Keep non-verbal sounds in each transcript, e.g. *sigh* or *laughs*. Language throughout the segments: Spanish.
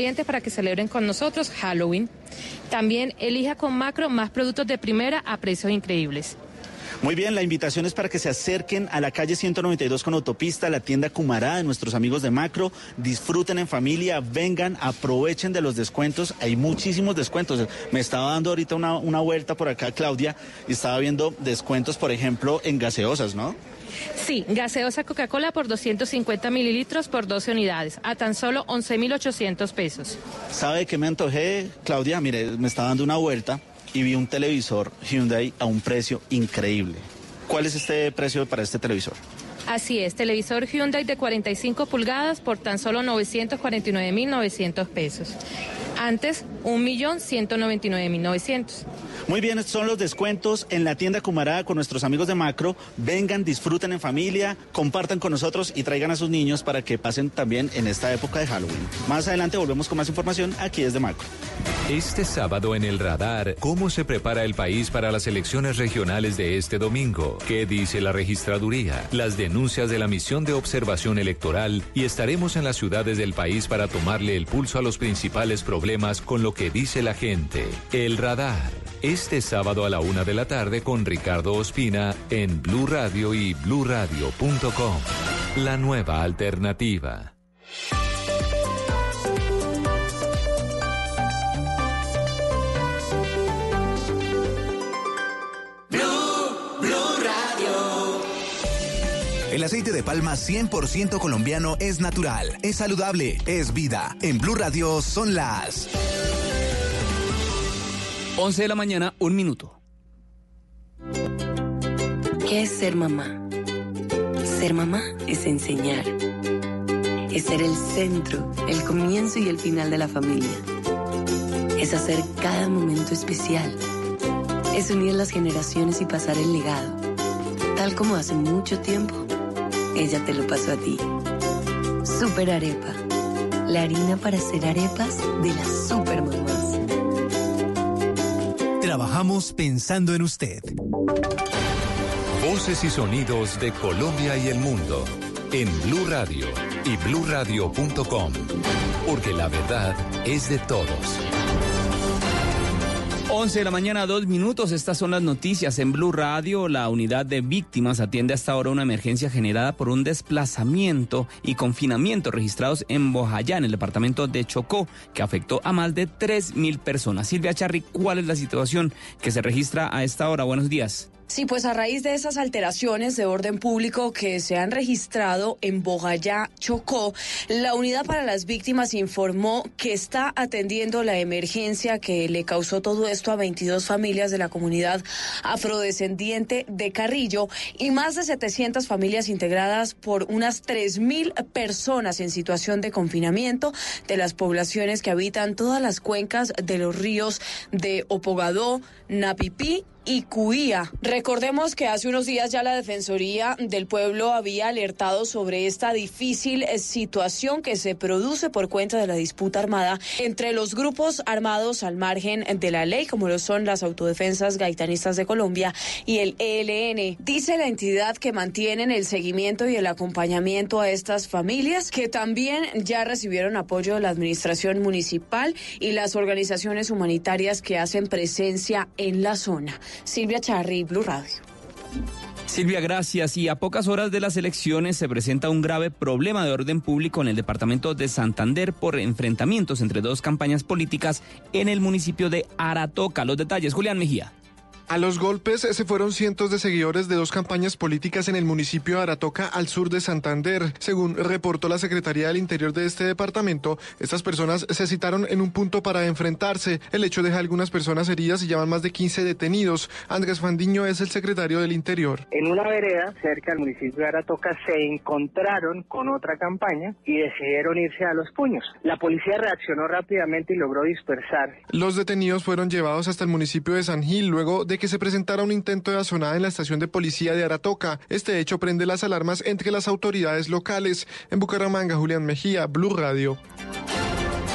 clientes para que celebren con nosotros Halloween. También elija con Macro más productos de primera a precios increíbles. Muy bien, la invitación es para que se acerquen a la calle 192 con autopista, la tienda Cumará de nuestros amigos de Macro, disfruten en familia, vengan, aprovechen de los descuentos, hay muchísimos descuentos. Me estaba dando ahorita una, una vuelta por acá, Claudia, y estaba viendo descuentos, por ejemplo, en gaseosas, ¿no? Sí, gaseosa Coca-Cola por 250 mililitros por 12 unidades, a tan solo 11.800 pesos. ¿Sabe qué me antojé, Claudia? Mire, me está dando una vuelta y vi un televisor Hyundai a un precio increíble. ¿Cuál es este precio para este televisor? Así es, televisor Hyundai de 45 pulgadas por tan solo 949.900 pesos. Antes, 1.199.900. Muy bien, estos son los descuentos en la tienda Cumará con nuestros amigos de Macro. Vengan, disfruten en familia, compartan con nosotros y traigan a sus niños para que pasen también en esta época de Halloween. Más adelante volvemos con más información aquí desde Macro. Este sábado en el radar, ¿cómo se prepara el país para las elecciones regionales de este domingo? ¿Qué dice la registraduría? Las denuncias de la misión de observación electoral y estaremos en las ciudades del país para tomarle el pulso a los principales problemas con lo que dice la gente. El radar. Este sábado a la una de la tarde con Ricardo Ospina en Blue Radio y bluradio.com. La nueva alternativa. El aceite de palma 100% colombiano es natural, es saludable, es vida. En Blue Radio son las 11 de la mañana, un minuto. ¿Qué es ser mamá? Ser mamá es enseñar. Es ser el centro, el comienzo y el final de la familia. Es hacer cada momento especial. Es unir las generaciones y pasar el legado. Tal como hace mucho tiempo, ella te lo pasó a ti. Super Arepa. La harina para hacer arepas de las super mamás. Trabajamos pensando en usted. Voces y sonidos de Colombia y el mundo en Blue Radio y bluradio.com, porque la verdad es de todos. 11 de la mañana, dos minutos. Estas son las noticias en Blue Radio. La unidad de víctimas atiende hasta ahora una emergencia generada por un desplazamiento y confinamiento registrados en Bojayá, en el departamento de Chocó, que afectó a más de 3.000 personas. Silvia Charri, ¿cuál es la situación que se registra a esta hora? Buenos días. Sí, pues a raíz de esas alteraciones de orden público que se han registrado en Bogayá, Chocó, la Unidad para las Víctimas informó que está atendiendo la emergencia que le causó todo esto a 22 familias de la comunidad afrodescendiente de Carrillo y más de 700 familias integradas por unas 3.000 personas en situación de confinamiento de las poblaciones que habitan todas las cuencas de los ríos de Opogadó, Napipí y Cuía. Recordemos que hace unos días ya la Defensoría del Pueblo había alertado sobre esta difícil eh, situación que se produce por cuenta de la disputa armada entre los grupos armados al margen de la ley, como lo son las autodefensas gaitanistas de Colombia y el ELN. Dice la entidad que mantienen el seguimiento y el acompañamiento a estas familias, que también ya recibieron apoyo de la administración municipal y las organizaciones humanitarias que hacen presencia en la zona. Silvia Charri, Blue Radio. Silvia, gracias. Y a pocas horas de las elecciones se presenta un grave problema de orden público en el departamento de Santander por enfrentamientos entre dos campañas políticas en el municipio de Aratoca. Los detalles, Julián Mejía. A los golpes se fueron cientos de seguidores de dos campañas políticas en el municipio de Aratoca, al sur de Santander. Según reportó la Secretaría del Interior de este departamento, estas personas se citaron en un punto para enfrentarse. El hecho deja algunas personas heridas y llevan más de 15 detenidos. Andrés Fandiño es el secretario del Interior. En una vereda cerca del municipio de Aratoca se encontraron con otra campaña y decidieron irse a los puños. La policía reaccionó rápidamente y logró dispersar. Los detenidos fueron llevados hasta el municipio de San Gil luego de que se presentara un intento de azonada en la estación de policía de Aratoca. Este hecho prende las alarmas entre las autoridades locales. En Bucaramanga, Julián Mejía, Blue Radio.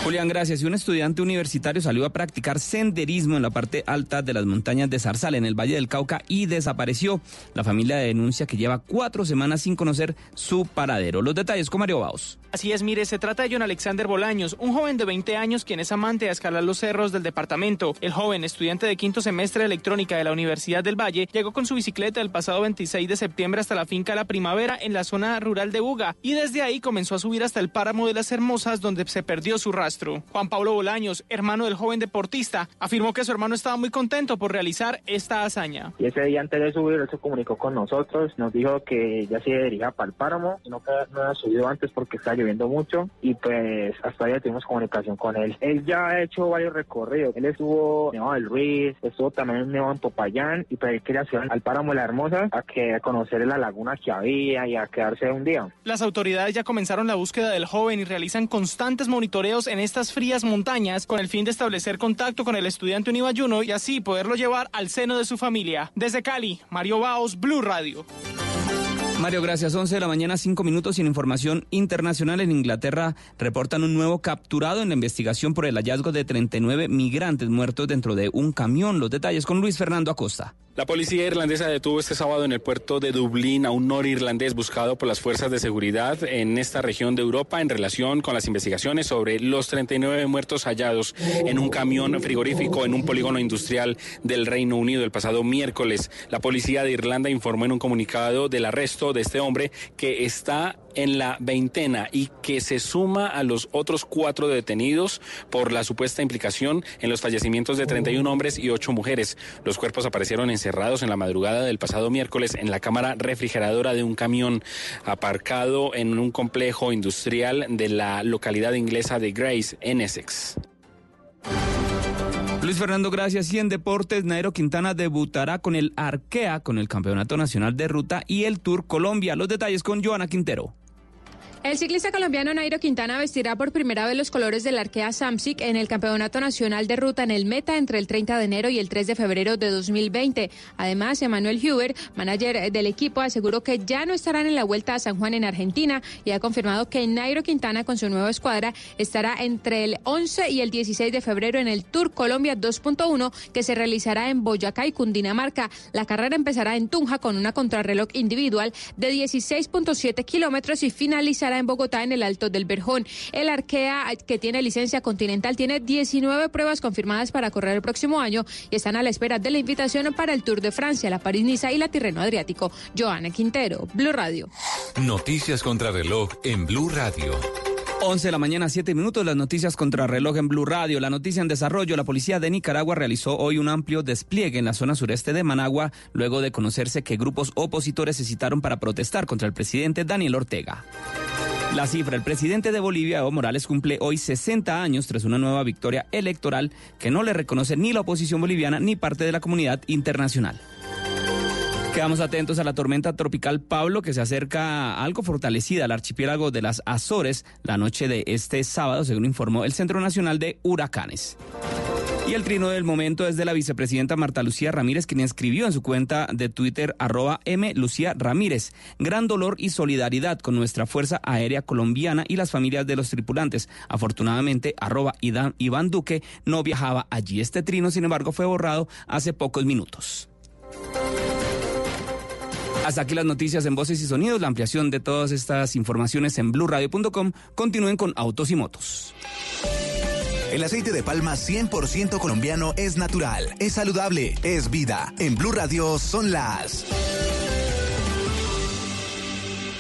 Julián, gracias. Y un estudiante universitario salió a practicar senderismo en la parte alta de las montañas de Zarzal, en el Valle del Cauca, y desapareció. La familia denuncia que lleva cuatro semanas sin conocer su paradero. Los detalles con Mario Baos. Así es, mire, se trata de John Alexander Bolaños, un joven de 20 años quien es amante a escalar los cerros del departamento. El joven, estudiante de quinto semestre de electrónica de la Universidad del Valle, llegó con su bicicleta el pasado 26 de septiembre hasta la finca La Primavera en la zona rural de Buga y desde ahí comenzó a subir hasta el páramo de las Hermosas donde se perdió su rastro. Juan Pablo Bolaños, hermano del joven deportista, afirmó que su hermano estaba muy contento por realizar esta hazaña. Y ese día antes de subir, él se comunicó con nosotros, nos dijo que ya se dirigía para el páramo, no que no había subido antes porque está lloviendo mucho y pues hasta ya tuvimos comunicación con él. Él ya ha hecho varios recorridos. Él estuvo en Nevado del Ruiz, estuvo también en Nevado en Popayán y pues él quería subir al páramo de la Hermosa a que a conocer la laguna que había y a quedarse un día. Las autoridades ya comenzaron la búsqueda del joven y realizan constantes monitoreos en estas frías montañas con el fin de establecer contacto con el estudiante unibayuno y así poderlo llevar al seno de su familia. Desde Cali, Mario Baos, Blue Radio. Mario, gracias. 11 de la mañana, 5 minutos sin información internacional. En Inglaterra reportan un nuevo capturado en la investigación por el hallazgo de 39 migrantes muertos dentro de un camión. Los detalles con Luis Fernando Acosta. La policía irlandesa detuvo este sábado en el puerto de Dublín a un norirlandés buscado por las fuerzas de seguridad en esta región de Europa en relación con las investigaciones sobre los 39 muertos hallados en un camión frigorífico en un polígono industrial del Reino Unido el pasado miércoles. La policía de Irlanda informó en un comunicado del arresto de este hombre que está en la veintena y que se suma a los otros cuatro detenidos por la supuesta implicación en los fallecimientos de 31 hombres y 8 mujeres. Los cuerpos aparecieron encerrados en la madrugada del pasado miércoles en la cámara refrigeradora de un camión aparcado en un complejo industrial de la localidad inglesa de Grace, en Essex. Luis Fernando, gracias. Y en deportes, Nairo Quintana debutará con el Arkea, con el Campeonato Nacional de Ruta y el Tour Colombia. Los detalles con Joana Quintero. El ciclista colombiano Nairo Quintana vestirá por primera vez los colores del Arkea Samsic en el Campeonato Nacional de Ruta en el Meta entre el 30 de enero y el 3 de febrero de 2020. Además, Emanuel Huber, manager del equipo, aseguró que ya no estarán en la Vuelta a San Juan en Argentina y ha confirmado que Nairo Quintana con su nueva escuadra estará entre el 11 y el 16 de febrero en el Tour Colombia 2.1 que se realizará en Boyacá y Cundinamarca. La carrera empezará en Tunja con una contrarreloj individual de 16.7 kilómetros y finalizará en Bogotá en el Alto del Berjón. El Arkea, que tiene licencia continental, tiene 19 pruebas confirmadas para correr el próximo año y están a la espera de la invitación para el Tour de Francia, la París-Niza y la Tirreno Adriático. Joana Quintero, Blue Radio. Noticias contra reloj en Blue Radio. 11 de la mañana, 7 minutos, las noticias contra reloj en Blue Radio. La noticia en desarrollo, la policía de Nicaragua realizó hoy un amplio despliegue en la zona sureste de Managua, luego de conocerse que grupos opositores se citaron para protestar contra el presidente Daniel Ortega. La cifra, el presidente de Bolivia, Evo Morales, cumple hoy 60 años tras una nueva victoria electoral que no le reconoce ni la oposición boliviana ni parte de la comunidad internacional. Quedamos atentos a la tormenta tropical Pablo que se acerca algo fortalecida al archipiélago de las Azores la noche de este sábado, según informó el Centro Nacional de Huracanes. Y el trino del momento es de la vicepresidenta Marta Lucía Ramírez, quien escribió en su cuenta de Twitter arroba M. Lucía Ramírez. Gran dolor y solidaridad con nuestra Fuerza Aérea Colombiana y las familias de los tripulantes. Afortunadamente, arroba Iván Duque no viajaba allí. Este trino, sin embargo, fue borrado hace pocos minutos. Hasta aquí las noticias en voces y sonidos. La ampliación de todas estas informaciones en blurradio.com. Continúen con Autos y Motos. El aceite de palma 100% colombiano es natural, es saludable, es vida. En Blue Radio son las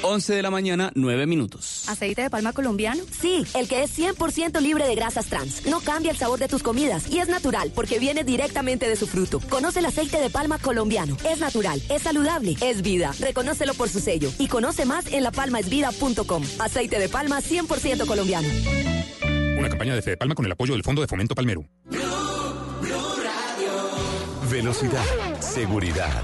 11 de la mañana, 9 minutos. ¿Aceite de palma colombiano? Sí, el que es 100% libre de grasas trans. No cambia el sabor de tus comidas y es natural porque viene directamente de su fruto. Conoce el aceite de palma colombiano. Es natural, es saludable, es vida. Reconócelo por su sello y conoce más en lapalmaesvida.com. Aceite de palma 100% colombiano. Una campaña de Fede Palma con el apoyo del Fondo de Fomento Palmero. Velocidad, seguridad,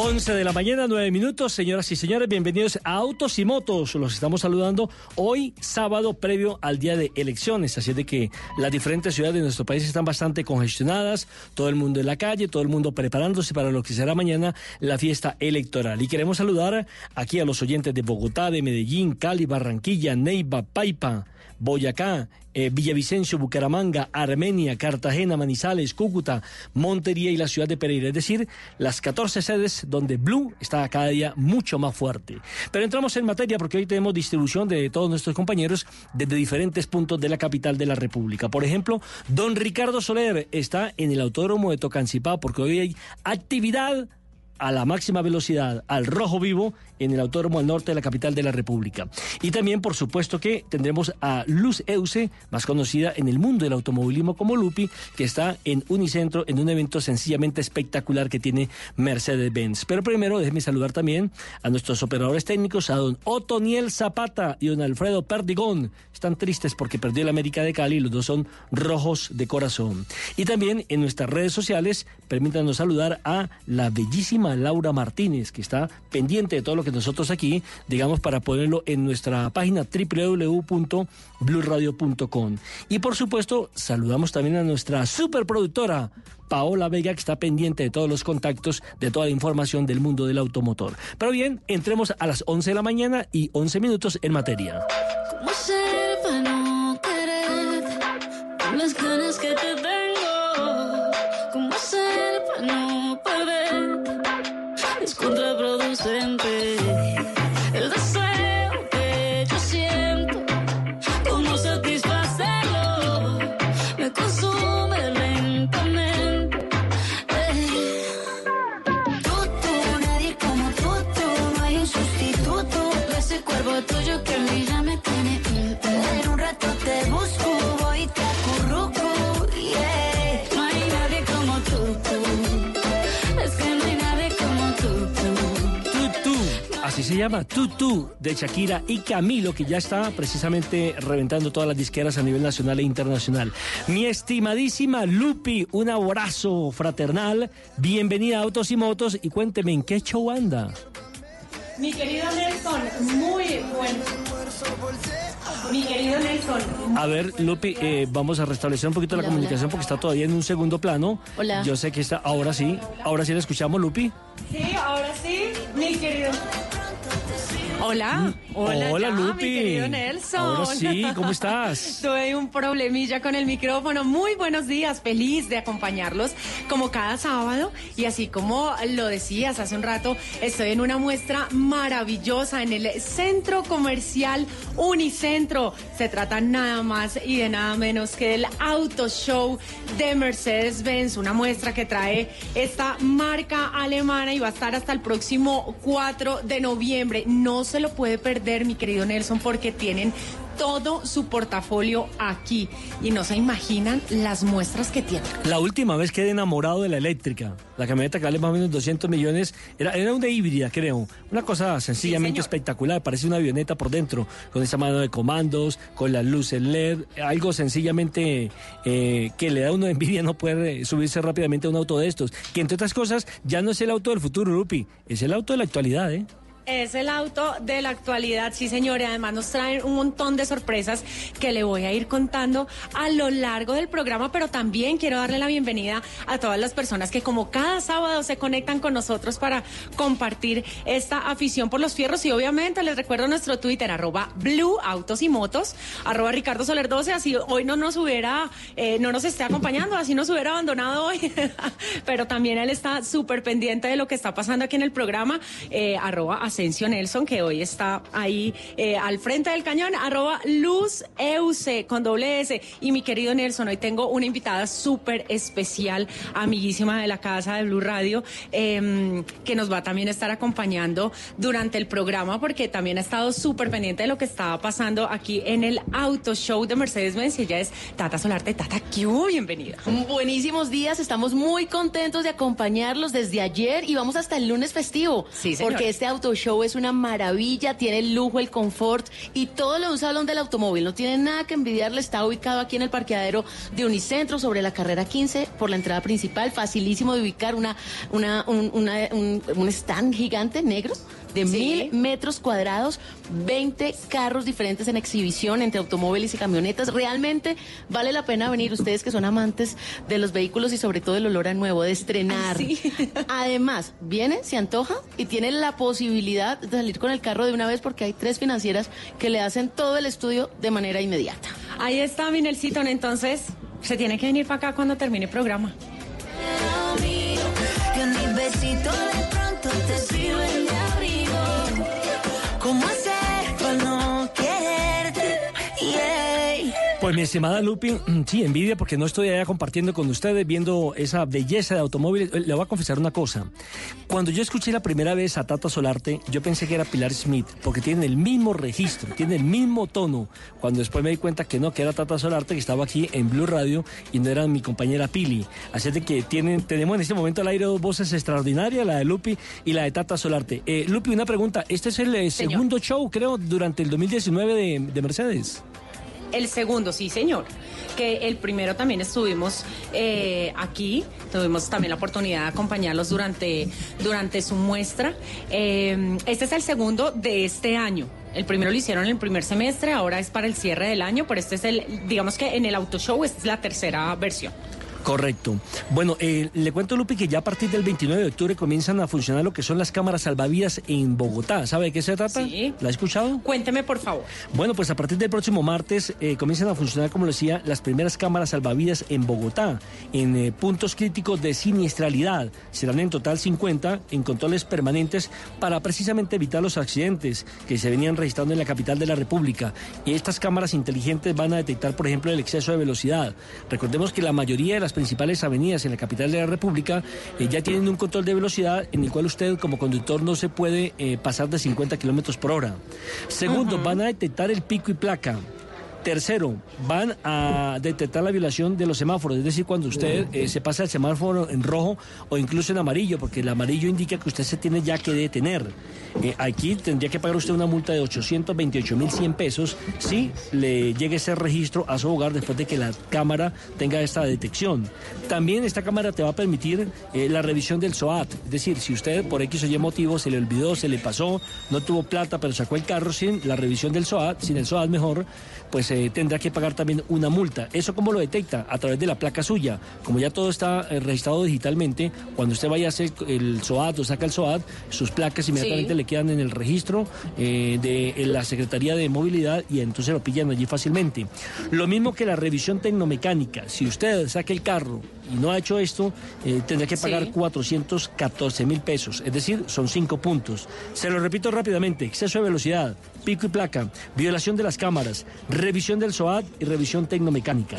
11 de la mañana, 9 minutos. Señoras y señores, bienvenidos a Autos y Motos. Los estamos saludando hoy, sábado, previo al día de elecciones. Así es de que las diferentes ciudades de nuestro país están bastante congestionadas. Todo el mundo en la calle, todo el mundo preparándose para lo que será mañana la fiesta electoral. Y queremos saludar aquí a los oyentes de Bogotá, de Medellín, Cali, Barranquilla, Neiva, Paipa. Boyacá, eh, Villavicencio, Bucaramanga, Armenia, Cartagena, Manizales, Cúcuta, Montería y la ciudad de Pereira. Es decir, las 14 sedes donde Blue está cada día mucho más fuerte. Pero entramos en materia porque hoy tenemos distribución de todos nuestros compañeros desde diferentes puntos de la capital de la República. Por ejemplo, don Ricardo Soler está en el Autódromo de Tocancipá porque hoy hay actividad a la máxima velocidad, al rojo vivo, en el Autódromo al norte de la capital de la República. Y también, por supuesto, que tendremos a Luz Euse, más conocida en el mundo del automovilismo como Lupi, que está en Unicentro en un evento sencillamente espectacular que tiene Mercedes-Benz. Pero primero, déjeme saludar también a nuestros operadores técnicos, a don Otoniel Zapata y don Alfredo Perdigón. Están tristes porque perdió el América de Cali y los dos son rojos de corazón. Y también en nuestras redes sociales, permítanos saludar a la bellísima Laura Martínez, que está pendiente de todo lo que nosotros aquí, digamos, para ponerlo en nuestra página www.bluradio.com. Y por supuesto, saludamos también a nuestra superproductora, Paola Vega, que está pendiente de todos los contactos, de toda la información del mundo del automotor. Pero bien, entremos a las 11 de la mañana y 11 minutos en materia. las se llama, tú, de Shakira y Camilo, que ya está precisamente reventando todas las disqueras a nivel nacional e internacional. Mi estimadísima Lupi, un abrazo fraternal. Bienvenida a Autos y Motos y cuénteme en qué show anda. Mi querido Nelson, muy bueno. Mi querido Nelson. A ver, Lupi, eh, vamos a restablecer un poquito la Hola, comunicación porque está todavía en un segundo plano. Hola. Yo sé que está, ahora sí, ahora sí la escuchamos, Lupi. Sí, ahora sí, mi querido. Hola, Hola, hola, ya, Lupi. mi querido Nelson. Ahora sí, ¿cómo estás? *laughs* Tuve un problemilla con el micrófono. Muy buenos días, feliz de acompañarlos como cada sábado. Y así como lo decías hace un rato, estoy en una muestra maravillosa en el Centro Comercial Unicentro. Se trata nada más y de nada menos que del Auto Show de Mercedes-Benz, una muestra que trae esta marca alemana y va a estar hasta el próximo 4 de noviembre. No se lo puede perder, mi querido Nelson, porque tienen todo su portafolio aquí y no se imaginan las muestras que tienen. La última vez quedé enamorado de la eléctrica. La camioneta que vale más o menos 200 millones. Era, era una híbrida, creo. Una cosa sencillamente espectacular. Parece una avioneta por dentro, con esa mano de comandos, con las luces LED. Algo sencillamente eh, que le da a uno *laughs* envidia no poder eh, subirse rápidamente a un auto de estos. Que entre otras cosas, ya no es el auto del futuro, Lupi. Es el auto de la actualidad, ¿eh? Es el auto de la actualidad, sí señor, y además nos traen un montón de sorpresas que le voy a ir contando a lo largo del programa, pero también quiero darle la bienvenida a todas las personas que como cada sábado se conectan con nosotros para compartir esta afición por los fierros. Y obviamente les recuerdo nuestro Twitter, arroba Blue Autos y Motos, arroba Ricardo Soler 12, así hoy no nos hubiera, eh, no nos esté acompañando, así nos hubiera abandonado hoy, *laughs* pero también él está súper pendiente de lo que está pasando aquí en el programa, eh, arroba Asensio Nelson, que hoy está ahí eh, al frente del cañón, arroba Luz Euse con doble S. Y mi querido Nelson, hoy tengo una invitada súper especial, amiguísima de la casa de Blue Radio, eh, que nos va a también estar acompañando durante el programa, porque también ha estado súper pendiente de lo que estaba pasando aquí en el Auto Show de Mercedes-Benz. Y ella es Tata Solarte. Tata, ¿qué? Bienvenida. Buenísimos días, estamos muy contentos de acompañarlos desde ayer y vamos hasta el lunes festivo. Sí, señor. Porque este auto show Show es una maravilla, tiene el lujo, el confort y todo lo de un salón del automóvil. No tiene nada que envidiarle, está ubicado aquí en el parqueadero de Unicentro sobre la carrera 15 por la entrada principal, facilísimo de ubicar un- un stand gigante negro de mil metros cuadrados, 20 carros diferentes en exhibición entre automóviles y camionetas. Realmente vale la pena venir ustedes que son amantes de los vehículos y sobre todo el olor a nuevo, de estrenar. *laughs* Además, viene, se antoja y tiene la posibilidad de salir con el carro de una vez porque hay tres financieras que le hacen todo el estudio de manera inmediata. Ahí está, Minelcito. Entonces, se tiene que venir para acá cuando termine el programa. Pues mi estimada Lupi, sí, envidia porque no estoy allá compartiendo con ustedes, viendo esa belleza de automóviles. Eh, Le voy a confesar una cosa. Cuando yo escuché la primera vez a Tata Solarte, yo pensé que era Pilar Smith, porque tienen el mismo registro, tienen el mismo tono. Cuando después me di cuenta que no, que era Tata Solarte, que estaba aquí en Blue Radio y no era mi compañera Pili. Así de que tienen, tenemos en este momento al aire dos voces extraordinarias, la de Lupi y la de Tata Solarte. Eh, Lupi, una pregunta. Este es el eh, segundo show, creo, durante el 2019 de, de Mercedes. El segundo, sí, señor. Que el primero también estuvimos eh, aquí, tuvimos también la oportunidad de acompañarlos durante, durante su muestra. Eh, este es el segundo de este año. El primero lo hicieron en el primer semestre, ahora es para el cierre del año, pero este es el, digamos que en el auto show, esta es la tercera versión. Correcto. Bueno, eh, le cuento, Lupi, que ya a partir del 29 de octubre comienzan a funcionar lo que son las cámaras salvavidas en Bogotá. ¿Sabe de qué se trata? Sí. ¿La ha escuchado? Cuénteme, por favor. Bueno, pues a partir del próximo martes eh, comienzan a funcionar, como decía, las primeras cámaras salvavidas en Bogotá, en eh, puntos críticos de siniestralidad. Serán en total 50 en controles permanentes para precisamente evitar los accidentes que se venían registrando en la capital de la República. Y estas cámaras inteligentes van a detectar, por ejemplo, el exceso de velocidad. Recordemos que la mayoría de las principales avenidas en la capital de la República eh, ya tienen un control de velocidad en el cual usted como conductor no se puede eh, pasar de 50 kilómetros por hora. Segundo, van a detectar el pico y placa. Tercero, van a detectar la violación de los semáforos, es decir, cuando usted eh, se pasa el semáforo en rojo o incluso en amarillo, porque el amarillo indica que usted se tiene ya que detener. Eh, aquí tendría que pagar usted una multa de 828.100 pesos si le llegue ese registro a su hogar después de que la cámara tenga esta detección. También esta cámara te va a permitir eh, la revisión del SOAT, es decir, si usted por X o Y motivo se le olvidó, se le pasó, no tuvo plata, pero sacó el carro sin la revisión del SOAT, sin el SOAT mejor, pues eh, tendrá que pagar también una multa. ¿Eso cómo lo detecta? A través de la placa suya. Como ya todo está eh, registrado digitalmente, cuando usted vaya a hacer el SOAT o saca el SOAT, sus placas inmediatamente Sí. le quedan en el registro eh, de en la Secretaría de Movilidad y entonces lo pillan allí fácilmente. Lo mismo que la revisión tecnomecánica. Si usted saca el carro y no ha hecho esto, eh, tendrá que pagar Sí. 414 mil pesos. Es decir, son cinco puntos. Se lo repito rápidamente. Exceso de velocidad, pico y placa, violación de las cámaras, revisión del SOAT y revisión tecnomecánica.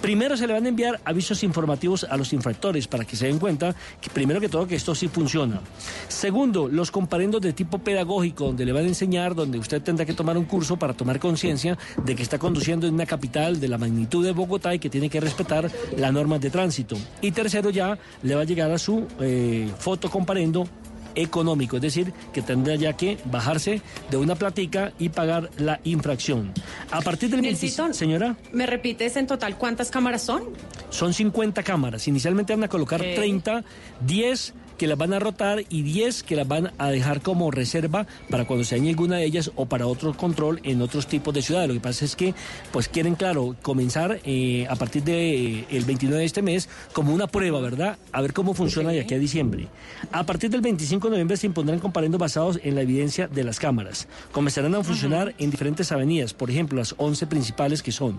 Primero se le van a enviar avisos informativos a los infractores para que se den cuenta que primero que todo que esto sí funciona. Segundo, los comparendos de tipo pedagógico donde le van a enseñar, donde usted tendrá que tomar un curso para tomar conciencia de que está conduciendo en una capital de la magnitud de Bogotá y que tiene que respetar las normas de tránsito. Y tercero ya le va a llegar a su eh, foto comparendo económico, es decir, que tendrá ya que bajarse de una platica y pagar la infracción. A partir del 26, señora, ¿Me repites en total cuántas cámaras son? son 50 cámaras. Inicialmente van a colocar Ok. 30, 10 que las van a rotar y 10 que las van a dejar como reserva para cuando se dañe alguna de ellas o para otro control en otros tipos de ciudades. Lo que pasa es que pues quieren, claro, comenzar eh, a partir del 29 de este mes como una prueba, ¿verdad? A ver cómo funciona de aquí a diciembre. A partir del 25 de noviembre se impondrán comparendos basados en la evidencia de las cámaras. Comenzarán a funcionar en diferentes avenidas, por ejemplo, las 11 principales que son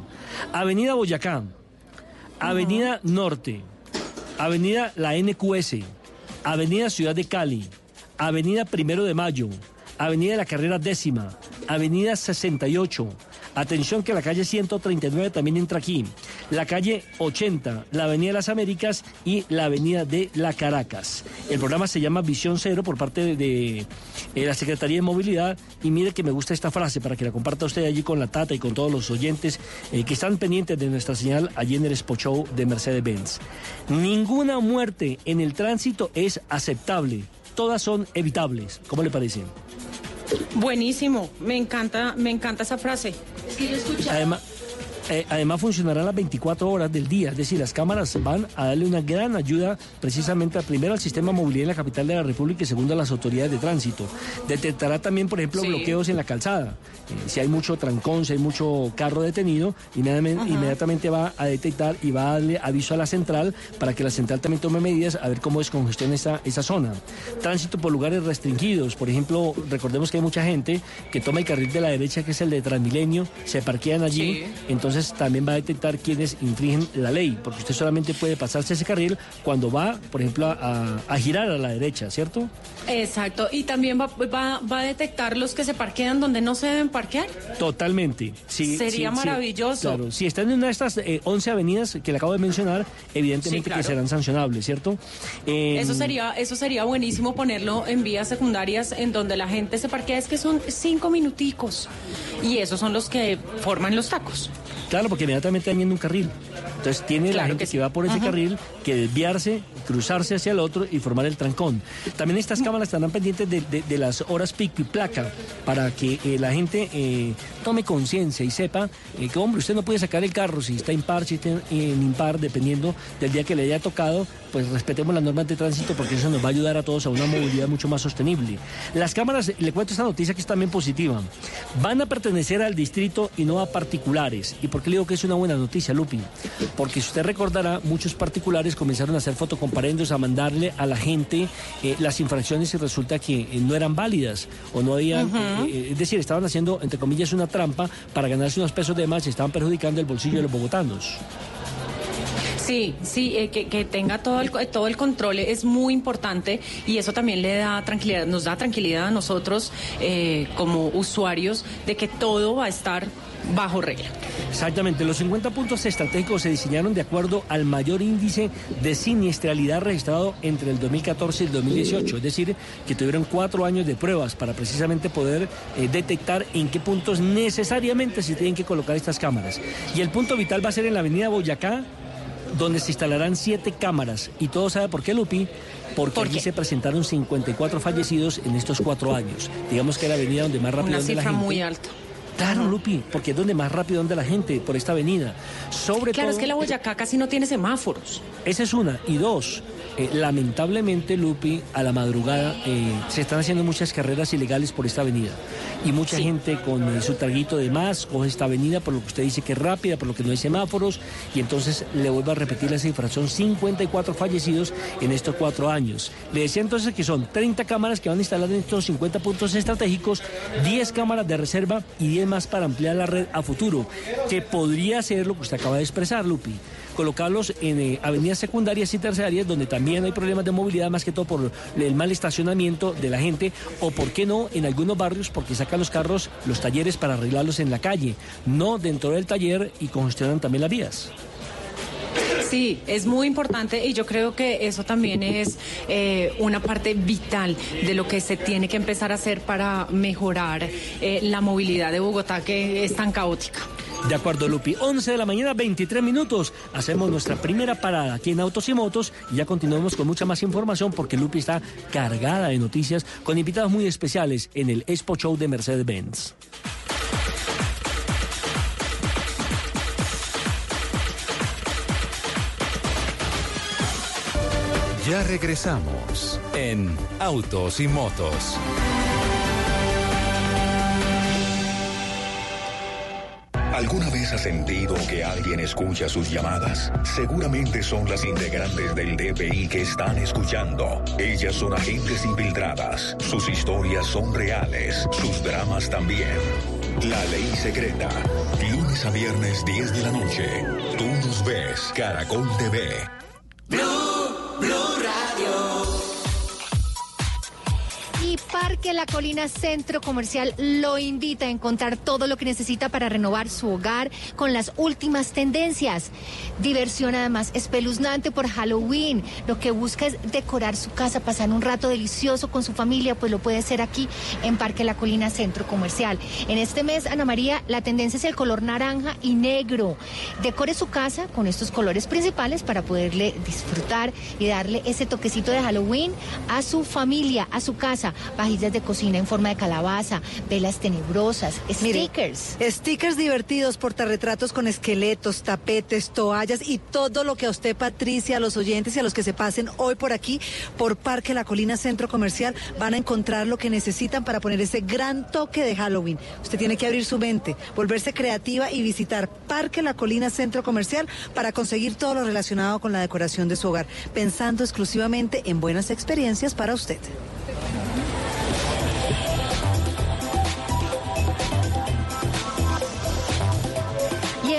Avenida Boyacá, Avenida Norte, Avenida La NQS, Avenida Ciudad de Cali, Avenida Primero de Mayo, Avenida La Carrera Décima, Avenida 68. Atención que la calle 139 también entra aquí. La calle 80, la Avenida de las Américas y la Avenida de la Caracas. El programa se llama Visión Cero por parte de, eh, la Secretaría de Movilidad. Y mire que me gusta esta frase para que la comparta usted allí con la Tata y con todos los oyentes eh, que están pendientes de nuestra señal allí en el Expo Show de Mercedes-Benz. Ninguna muerte en el tránsito es aceptable. Todas son evitables. ¿Cómo le parece? Buenísimo, me encanta, me encanta esa frase. Además, eh, además funcionarán las 24 horas del día, es decir, las cámaras van a darle una gran ayuda precisamente primero al sistema de movilidad en la capital de la República y segundo a las autoridades de tránsito. Detectará también, por ejemplo, Sí. bloqueos en la calzada. Eh, si hay mucho trancón, si hay mucho carro detenido, inmediatamente, inmediatamente va a detectar y va a darle aviso a la central para que la central también tome medidas a ver cómo descongestiona esa, esa zona. Tránsito por lugares restringidos, por ejemplo, recordemos que hay mucha gente que toma el carril de la derecha, que es el de Transmilenio, se parquean allí, entonces también va a detectar quienes infringen la ley, porque usted solamente puede pasarse ese carril cuando va, por ejemplo, a, a girar a la derecha, ¿cierto? Exacto, y también va, va, va a detectar los que se parquean donde no se deben parquear. Totalmente. Sí, Sería sí, sí, maravilloso. claro, si están en una de estas eh, 11 avenidas que le acabo de mencionar, evidentemente Sí, claro. que serán sancionables, ¿cierto? Eh, Eso sería, eso sería buenísimo ponerlo en vías secundarias en donde la gente se parquea, es que son cinco minuticos. Y esos son los que forman los tacos. Claro, porque inmediatamente yendo un carril. Entonces tiene la gente que que, va por ese Ajá. carril que desviarse, cruzarse hacia el otro y formar el trancón. También estas cámaras estarán pendientes de, las horas pico y placa para que eh, la gente eh, tome conciencia y sepa eh, que, hombre, usted no puede sacar el carro si está impar, si está en impar, dependiendo del día que le haya tocado, pues respetemos las normas de tránsito porque eso nos va a ayudar a todos a una movilidad mucho más sostenible. Las cámaras, le cuento esta noticia que es también positiva, van a pertenecer al distrito y no a particulares. ¿Y por qué le digo que es una buena noticia, Lupi? Porque si usted recordará, muchos particulares comenzaron a hacer fotocomparendos, a mandarle a la gente eh, las infracciones y resulta que eh, no eran válidas o no habían, eh, es decir, estaban haciendo, entre comillas, una trampa para ganarse unos pesos de más y estaban perjudicando el bolsillo de los bogotanos. Sí, sí, eh, que, que tenga todo el, todo el control es muy importante y eso también le da tranquilidad, nos da tranquilidad a nosotros eh, como usuarios de que todo va a estar bajo regla. Exactamente, los 50 puntos estratégicos se diseñaron de acuerdo al mayor índice de siniestralidad registrado entre el 2014 y el 2018, es decir, que tuvieron cuatro años de pruebas para precisamente poder eh, detectar en qué puntos necesariamente se tienen que colocar estas cámaras. Y el punto vital va a ser en la avenida Boyacá, donde se instalarán siete cámaras. ¿Y todo sabe por qué, Lupi? Porque allí se presentaron 54 fallecidos en estos cuatro años. Digamos que era la avenida donde más rápido Una anda la cifra gente. muy alta. Claro, Lupi, porque es donde más rápido anda la gente, por esta avenida. Sobre Claro, todo... es que la Boyacá casi no tiene semáforos. Esa es una. Y dos, eh, lamentablemente, Lupi, a la madrugada eh, se están haciendo muchas carreras ilegales por esta avenida. Y mucha gente con eh, su traguito de más coge esta avenida por lo que usted dice que es rápida, por lo que no hay semáforos. Y entonces le vuelvo a repetir la cifra. Son 54 fallecidos en estos cuatro años. Le decía entonces que son 30 cámaras que van a instalar en estos 50 puntos estratégicos, 10 cámaras de reserva y 10 más para ampliar la red a futuro. Que podría ser lo que usted acaba de expresar, Lupi colocarlos en eh, avenidas secundarias y terciarias donde también hay problemas de movilidad, más que todo por el mal estacionamiento de la gente, o por qué no en algunos barrios porque sacan los carros, los talleres para arreglarlos en la calle, no dentro del taller y congestionan también las vías. Sí, es muy importante y yo creo que eso también es eh, una parte vital de lo que se tiene que empezar a hacer para mejorar eh, la movilidad de Bogotá que es tan caótica. De acuerdo, Lupi. 11 de la mañana, 23 minutos. Hacemos nuestra primera parada aquí en Autos y Motos y ya continuamos con mucha más información porque Lupi está cargada de noticias con invitados muy especiales en el Expo Show de Mercedes-Benz. Ya regresamos en Autos y Motos. ¿Alguna vez has sentido que alguien escucha sus llamadas? Seguramente son las integrantes del DPI que están escuchando. Ellas son agentes infiltradas. Sus historias son reales. Sus dramas también. La ley secreta. Lunes a viernes 10 de la noche. Tú nos ves. Caracol TV. Parque La Colina Centro Comercial lo invita a encontrar todo lo que necesita para renovar su hogar con las últimas tendencias. Diversión además espeluznante por Halloween. Lo que busca es decorar su casa, pasar un rato delicioso con su familia, pues lo puede hacer aquí en Parque La Colina Centro Comercial. En este mes, Ana María, la tendencia es el color naranja y negro. Decore su casa con estos colores principales para poderle disfrutar y darle ese toquecito de Halloween a su familia, a su casa. Utensillos de cocina en forma de calabaza, velas tenebrosas, Mire, stickers. Stickers divertidos, portarretratos con esqueletos, tapetes, toallas y todo lo que a usted, Patricia, a los oyentes y a los que se pasen hoy por aquí, por Parque La Colina Centro Comercial, van a encontrar lo que necesitan para poner ese gran toque de Halloween. Usted tiene que abrir su mente, volverse creativa y visitar Parque La Colina Centro Comercial para conseguir todo lo relacionado con la decoración de su hogar, pensando exclusivamente en buenas experiencias para usted.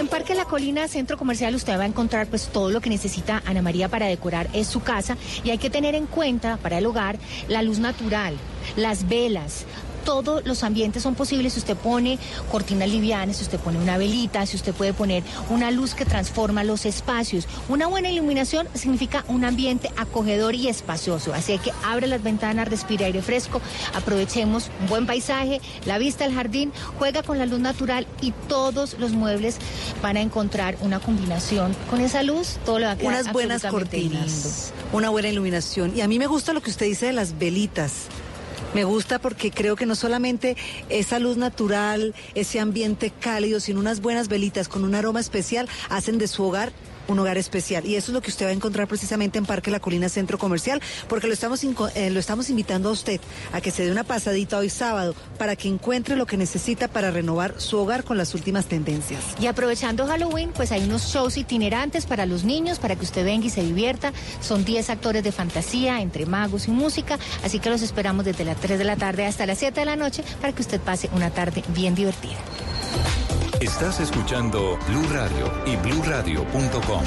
En Parque La Colina, Centro Comercial, usted va a encontrar pues todo lo que necesita Ana María para decorar es su casa y hay que tener en cuenta para el hogar la luz natural, las velas. Todos los ambientes son posibles si usted pone cortinas livianas, si usted pone una velita, si usted puede poner una luz que transforma los espacios. Una buena iluminación significa un ambiente acogedor y espacioso. Así que abre las ventanas, respire aire fresco, aprovechemos un buen paisaje, la vista al jardín, juega con la luz natural y todos los muebles van a encontrar una combinación con esa luz. Todo le va a quedar Unas buenas cortinas, una buena iluminación. Y a mí me gusta lo que usted dice de las velitas. Me gusta porque creo que no solamente esa luz natural, ese ambiente cálido, sino unas buenas velitas con un aroma especial hacen de su hogar un hogar especial. Y eso es lo que usted va a encontrar precisamente en Parque La Colina Centro Comercial, porque lo estamos, eh, lo estamos invitando a usted a que se dé una pasadita hoy sábado para que encuentre lo que necesita para renovar su hogar con las últimas tendencias. Y aprovechando Halloween, pues hay unos shows itinerantes para los niños, para que usted venga y se divierta. Son 10 actores de fantasía, entre magos y música, así que los esperamos desde las 3 de la tarde hasta las 7 de la noche para que usted pase una tarde bien divertida. Estás escuchando Blue Radio y bluradio.com.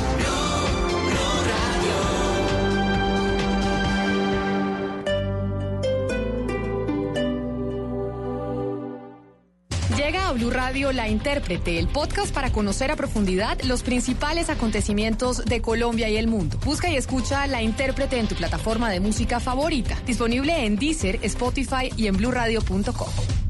Llega a Blue Radio La Intérprete, el podcast para conocer a profundidad los principales acontecimientos de Colombia y el mundo. Busca y escucha La Intérprete en tu plataforma de música favorita. Disponible en Deezer, Spotify y en bluradio.com.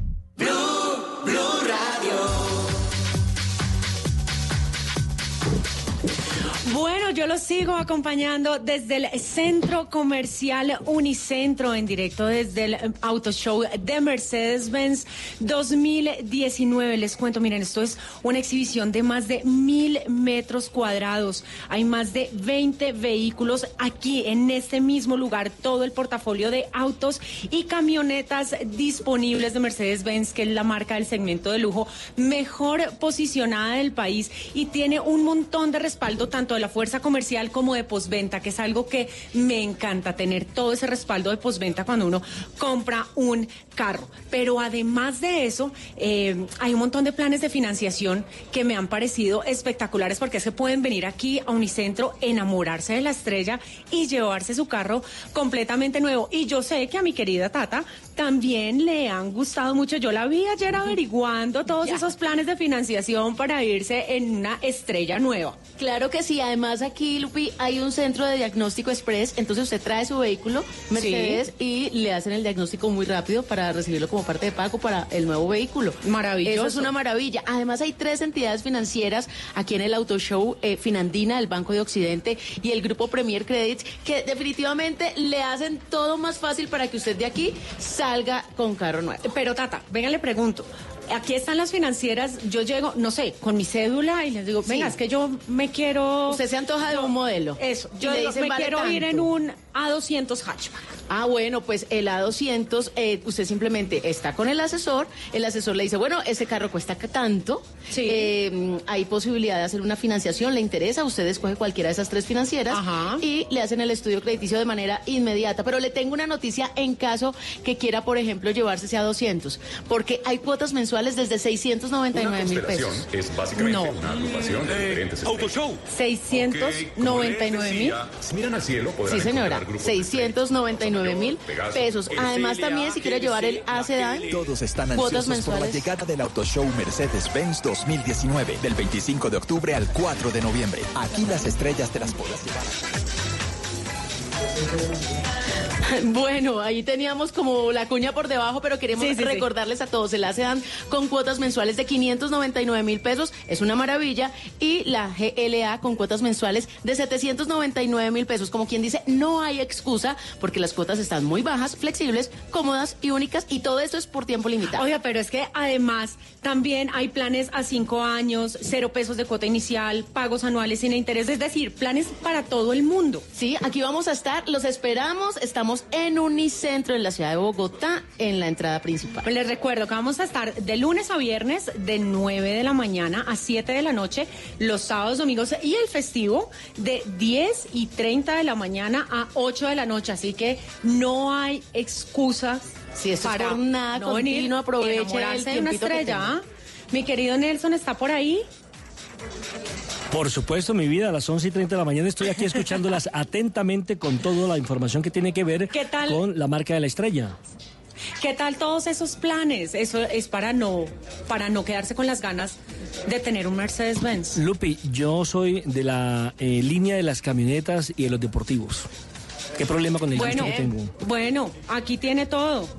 Yo los sigo acompañando desde el Centro Comercial Unicentro en directo desde el eh, Auto Show de Mercedes-Benz 2019. Les cuento, miren, esto es una exhibición de más de mil metros cuadrados. Hay más de 20 vehículos aquí en este mismo lugar, todo el portafolio de autos y camionetas disponibles de Mercedes-Benz, que es la marca del segmento de lujo mejor posicionada del país y tiene un montón de respaldo tanto de la fuerza comercial como de postventa, que es algo que me encanta tener todo ese respaldo de postventa cuando uno compra un carro. Pero además de eso, eh, hay un montón de planes de financiación que me han parecido espectaculares porque es que pueden venir aquí a Unicentro, enamorarse de la estrella y llevarse su carro completamente nuevo. Y yo sé que a mi querida Tata también le han gustado mucho. Yo la vi ayer averiguando todos esos planes de financiación para irse en una estrella nueva. Claro que sí, además aquí, Lupi, hay un centro de diagnóstico express, entonces usted trae su vehículo, Mercedes, y le hacen el diagnóstico muy rápido para recibirlo como parte de pago para el nuevo vehículo. Maravilloso. Eso es una maravilla. Además hay tres entidades financieras aquí en el Auto Show, eh, Finandina, el Banco de Occidente y el Grupo Premier Credits, que definitivamente le hacen todo más fácil para que usted de aquí salga con carro nuevo. Pero Tata, venga, le pregunto. Aquí están las financieras, yo llego, no sé, con mi cédula y les digo, venga, Sí. es que yo me quiero... Usted se antoja de un modelo. Eso, yo le digo, dicen, me "Vale quiero ir tanto". en un A200 hatchback. Ah, bueno, pues el A200, eh, usted simplemente está con el asesor, el asesor le dice, bueno, ese carro cuesta tanto, eh, hay posibilidad de hacer una financiación, le interesa, usted escoge cualquiera de esas tres financieras y le hacen el estudio crediticio de manera inmediata. Pero le tengo una noticia en caso que quiera, por ejemplo, llevarse ese A200, porque hay cuotas mensuales desde 699 mil pesos. es básicamente No. una agrupación de diferentes Autoshow. 699 mil. Si miran al cielo, Sí, señora, encontrar grupos de 699 mil Pegaso, pesos. Además, también si quiere llevar el A sedán, Todos están cuotas ansiosos por la mensuales. llegada del Auto Show Mercedes-Benz 2019, del 25 de octubre al 4 de noviembre. Aquí las estrellas te las podrás llevar. *laughs* Bueno, ahí teníamos como la cuña por debajo, pero queremos Sí, sí, sí. recordarles a todos, se la dan con cuotas mensuales de 599 mil pesos, es una maravilla, y la GLA con cuotas mensuales de 799 mil pesos. Como quien dice, no hay excusa porque las cuotas están muy bajas, flexibles, cómodas y únicas, y todo esto es por tiempo limitado. Oiga, pero es que además también hay planes a cinco años, cero pesos de cuota inicial, pagos anuales sin interés, es decir, planes para todo el mundo. Sí, aquí vamos a estar, los esperamos, estamos en Unicentro en la ciudad de Bogotá, en la entrada principal. Pues les recuerdo que vamos a estar de lunes a viernes de 9 de la mañana a 7 de la noche, los sábados, domingos y el festivo de 10 y 30 de la mañana a 8 de la noche. Así que no hay excusas Si esto es para jornada no venir, continua, aproveche el de una que estrella. ¿ah? Mi querido Nelson está por ahí. Por supuesto, mi vida, a las 11 y 30 de la mañana estoy aquí escuchándolas *laughs* atentamente con toda la información que tiene que ver ¿Qué tal? con la marca de la estrella. ¿Qué tal todos esos planes? Eso es para no, para no quedarse con las ganas de tener un Mercedes-Benz. Lupi, yo soy de la eh, línea de las camionetas y de los deportivos. ¿Qué problema con el Bueno, que tengo? bueno, aquí tiene todo.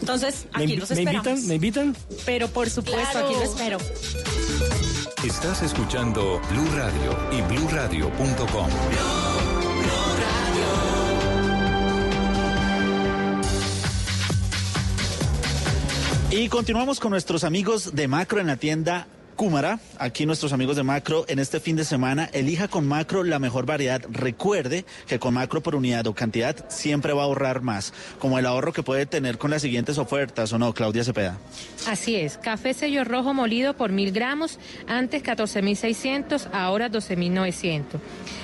Entonces, ¿Me, aquí invi- los me esperamos. invitan? ¿Me invitan? Pero por supuesto, Claro. aquí lo espero. Estás escuchando Blue Radio y bluradio.com. Y continuamos con nuestros amigos de Macro en la tienda Cúmara. Aquí nuestros amigos de Macro en este fin de semana. Elija con Macro la mejor variedad. Recuerde que con Macro por unidad o cantidad siempre va a ahorrar más. Como el ahorro que puede tener con las siguientes ofertas, ¿o no, Claudia Cepeda? Así es, café sello rojo molido por mil gramos, antes 14.600, ahora 12.900.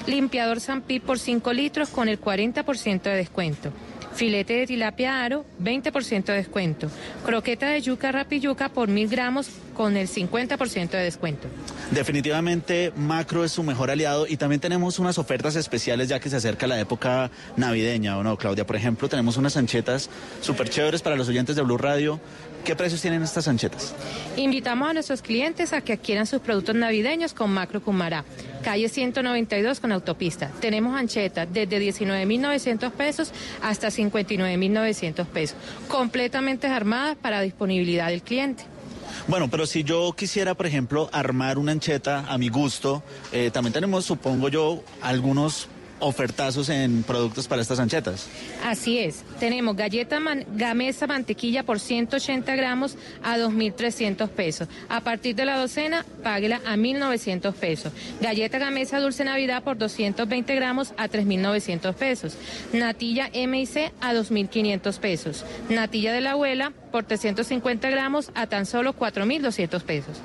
Limpiador Sampi por 5 litros con el 40% de descuento. Filete de tilapia aro, 20% de descuento. Croqueta de yuca rapiyuca por mil gramos con el 50% de descuento. Definitivamente Macro es su mejor aliado y también tenemos unas ofertas especiales ya que se acerca la época navideña, ¿o no, Claudia? Por ejemplo, tenemos unas anchetas súper chéveres para los oyentes de Blue Radio. ¿Qué precios tienen estas anchetas? Invitamos a nuestros clientes a que adquieran sus productos navideños con Macro Cumará, calle 192 con autopista. Tenemos anchetas desde 19.900 pesos hasta 59.900 pesos, completamente armadas para disponibilidad del cliente. Bueno, pero si yo quisiera, por ejemplo, armar una ancheta a mi gusto, eh, también tenemos, supongo yo, algunos ofertazos en productos para estas anchetas. Así es, tenemos galleta gamesa mantequilla por 180 gramos a 2.300 pesos. A partir de la docena, páguela a 1.900 pesos. Galleta gamesa dulce navidad por 220 gramos a 3.900 pesos. Natilla M y C a 2.500 pesos. Natilla de la abuela por 350 gramos a tan solo 4.200 pesos.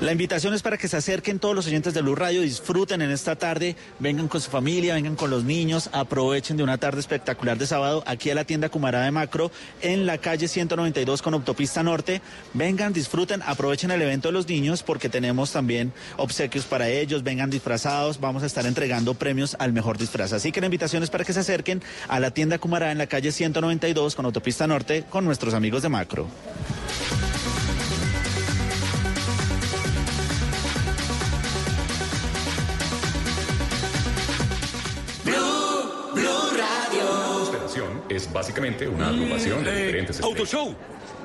La invitación es para que se acerquen todos los oyentes de Blue Radio, disfruten en esta tarde, vengan con su familia, vengan con los niños, aprovechen de una tarde espectacular de sábado aquí a la tienda Cumará de Macro en la calle 192 con Autopista Norte. Vengan, disfruten, aprovechen el evento de los niños porque tenemos también obsequios para ellos, vengan disfrazados, vamos a estar entregando premios al mejor disfraz. Así que la invitación es para que se acerquen a la tienda Cumará en la calle 192 con Autopista Norte con nuestros amigos de Macro. Es básicamente una agrupación de diferentes Auto Show.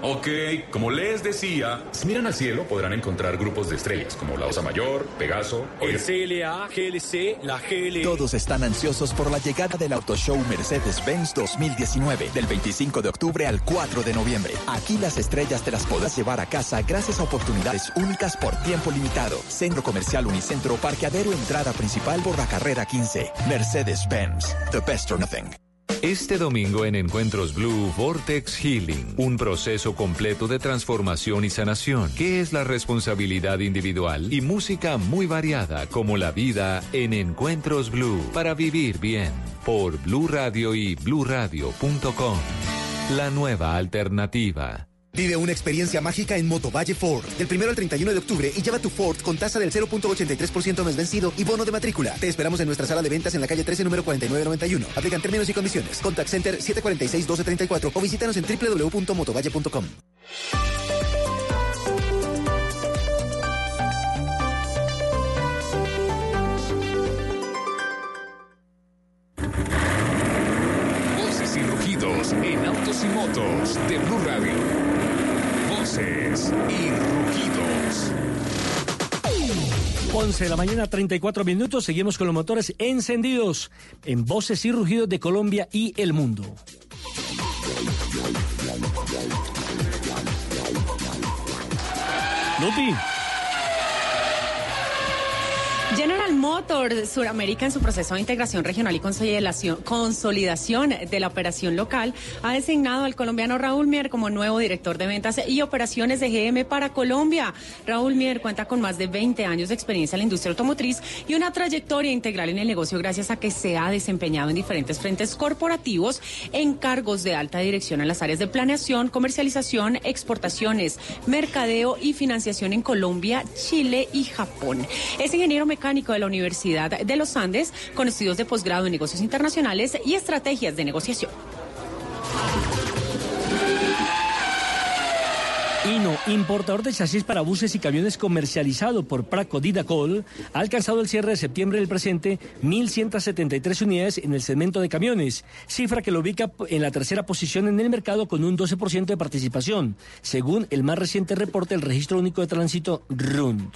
Ok, como les decía, si miran al cielo podrán encontrar grupos de estrellas como la Osa Mayor, Pegaso, El CLA, GLC, la GL. Todos están ansiosos por la llegada del Auto Show Mercedes-Benz 2019, del 25 de octubre al 4 de noviembre. Aquí las estrellas te las podrás llevar a casa gracias a oportunidades únicas por tiempo limitado. Centro Comercial Unicentro, parqueadero, entrada principal por la carrera 15. Mercedes-Benz, the best or nothing. Este domingo en Encuentros Blue, Vortex Healing, un proceso completo de transformación y sanación, que es la responsabilidad individual y música muy variada como la vida en Encuentros Blue, para vivir bien, por Blue Radio y bluradio.com. La nueva alternativa. Vive una experiencia mágica en Motovalle Ford. Del 1 al 31 de octubre y lleva tu Ford con tasa del 0.83% mes vencido y bono de matrícula. Te esperamos en nuestra sala de ventas en la calle 13, número 4991. Aplican términos y condiciones. Contact Center 746-1234 o visítanos en www.motovalle.com. y motos de Blue Radio. Voces y rugidos. 11 de la mañana, 34 minutos. Seguimos con los motores encendidos en voces y rugidos de Colombia y el mundo. Lupi. General Motors Suramérica en su proceso de integración regional y consolidación, de la operación local ha designado al colombiano Raúl Mier como nuevo director de ventas y operaciones de GM para Colombia. Raúl Mier cuenta con más de 20 años de experiencia en la industria automotriz y una trayectoria integral en el negocio gracias a que se ha desempeñado en diferentes frentes corporativos en cargos de alta dirección en las áreas de planeación, comercialización, exportaciones, mercadeo y financiación en Colombia, Chile y Japón. Es ingeniero de la Universidad de los Andes con estudios de posgrado en negocios internacionales y estrategias de negociación. Hino, importador de chasis para buses y camiones comercializado por Praco Didacol, ha alcanzado el cierre de septiembre del presente 1.173 unidades en el segmento de camiones, cifra que lo ubica en la tercera posición en el mercado con un 12% de participación, según el más reciente reporte del Registro Único de Tránsito RUND.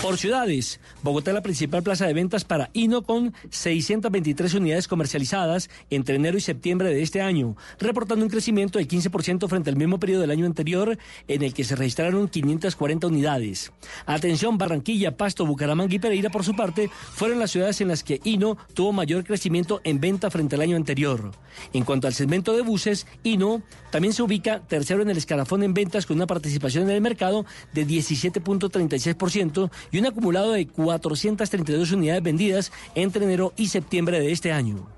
Por ciudades, Bogotá es la principal plaza de ventas para Hino con 623 unidades comercializadas entre enero y septiembre de este año, reportando un crecimiento del 15% frente al mismo periodo del año anterior en el que se registraron 540 unidades. Atención, Barranquilla, Pasto, Bucaramanga y Pereira, por su parte, fueron las ciudades en las que Hino tuvo mayor crecimiento en venta frente al año anterior. En cuanto al segmento de buses, Hino también se ubica tercero en el escalafón en ventas con una participación en el mercado de 17.36% y un acumulado de 432 unidades vendidas entre enero y septiembre de este año.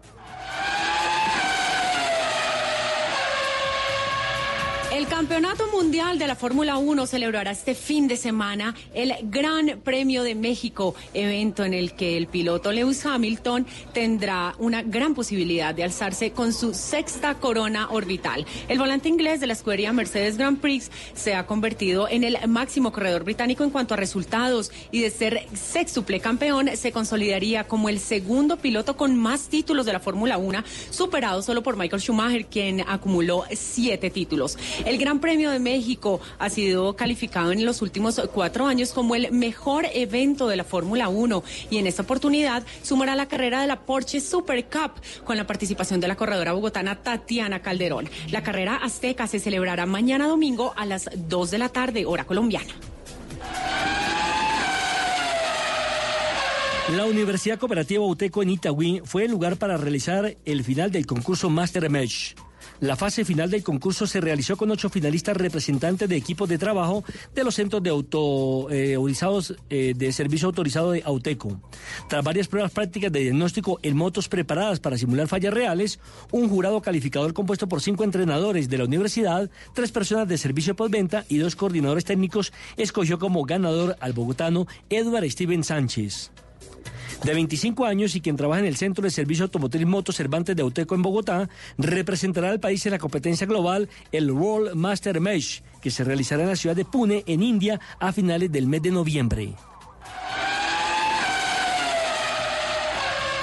Campeonato Mundial de la Fórmula 1 celebrará este fin de semana el Gran Premio de México, evento en el que el piloto Lewis Hamilton tendrá una gran posibilidad de alzarse con su sexta corona orbital. El volante inglés de la escudería Mercedes Grand Prix se ha convertido en el máximo corredor británico en cuanto a resultados y de ser sextuple campeón se consolidaría como el segundo piloto con más títulos de la Fórmula 1, superado solo por Michael Schumacher, quien acumuló siete títulos. El Gran Premio de México ha sido calificado en los últimos cuatro años como el mejor evento de la Fórmula 1 y en esta oportunidad sumará la carrera de la Porsche Super Cup con la participación de la corredora bogotana Tatiana Calderón. La carrera azteca se celebrará mañana domingo a las 2 de la tarde, hora colombiana. La Universidad Cooperativa Uteco en Itagüí fue el lugar para realizar el final del concurso Master Mesh. La fase final del concurso se realizó con ocho finalistas representantes de equipos de trabajo de los centros de eh, autorizados eh, de servicio autorizado de Auteco. Tras varias pruebas prácticas de diagnóstico en motos preparadas para simular fallas reales, un jurado calificador compuesto por cinco entrenadores de la universidad, tres personas de servicio postventa y dos coordinadores técnicos escogió como ganador al bogotano Edward Steven Sánchez de 25 años y quien trabaja en el Centro de Servicio Automotriz Moto Cervantes de Auteco en Bogotá, representará al país en la competencia global el World Master Mesh, que se realizará en la ciudad de Pune, en India, a finales del mes de noviembre.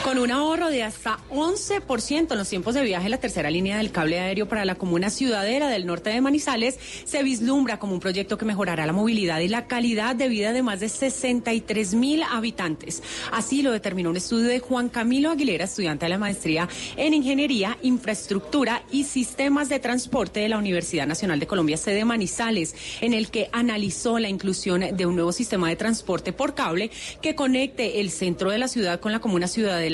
Con un ahorro de hasta 11% en los tiempos de viaje, la tercera línea del cable aéreo para la comuna ciudadera del norte de Manizales se vislumbra como un proyecto que mejorará la movilidad y la calidad de vida de más de 63 mil habitantes. Así lo determinó un estudio de Juan Camilo Aguilera, estudiante de la maestría en Ingeniería, Infraestructura y Sistemas de Transporte de la Universidad Nacional de Colombia, sede Manizales, en el que analizó la inclusión de un nuevo sistema de transporte por cable que conecte el centro de la ciudad con la comuna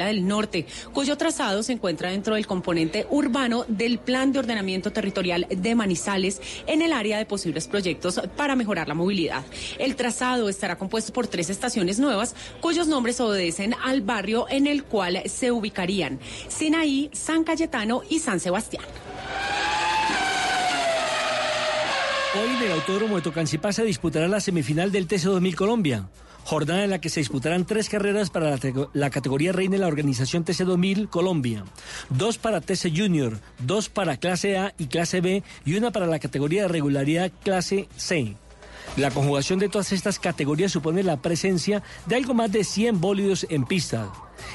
del Norte, cuyo trazado se encuentra dentro del componente urbano del Plan de Ordenamiento Territorial de Manizales en el área de posibles proyectos para mejorar la movilidad. El trazado estará compuesto por tres estaciones nuevas cuyos nombres obedecen al barrio en el cual se ubicarían Sinaí, San Cayetano y San Sebastián. Hoy en el Autódromo de Tocancipá se disputará la semifinal del TC2000 Colombia. Jornada en la que se disputarán tres carreras para la, categoría reina de la organización TC2000 Colombia, dos para TC Junior, dos para clase A y clase B y una para la categoría de regularidad clase C. La conjugación de todas estas categorías supone la presencia de algo más de 100 bólidos en pista.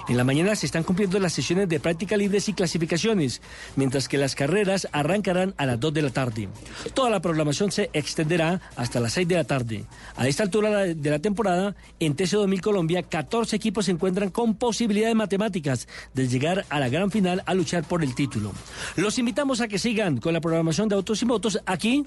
En la mañana se están cumpliendo las sesiones de práctica libres y clasificaciones, mientras que las carreras arrancarán a las 2 de la tarde. Toda la programación se extenderá hasta las 6 de la tarde. A esta altura de la temporada, en TC2000 Colombia, 14 equipos se encuentran con posibilidades matemáticas de llegar a la gran final a luchar por el título. Los invitamos a que sigan con la programación de Autos y Motos aquí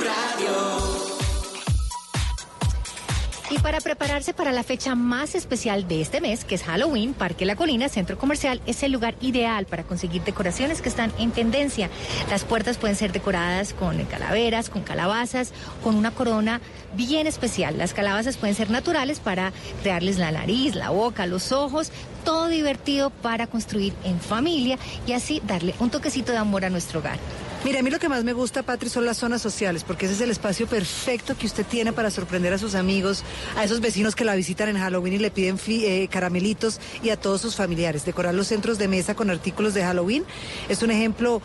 para prepararse para la fecha más especial de este mes, que es Halloween, Parque La Colina, Centro Comercial, es el lugar ideal para conseguir decoraciones que están en tendencia. Las puertas pueden ser decoradas con calaveras, con calabazas, con una corona bien especial. Las calabazas pueden ser naturales para crearles la nariz, la boca, los ojos, todo divertido para construir en familia y así darle un toquecito de amor a nuestro hogar. Mira, a mí lo que más me gusta, Patri, son las zonas sociales, porque ese es el espacio perfecto que usted tiene para sorprender a sus amigos, a esos vecinos que la visitan en Halloween y le piden eh, caramelitos y a todos sus familiares. Decorar los centros de mesa con artículos de Halloween es un ejemplo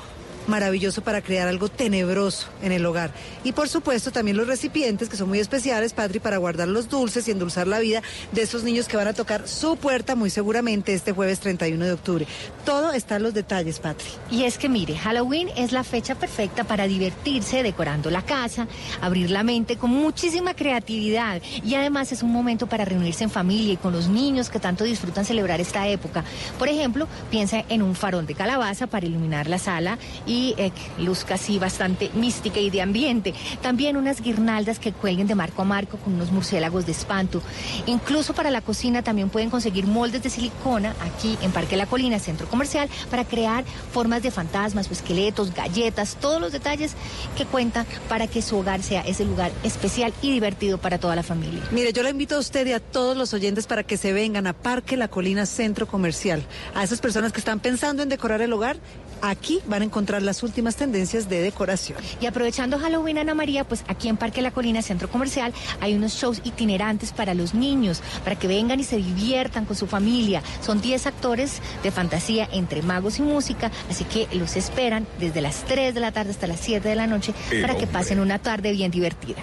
maravilloso para crear algo tenebroso en el hogar. Y por supuesto también los recipientes que son muy especiales, Patri, para guardar los dulces y endulzar la vida de esos niños que van a tocar su puerta muy seguramente este jueves 31 de octubre. Todo está en los detalles, Patri. Y es que mire, Halloween es la fecha perfecta para divertirse decorando la casa, abrir la mente con muchísima creatividad y además es un momento para reunirse en familia y con los niños que tanto disfrutan celebrar esta época. Por ejemplo, piensa en un farol de calabaza para iluminar la sala y eh, que luzca así bastante mística y de ambiente. También unas guirnaldas que cuelguen de marco a marco con unos murciélagos de espanto. Incluso para la cocina también pueden conseguir moldes de silicona aquí en Parque La Colina, centro comercial, para crear formas de fantasmas o esqueletos, galletas, todos los detalles que cuentan para que su hogar sea ese lugar especial y divertido para toda la familia. Mire, yo le invito a usted y a todos los oyentes para que se vengan a Parque La Colina Centro Comercial. A esas personas que están pensando en decorar el hogar, aquí van a encontrar las últimas tendencias de decoración. Y aprovechando Halloween, Ana María, pues aquí en Parque La Colina, Centro Comercial, hay unos shows itinerantes para los niños, para que vengan y se diviertan con su familia. Son 10 actores de fantasía entre magos y música, así que los esperan desde las 3 de la tarde hasta las 7 de la noche El para que pasen una tarde bien divertida.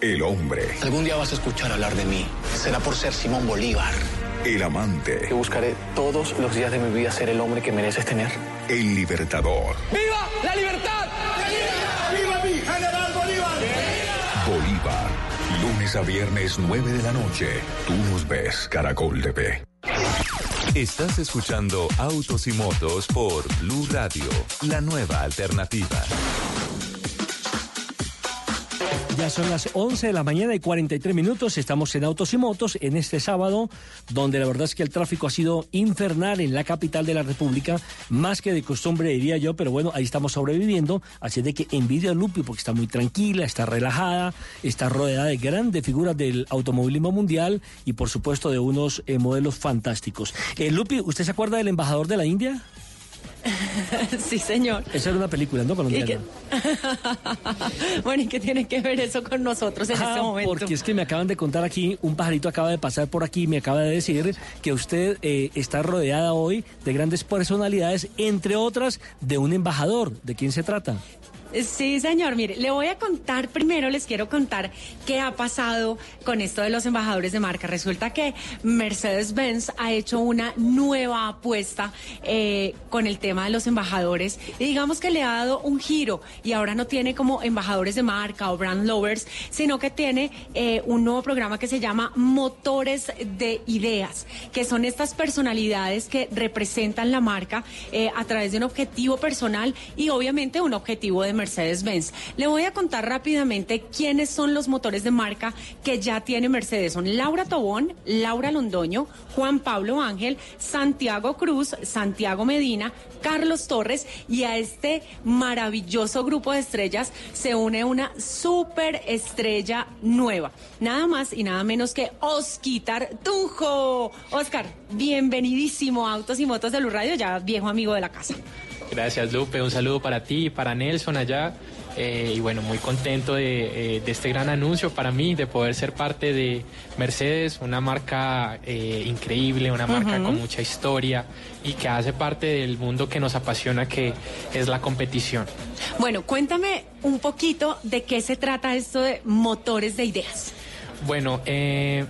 El hombre, Algún día vas a escuchar hablar de mí. Será por ser Simón Bolívar. el amante, Que buscaré todos los días de mi vida ser el hombre que mereces tener. el libertador. ¡Viva la libertad! ¡Viva mi general Bolívar! Bolívar. Lunes a viernes 9 de la noche. Tú nos ves, Caracol TV. Estás escuchando Autos y Motos por Blue Radio, la nueva alternativa. Ya son las 11 de la mañana y 43 minutos. Estamos en Autos y Motos en este sábado, donde la verdad es que el tráfico ha sido infernal en la capital de la República, más que de costumbre diría yo, pero bueno, ahí estamos sobreviviendo. Así de que envidia a Lupi porque está muy tranquila, está relajada, está rodeada de grandes figuras del automovilismo mundial y por supuesto de unos eh, modelos fantásticos. Eh, Lupi, ¿usted se acuerda del embajador de la India? *laughs* sí, señor. Esa era una película, ¿no? Colombiana. *laughs* bueno, ¿y qué tiene que ver eso con nosotros en Ah, este momento? Porque es que me acaban de contar aquí, un pajarito acaba de pasar por aquí y me acaba de decir que usted eh, está rodeada hoy de grandes personalidades, entre otras de un embajador. ¿De quién se trata? Sí, señor. Mire, le voy a contar primero, les quiero contar qué ha pasado con esto de los embajadores de marca. Resulta que Mercedes-Benz ha hecho una nueva apuesta eh, con el tema de los embajadores. Y digamos que le ha dado un giro y ahora no tiene como embajadores de marca o brand lovers, sino que tiene eh, un nuevo programa que se llama Motores de Ideas, que son estas personalidades que representan la marca eh, a través de un objetivo personal y obviamente un objetivo de Mercedes-Benz. Le voy a contar rápidamente quiénes son los motores de marca que ya tiene Mercedes. Son Laura Tobón, Laura Londoño, Juan Pablo Ángel, Santiago Cruz, Santiago Medina, Carlos Torres y a este maravilloso grupo de estrellas se une una super estrella nueva. Nada más y nada menos que Osquitar Tunjo. Oscar, bienvenidísimo a Autos y Motos de Luz Radio, ya viejo amigo de la casa. Gracias Lupe, un saludo para ti y para Nelson allá. Eh, y bueno, muy contento de, eh, de este gran anuncio para mí, de poder ser parte de Mercedes, una marca eh, increíble, una marca con mucha historia y que hace parte del mundo que nos apasiona, que es la competición. Bueno, cuéntame un poquito de qué se trata esto de motores de ideas. Bueno, eh,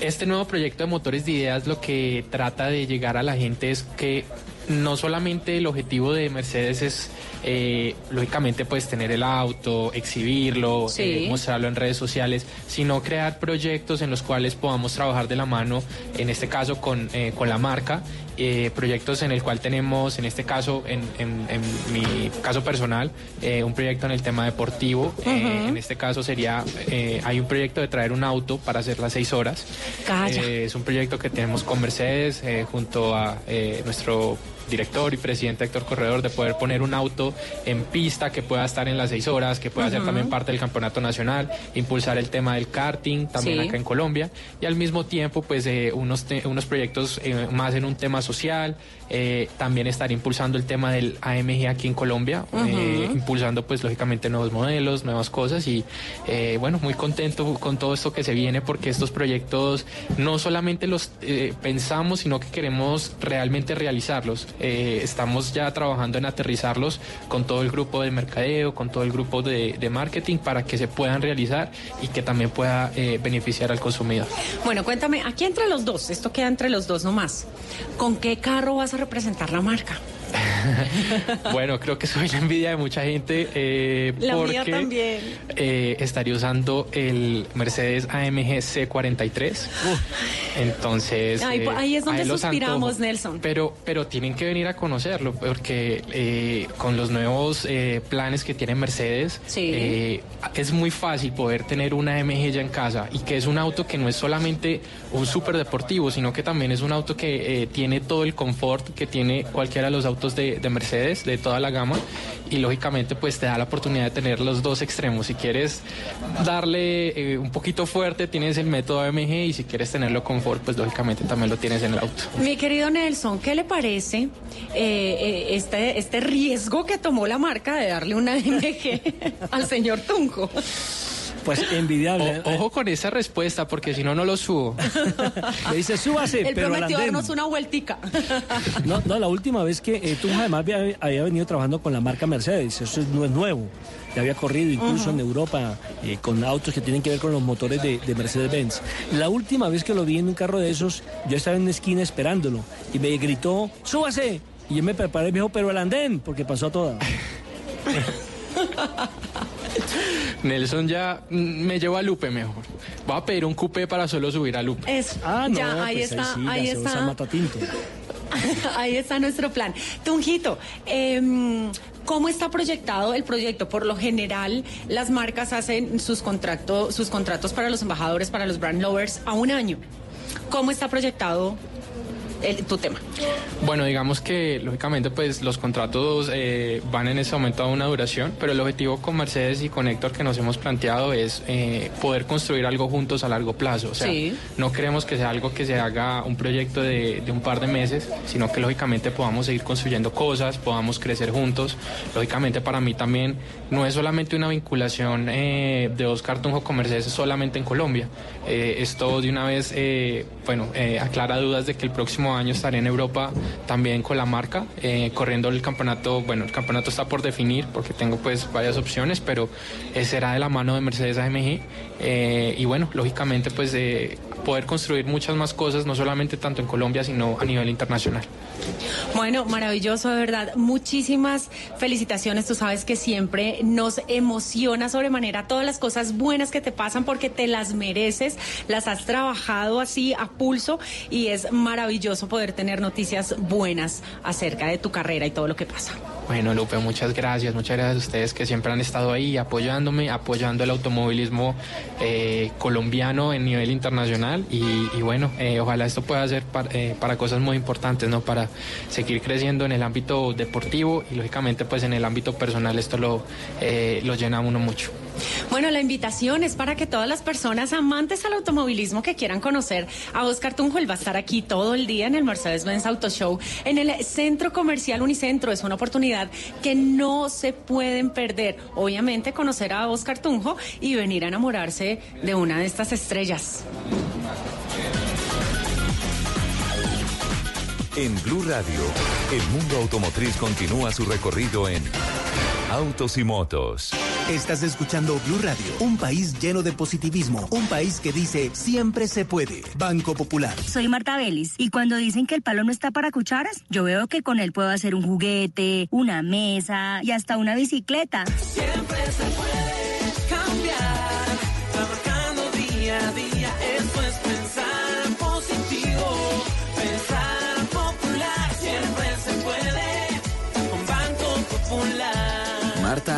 este nuevo proyecto de motores de ideas lo que trata de llegar a la gente es que no solamente el objetivo de Mercedes es, eh, lógicamente, pues tener el auto, exhibirlo, Sí. eh, mostrarlo en redes sociales, sino crear proyectos en los cuales podamos trabajar de la mano, en este caso con, eh, con la marca, proyectos en el cual tenemos, en este caso, en, en- en mi caso personal, un proyecto en el tema deportivo. En este caso sería, hay un proyecto de traer un auto para hacer las seis horas. Es un proyecto que tenemos con Mercedes junto a nuestro director y presidente Héctor Corredor de poder poner un auto en pista que pueda estar en las seis horas, que pueda ser también parte del campeonato nacional, impulsar el tema del karting también Sí. acá en Colombia y al mismo tiempo pues eh, unos, te- unos proyectos eh, más en un tema social, eh, también estar impulsando el tema del AMG aquí en Colombia, eh, impulsando pues lógicamente nuevos modelos, nuevas cosas y bueno, muy contento con todo esto que se viene porque estos proyectos no solamente los eh, pensamos, sino que queremos realmente realizarlos. Eh, estamos ya trabajando en aterrizarlos con todo el grupo de mercadeo, con todo el grupo de, marketing para que se puedan realizar y que también pueda eh, beneficiar al consumidor. Bueno, cuéntame, aquí entre los dos, esto queda entre los dos nomás. ¿Con qué carro vas a representar la marca? *laughs* Bueno, creo que soy la envidia de mucha gente eh, La porque mía también. eh, estaría usando el Mercedes AMG C43. Entonces, Ahí, eh, ahí es donde suspiramos, antojo. Nelson. Pero, pero tienen que venir a conocerlo porque eh, con los nuevos eh, planes que tiene Mercedes, Sí. eh, es muy fácil poder tener una AMG ya en casa y que es un auto que no es solamente un súper deportivo, sino que también es un auto que eh, tiene todo el confort que tiene cualquiera de los autos de, de Mercedes, de toda la gama, y lógicamente pues te da la oportunidad de tener los dos extremos. Si quieres darle eh, un poquito fuerte, tienes el método AMG y si quieres tenerlo confort, pues lógicamente también lo tienes en el auto. Mi querido Nelson, ¿qué le parece eh, eh, este, este riesgo que tomó la marca de darle una MG *laughs* al señor Tunjo? Pues envidiable. O- ojo con esa respuesta, porque si no, no lo subo. *laughs* Le dice, súbase, Él pero prometió darnos una vueltica. *laughs* No, no, la última vez que eh, tú además había, había venido trabajando con la marca Mercedes, eso es- no es nuevo. Ya había corrido incluso en Europa eh, con autos que tienen que ver con los motores de, de Mercedes-Benz. La última vez que lo vi en un carro de esos, yo estaba en una esquina esperándolo y me gritó, súbase. Y yo me preparé y me dijo, pero el andén, porque pasó a toda. *laughs* *laughs* Nelson ya me lleva a Lupe mejor. Voy a pedir un coupé para solo subir a Lupe. Es, Ah, no, ya, ahí pues está, sí, ahí está. matatinto. *laughs* Ahí está nuestro plan. Tunjito, em, ¿cómo está proyectado el proyecto? Por lo general, las marcas hacen sus, contrato- sus contratos para los embajadores, para los brand lovers, a un año. ¿Cómo está proyectado el- tu tema. Bueno, digamos que lógicamente pues los contratos eh, van en ese momento a una duración, pero el objetivo con Mercedes y con Héctor que nos hemos planteado es eh, poder construir algo juntos a largo plazo. O sea, Sí. no queremos que sea algo que se haga un proyecto de, de un par de meses, sino que lógicamente podamos seguir construyendo cosas, podamos crecer juntos. Lógicamente para mí también no es solamente una vinculación eh, de Oscar Tunjo con Mercedes solamente en Colombia. Eh, esto de una vez, eh, bueno, eh, aclara dudas de que el próximo año estaré en Europa también con la marca, eh, corriendo el campeonato. Bueno, el campeonato está por definir porque tengo pues varias opciones, pero eh, será de la mano de Mercedes AMG. eh, y bueno, lógicamente pues eh, poder construir muchas más cosas, no solamente tanto en Colombia, sino a nivel internacional. Bueno, maravilloso, de verdad. Muchísimas felicitaciones. Tú sabes que siempre nos emociona sobremanera todas las cosas buenas que te pasan porque te las mereces, las has trabajado así a pulso y es maravilloso poder tener noticias buenas acerca de tu carrera y todo lo que pasa. Bueno, Lupe, muchas gracias. Muchas gracias a ustedes que siempre han estado ahí apoyándome, apoyando el automovilismo eh, colombiano en nivel internacional. Y, bueno, eh, ojalá esto pueda ser para, eh, para cosas muy importantes, ¿no? Para seguir creciendo en el ámbito deportivo y lógicamente pues en el ámbito personal esto lo, lo llena a uno mucho. Bueno, la invitación es para que todas las personas amantes al automovilismo que quieran conocer a Oscar Tunjo, él va a estar aquí todo el día en el Mercedes-Benz Auto Show, en el Centro Comercial Unicentro. Es una oportunidad que no se pueden perder. Obviamente, conocer a Oscar Tunjo y venir a enamorarse de una de estas estrellas. En Blue Radio, el mundo automotriz continúa su recorrido en Autos y Motos. Estás escuchando Blue Radio, un país lleno de positivismo, un país que dice siempre se puede. Banco Popular. Soy Marta Vélez y cuando dicen que el palo no está para cucharas, yo veo que con él puedo hacer un juguete, una mesa y hasta una bicicleta. Siempre se puede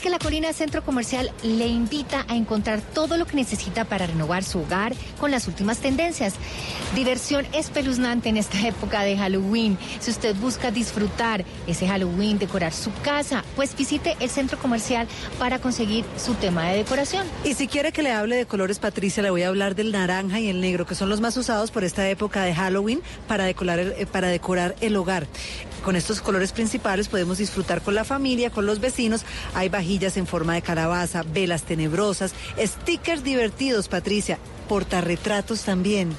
Parque La Colina Centro Comercial le invita a encontrar todo lo que necesita para renovar su hogar con las últimas tendencias. Diversión espeluznante en esta *laughs* época de Halloween. Si usted busca disfrutar ese Halloween, decorar su casa, pues visite el centro comercial para conseguir su tema de decoración. Y si quiere que le hable de colores, Patricia, le voy a hablar del naranja y el negro, que son los más usados por esta época de Halloween para decorar el, eh, para decorar el hogar. Con estos colores principales podemos disfrutar con la familia, con los vecinos. Hay en forma de calabaza, velas tenebrosas, stickers divertidos, Patricia, portarretratos también.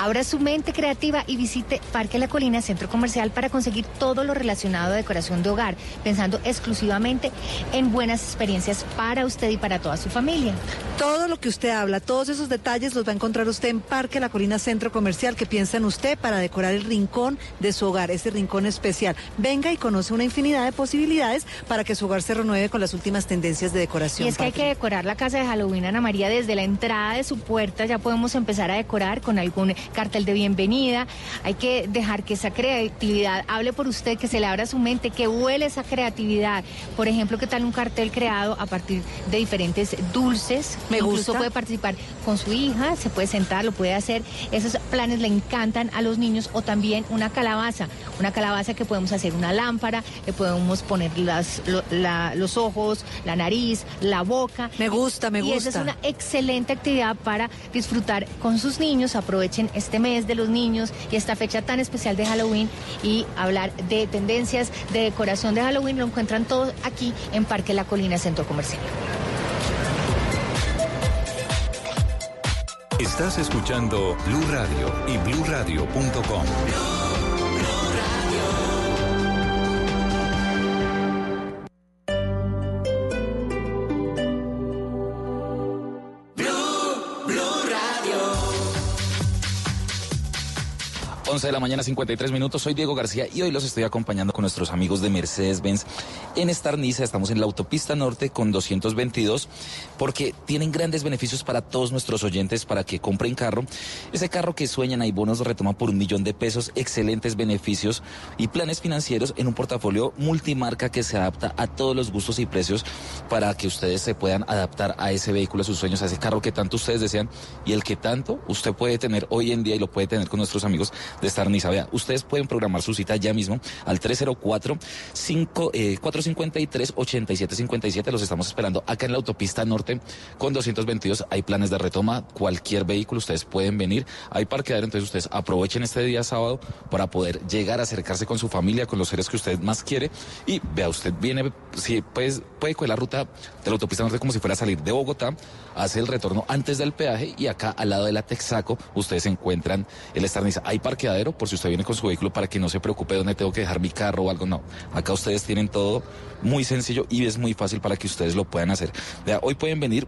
Abra su mente creativa y visite Parque La Colina Centro Comercial para conseguir todo lo relacionado a decoración de hogar, pensando exclusivamente en buenas experiencias para usted y para toda su familia. Todo lo que usted habla, todos esos detalles los va a encontrar usted en Parque La Colina Centro Comercial, que piensa en usted para decorar el rincón de su hogar, ese rincón especial. Venga y conoce una infinidad de posibilidades para que su hogar se renueve con las últimas tendencias de decoración. Y es que hay que decorar la casa de Halloween, Ana María, desde la entrada de su puerta. Ya podemos empezar a decorar con algún cartel de bienvenida. Hay que dejar que esa creatividad hable por usted, que se le abra su mente, que huele esa creatividad. Por ejemplo, ¿qué tal un cartel creado a partir de diferentes dulces? Me Incluso gusta. puede participar con su hija, se puede sentar, lo puede hacer. Esos planes le encantan a los niños o también una calabaza. Una calabaza que podemos hacer una lámpara, le podemos poner las, lo- la- los ojos, la nariz, la boca. Me gusta, me y esa es gusta. una excelente actividad para disfrutar con sus niños. Este mes de los niños y esta fecha tan especial de Halloween y hablar de tendencias de decoración de Halloween. Lo encuentran todo aquí en Parque La Colina Centro Comercial. Estás escuchando Blue Radio y bluradio.com. 11 de la mañana, 53 minutos. Soy Diego García y hoy los estoy acompañando con nuestros amigos de Mercedes-Benz. En Estarniza estamos en la autopista norte con 222 porque tienen grandes beneficios para todos nuestros oyentes para que compren carro. Ese carro que sueñan, hay bonos retoma por un millón de pesos, excelentes beneficios y planes financieros en un portafolio multimarca que se adapta a todos los gustos y precios para que ustedes se puedan adaptar a ese vehículo, a sus sueños, a ese carro que tanto ustedes desean y el que tanto usted puede tener hoy en día y lo puede tener con nuestros amigos de estar Niza. Vea, ustedes pueden programar su cita ya mismo al 304 5, eh, 453 8757. Los estamos esperando acá en la autopista norte con 222. Hay planes de retoma, cualquier vehículo, ustedes pueden venir. Hay parqueadero, entonces ustedes aprovechen este día sábado para poder llegar a acercarse con su familia, con los seres que usted más quiere. Y vea, usted viene, si pues, puede coger la ruta de la autopista norte como si fuera a salir de Bogotá, hace el retorno antes del peaje y acá al lado de la Texaco ustedes encuentran el Estarniza. Hay parqueadero por si usted viene con su vehículo para que no se preocupe dónde tengo que dejar mi carro o algo. No, acá ustedes tienen todo muy sencillo y es muy fácil para que ustedes lo puedan hacer. Vea, hoy pueden venir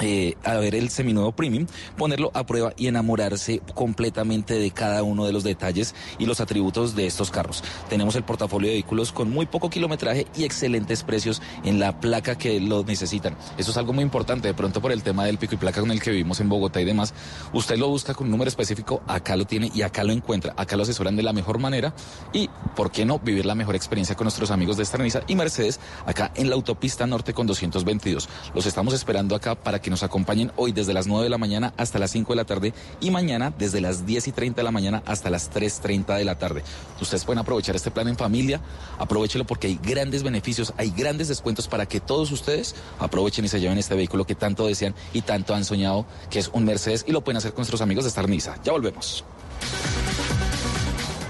eh, a ver el seminuevo premium, ponerlo a prueba y enamorarse completamente de cada uno de los detalles y los atributos de estos carros. Tenemos el portafolio de vehículos con muy poco kilometraje y excelentes precios en la placa que lo necesitan. Eso es algo muy importante. De pronto por el tema del pico y placa con el que vivimos en Bogotá y demás, usted lo busca con un número específico, acá lo tiene y acá lo encuentra. Acá lo asesoran de la mejor manera y, ¿por qué no, vivir la mejor experiencia con nuestros amigos de Estraniza y Mercedes acá en la autopista norte con 222. Los estamos esperando acá para que nos acompañen hoy desde las 9 de la mañana hasta las 5 de la tarde y mañana desde las 10 y 30 de la mañana hasta las 3.30 de la tarde. Ustedes pueden aprovechar este plan en familia, aprovechelo porque hay grandes beneficios, hay grandes descuentos para que todos ustedes aprovechen y se lleven este vehículo que tanto desean y tanto han soñado, que es un Mercedes, y lo pueden hacer con nuestros amigos de Starniza. Ya volvemos.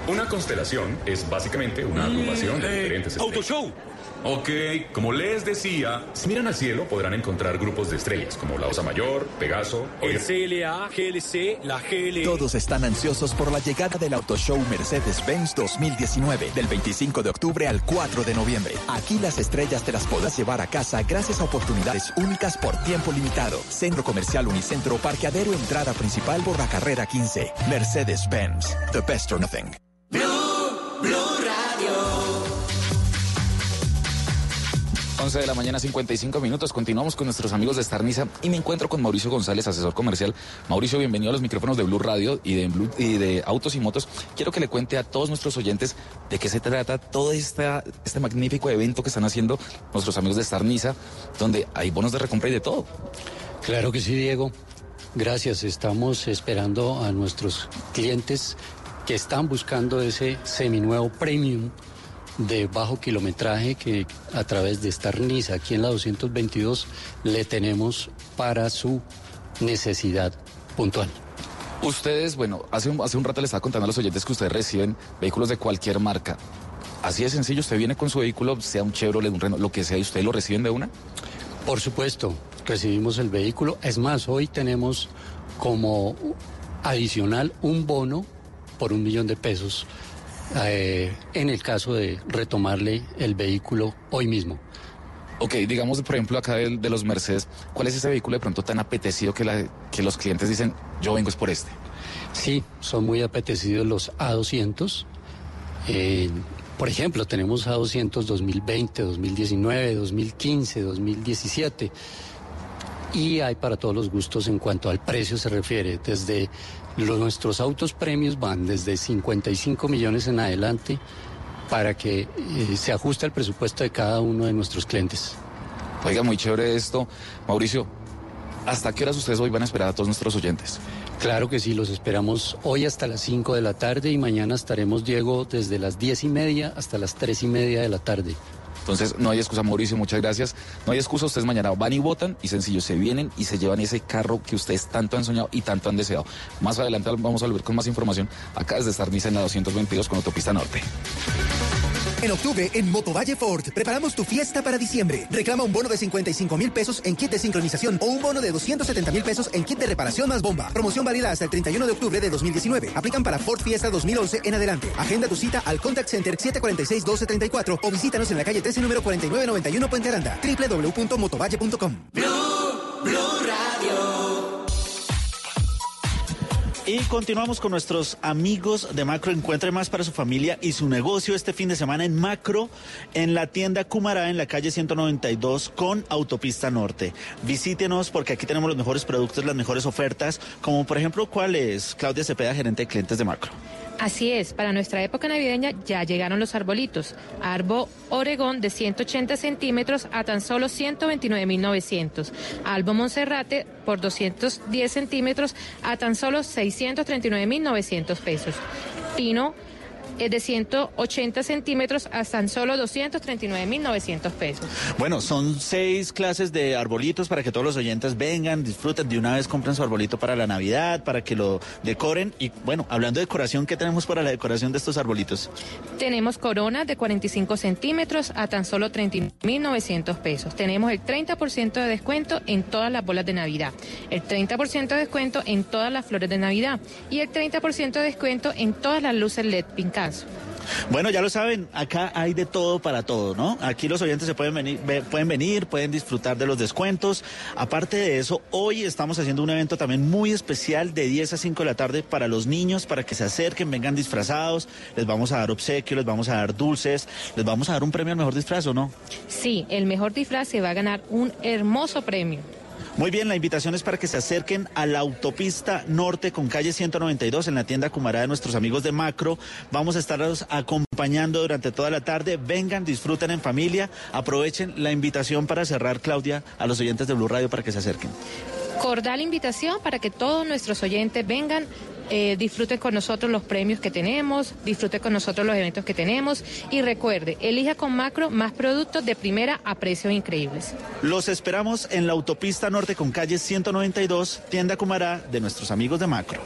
Una constelación es básicamente una agrupación de diferentes estrellas. Autoshow. Ok, como les decía, si miran al cielo podrán encontrar grupos de estrellas como la Osa Mayor, Pegaso, El CLA, GLC, la GL. Todos están ansiosos por la llegada del Auto Show Mercedes-Benz 2019, del 25 de octubre al 4 de noviembre. Aquí las estrellas te las podrás llevar a casa gracias a oportunidades únicas por tiempo limitado. Centro Comercial Unicentro, parqueadero, entrada principal por la carrera 15. Mercedes-Benz, the best or nothing. Blue, Blue 11 de la mañana, 55 minutos. Continuamos con nuestros amigos de Starniza y me encuentro con Mauricio González, asesor comercial. Mauricio, bienvenido a los micrófonos de Blue Radio y de, Blue- y de Autos y Motos. Quiero que le cuente a todos nuestros oyentes de qué se trata todo esta, este magnífico evento que están haciendo nuestros amigos de Starniza, donde hay bonos de recompra y de todo. Claro que sí, Diego. Gracias. Estamos esperando a nuestros clientes que están buscando ese seminuevo premium de bajo kilometraje que a través de Starniza aquí en la 222 le tenemos para su necesidad puntual. Ustedes, bueno, hace un, hace un rato les estaba contando a los oyentes que ustedes reciben vehículos de cualquier marca. Así de sencillo, usted viene con su vehículo, sea un Chevrolet, un Renault, lo que sea, y ustedes lo reciben de una. Por supuesto, recibimos el vehículo. Es más, hoy tenemos como adicional un bono por un millón de pesos eh, en el caso de retomarle el vehículo hoy mismo. Ok, digamos, por ejemplo, acá de, de los Mercedes, ¿cuál es ese vehículo de pronto tan apetecido que, la- que los clientes dicen, yo vengo es por este? Sí, son muy apetecidos los A200. Eh, por ejemplo, tenemos A200 2020, 2019, 2015, 2017. Y hay para todos los gustos en cuanto al precio se refiere. Desde los- nuestros autos premios van desde 55 millones en adelante para que eh, se ajuste al presupuesto de cada uno de nuestros clientes. Oiga, muy chévere esto. Mauricio, ¿hasta qué horas ustedes hoy van a esperar a todos nuestros oyentes? Claro que sí, los esperamos hoy hasta las 5 de la tarde y mañana estaremos, Diego, desde las 10 y media hasta las 3 y media de la tarde. Entonces, no hay excusa, Mauricio, muchas gracias. No hay excusa, ustedes mañana van y votan y sencillo, se vienen y se llevan ese carro que ustedes tanto han soñado y tanto han deseado. Más adelante vamos a volver con más información acá desde Starniza en la 222 con Autopista Norte. En octubre, en Motovalle Ford, preparamos tu fiesta para diciembre. Reclama un bono de 55 mil pesos en kit de sincronización o un bono de 270 mil pesos en kit de reparación más bomba. Promoción válida hasta el 31 de octubre de 2019. Aplican para Ford Fiesta 2011 en adelante. Agenda tu cita al Contact Center 746-1234 o visítanos en la calle 13, número 4991 Puente Aranda. www.motovalle.com. Blue Radio. Y continuamos con nuestros amigos de Macro. Encuentre más para su familia y su negocio este fin de semana en Macro, en la tienda Cumará, en la calle 192 con Autopista Norte. Visítenos porque aquí tenemos los mejores productos, las mejores ofertas, como por ejemplo, ¿cuál es? Claudia Cepeda, gerente de clientes de Macro. Así es, para nuestra época navideña ya llegaron los arbolitos. Arbo Oregón de 180 centímetros a tan solo 129.900. Albo Monserrate por 210 centímetros a tan solo 639.900 pesos. Pino de 180 centímetros a tan solo 239.900 pesos. Bueno, son seis clases de arbolitos para que todos los oyentes vengan, disfruten, de una vez compren su arbolito para la Navidad, para que lo decoren. Y bueno, hablando de decoración, ¿qué tenemos para la decoración de estos arbolitos? Tenemos coronas de 45 centímetros a tan solo 30.900 pesos. Tenemos el 30% de descuento en todas las bolas de Navidad, el 30% de descuento en todas las flores de Navidad y el 30% de descuento en todas las luces LED pintadas. Bueno, ya lo saben, acá hay de todo para todo, ¿no? Aquí los oyentes se pueden venir, ve- pueden venir, pueden disfrutar de los descuentos. Aparte de eso, hoy estamos haciendo un evento también muy especial de 10 a 5 de la tarde para los niños, para que se acerquen, vengan disfrazados. Les vamos a dar obsequios, les vamos a dar dulces, les vamos a dar un premio al mejor disfraz, ¿o no? Sí, el mejor disfraz se va a ganar un hermoso premio. Muy bien, la invitación es para que se acerquen a la autopista norte con calle 192 en la tienda Cumará de nuestros amigos de Macro. Vamos a estarlos acompañando durante toda la tarde. Vengan, disfruten en familia. Aprovechen la invitación para cerrar, Claudia, a los oyentes de Blue Radio para que se acerquen. Cordial invitación para que todos nuestros oyentes vengan, eh, disfruten con nosotros los premios que tenemos, disfruten con nosotros los eventos que tenemos y recuerde, elija con Macro más productos de primera a precios increíbles. Los esperamos en la autopista norte con calle 192, tienda Cumará de nuestros amigos de Macro.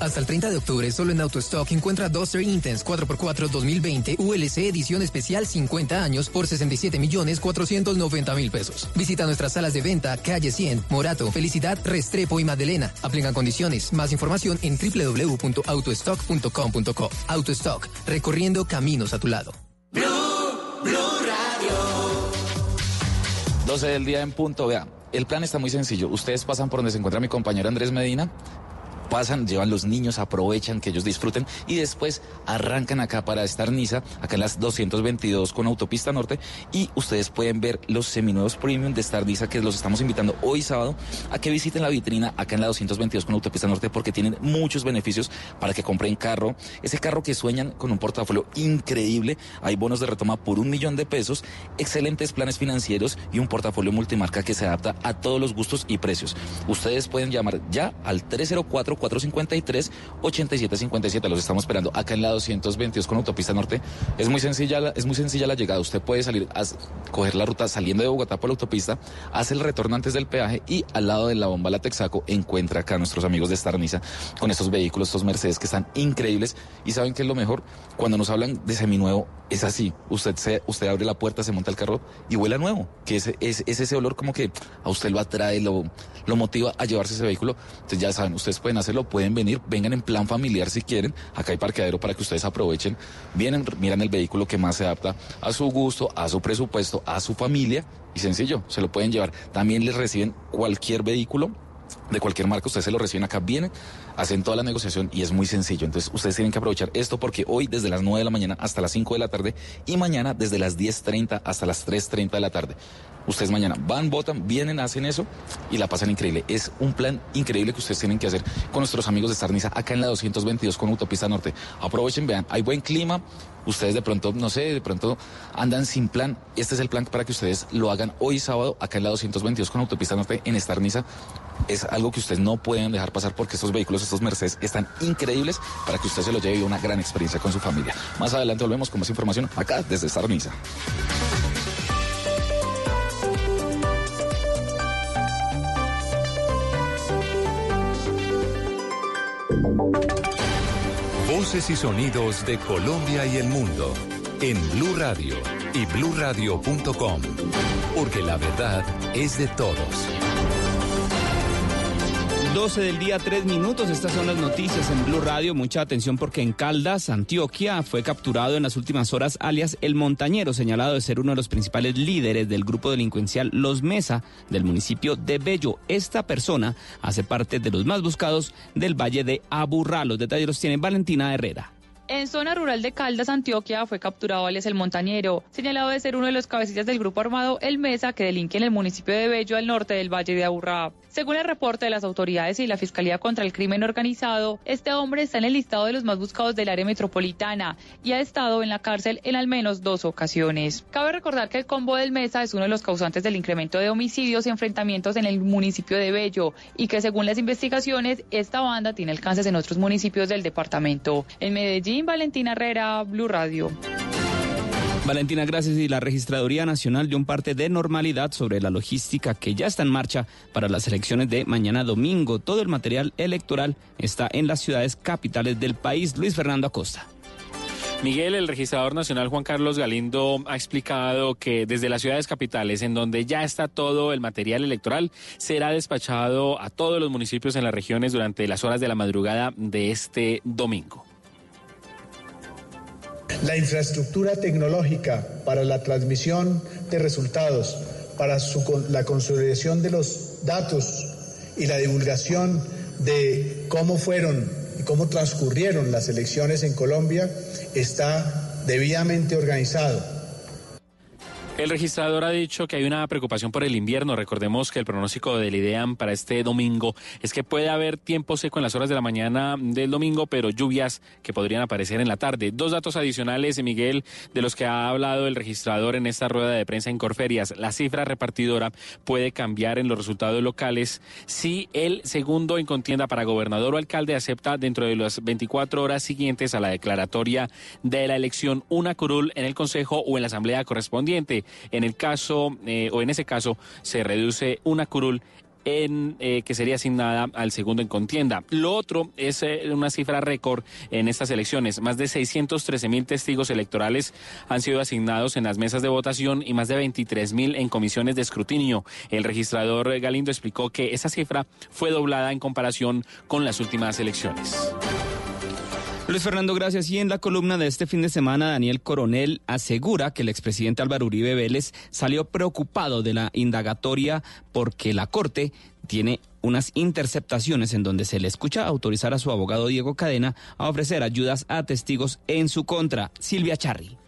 Hasta el 30 de octubre, solo en AutoStock encuentra Duster Intense 4x4 2020 ULC edición especial 50 años por 67 millones 490 mil pesos. Visita nuestras salas de venta, calle 100, Morato, Felicidad, Restrepo y Madelena. Aplican condiciones. Más información en www.autostock.com.co. AutoStock, recorriendo caminos a tu lado. 12 del día en punto. Vea, el plan está muy sencillo. Ustedes pasan por donde se encuentra mi compañero Andrés Medina. Pasan, llevan los niños, aprovechan que ellos disfruten y después arrancan acá para estar Niza, acá en las 222 con Autopista Norte y ustedes pueden ver los seminuevos premium de Star Niza que los estamos invitando hoy sábado a que visiten la vitrina acá en la 222 con Autopista Norte porque tienen muchos beneficios para que compren carro, ese carro que sueñan con un portafolio increíble, hay bonos de retoma por un millón de pesos, excelentes planes financieros y un portafolio multimarca que se adapta a todos los gustos y precios. Ustedes pueden llamar ya al 304 453-8757. Los estamos esperando acá en la 222 con Autopista Norte. Es muy sencilla, la- es muy sencilla la llegada. Usted puede salir a coger la ruta saliendo de Bogotá por la autopista, hace el retorno antes del peaje y al lado de la bomba La Texaco encuentra acá a nuestros amigos de Starniza con estos vehículos, estos Mercedes que están increíbles. Y saben que es lo mejor, cuando nos hablan de seminuevo, es así. Usted se, usted abre la puerta, se monta el carro y huele a nuevo. Que es, es, es ese olor como que a usted lo atrae, lo, lo motiva a llevarse ese vehículo. Entonces ya saben, ustedes pueden hacerlo, pueden venir, vengan en plan familiar si quieren. Acá hay parqueadero para que ustedes aprovechen. Vienen, miran el vehículo que más se adapta a su gusto, a su presupuesto, a su familia. Y sencillo, se lo pueden llevar. También les reciben cualquier vehículo de cualquier marca, ustedes se lo reciben acá, vienen, hacen toda la negociación y es muy sencillo. Entonces, ustedes tienen que aprovechar esto porque hoy desde las 9 de la mañana hasta las 5 de la tarde y mañana desde las 10.30 hasta las 3.30 de la tarde. Ustedes mañana van, votan, vienen, hacen eso y la pasan increíble. Es un plan increíble que ustedes tienen que hacer con nuestros amigos de Starniza acá en la 222 con Autopista Norte. Aprovechen, vean, hay buen clima. Ustedes de pronto, no sé, de pronto andan sin plan. Este es el plan para que ustedes lo hagan hoy sábado acá en la 222 con Autopista Norte en Starniza. Es algo que ustedes no pueden dejar pasar porque estos vehículos, estos Mercedes, están increíbles para que usted se lo lleve una gran experiencia con su familia. Más adelante volvemos con más información acá desde Starniza. Voces y sonidos de Colombia y el mundo en Blue Radio y bluradio.com, porque la verdad es de todos. 12 del día, 3 minutos. Estas son las noticias en Blue Radio. Mucha atención porque en Caldas, Antioquia, fue capturado en las últimas horas alias El Montañero, señalado de ser uno de los principales líderes del grupo delincuencial Los Mesa del municipio de Bello. Esta persona hace parte de los más buscados del Valle de Aburrá. Los detalles los tiene Valentina Herrera. En zona rural de Caldas, Antioquia, fue capturado alias el Montañero, señalado de ser uno de los cabecillas del grupo armado El Mesa, que delinque en el municipio de Bello, al norte del Valle de Aburrá. Según el reporte de las autoridades y la Fiscalía contra el Crimen Organizado, este hombre está en el listado de los más buscados del área metropolitana y ha estado en la cárcel en al menos dos ocasiones. Cabe recordar que el combo del Mesa es uno de los causantes del incremento de homicidios y enfrentamientos en el municipio de Bello y que según las investigaciones, esta banda tiene alcances en otros municipios del departamento. En Medellín, Valentina Herrera, Blue Radio. Valentina, gracias. Y la Registraduría Nacional dio un parte de normalidad sobre la logística que ya está en marcha para las elecciones de mañana domingo. Todo el material electoral está en las ciudades capitales del país. Luis Fernando Acosta. Miguel, el registrador nacional Juan Carlos Galindo ha explicado que desde las ciudades capitales, en donde ya está todo el material electoral, será despachado a todos los municipios en las regiones durante las horas de la madrugada de este domingo. La infraestructura tecnológica para la transmisión de resultados, para la consolidación de los datos y la divulgación de cómo fueron y cómo transcurrieron las elecciones en Colombia está debidamente organizado el registrador ha dicho que hay una preocupación por el invierno. Recordemos que el pronóstico del IDEAM para este domingo es que puede haber tiempo seco en las horas de la mañana del domingo, pero lluvias que podrían aparecer en la tarde. Dos datos adicionales, Miguel, de los que ha hablado el registrador en esta rueda de prensa en Corferias. La cifra repartidora puede cambiar en los resultados locales si el segundo en contienda para gobernador o alcalde acepta dentro de las 24 horas siguientes a la declaratoria de la elección una curul en el Consejo o en la Asamblea correspondiente. En el caso, eh, o en ese caso, se reduce una curul en, eh, que sería asignada al segundo en contienda. Lo otro es eh, una cifra récord en estas elecciones. Más de 613 mil testigos electorales han sido asignados en las mesas de votación y más de 23 mil en comisiones de escrutinio. El registrador Galindo explicó que esa cifra fue doblada en comparación con las últimas elecciones. Luis Fernando, gracias. Y en la columna de este fin de semana, Daniel Coronel asegura que el expresidente Álvaro Uribe Vélez salió preocupado de la indagatoria porque la Corte tiene unas interceptaciones en donde se le escucha autorizar a su abogado Diego Cadena a ofrecer ayudas a testigos en su contra. Silvia Charri.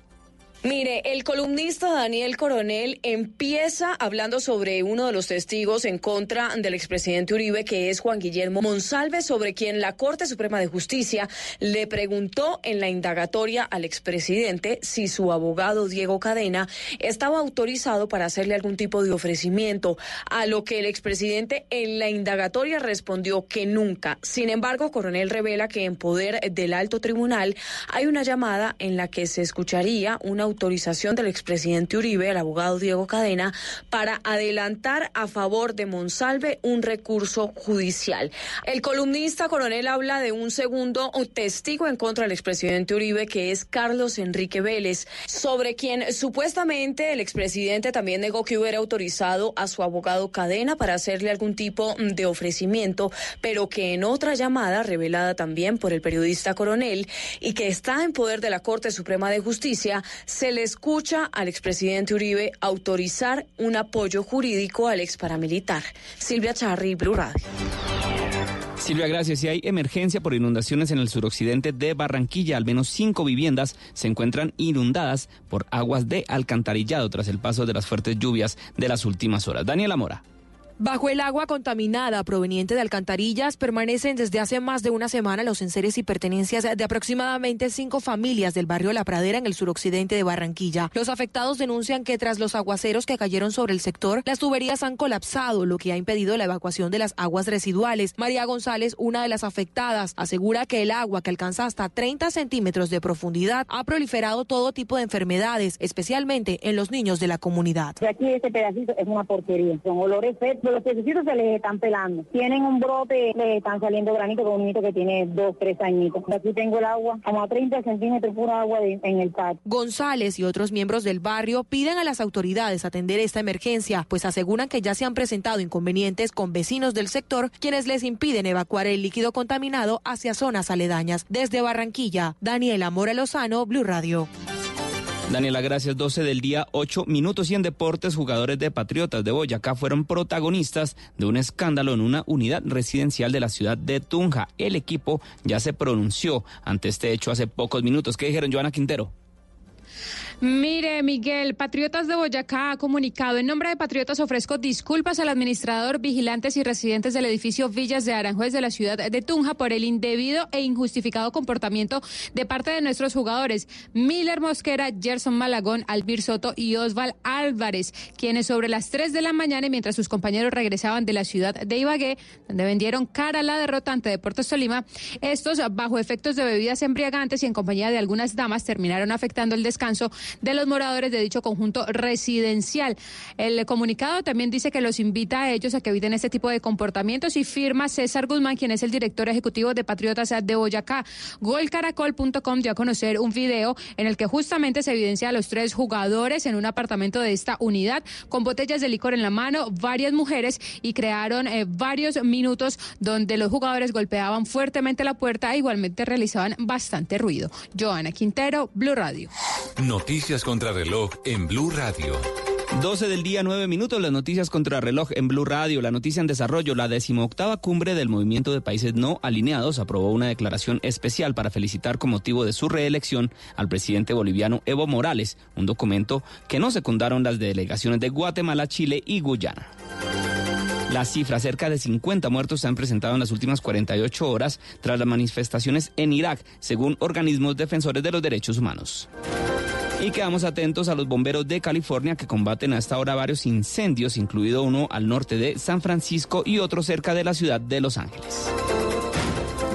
Mire, el columnista Daniel Coronel empieza hablando sobre uno de los testigos en contra del expresidente Uribe, que es Juan Guillermo Monsalve, sobre quien la Corte Suprema de Justicia le preguntó en la indagatoria al expresidente si su abogado Diego Cadena estaba autorizado para hacerle algún tipo de ofrecimiento, a lo que el expresidente en la indagatoria respondió que nunca. Sin embargo, Coronel revela que en poder del alto tribunal hay una llamada en la que se escucharía una autorización del expresidente Uribe, el abogado Diego Cadena, para adelantar a favor de Monsalve un recurso judicial. El columnista coronel habla de un segundo testigo en contra del expresidente Uribe, que es Carlos Enrique Vélez, sobre quien supuestamente el expresidente también negó que hubiera autorizado a su abogado Cadena para hacerle algún tipo de ofrecimiento, pero que en otra llamada revelada también por el periodista coronel y que está en poder de la Corte Suprema de Justicia, se le escucha al expresidente Uribe autorizar un apoyo jurídico al ex paramilitar. Silvia Charri, Blue. Silvia, gracias. Si hay emergencia por inundaciones en el suroccidente de Barranquilla, al menos cinco viviendas se encuentran inundadas por aguas de alcantarillado tras el paso de las fuertes lluvias de las últimas horas. Daniela Mora. Bajo el agua contaminada proveniente de alcantarillas permanecen desde hace más de una semana los enseres y pertenencias de aproximadamente cinco familias del barrio La Pradera en el suroccidente de Barranquilla. Los afectados denuncian que tras los aguaceros que cayeron sobre el sector, las tuberías han colapsado, lo que ha impedido la evacuación de las aguas residuales. María González, una de las afectadas, asegura que el agua que alcanza hasta 30 centímetros de profundidad ha proliferado todo tipo de enfermedades, especialmente en los niños de la comunidad. Aquí este pedacito es una porquería, son olores Los pececitos se les están pelando. Tienen un brote, les están saliendo granitos con un niñito que tiene dos, tres añitos. Aquí tengo el agua, como a 30 centímetros pura agua en el patio. González y otros miembros del barrio piden a las autoridades atender esta emergencia, pues aseguran que ya se han presentado inconvenientes con vecinos del sector quienes les impiden evacuar el líquido contaminado hacia zonas aledañas. Desde Barranquilla, Daniela Mora Lozano, Blue Radio. Daniela, gracias. 12 del día, 8 minutos y en deportes, jugadores de Patriotas de Boyacá fueron protagonistas de un escándalo en una unidad residencial de la ciudad de Tunja. El equipo ya se pronunció ante este hecho hace pocos minutos. ¿Qué dijeron, Joana Quintero? Mire, Miguel, Patriotas de Boyacá ha comunicado en nombre de Patriotas ofrezco disculpas al administrador, vigilantes y residentes del edificio Villas de Aranjuez de la ciudad de Tunja por el indebido e injustificado comportamiento de parte de nuestros jugadores. Miller Mosquera, Gerson Malagón, Albir Soto y Osval Álvarez, quienes sobre las 3 de la mañana y mientras sus compañeros regresaban de la ciudad de Ibagué, donde vendieron cara a la derrota ante Deportes Tolima, estos bajo efectos de bebidas embriagantes y en compañía de algunas damas terminaron afectando el descanso de los moradores de dicho conjunto residencial. El comunicado también dice que los invita a ellos a que eviten este tipo de comportamientos y firma César Guzmán, quien es el director ejecutivo de Patriotas de Boyacá. Golcaracol.com dio a conocer un video en el que justamente se evidencia a los tres jugadores en un apartamento de esta unidad con botellas de licor en la mano, varias mujeres y crearon eh, varios minutos donde los jugadores golpeaban fuertemente la puerta e igualmente realizaban bastante ruido. Joana Quintero, Blue Radio. Contra reloj en Blue Radio. 12 del día, 9 minutos, las noticias contra reloj en Blue Radio. La noticia en desarrollo, la decimoctava cumbre del Movimiento de Países No Alineados aprobó una declaración especial para felicitar con motivo de su reelección al presidente boliviano Evo Morales, un documento que no secundaron las delegaciones de Guatemala, Chile y Guyana. La cifra, cerca de 50 muertos se han presentado en las últimas 48 horas tras las manifestaciones en Irak, según organismos defensores de los derechos humanos. Y quedamos atentos a los bomberos de California que combaten a esta hora varios incendios, incluido uno al norte de San Francisco y otro cerca de la ciudad de Los Ángeles.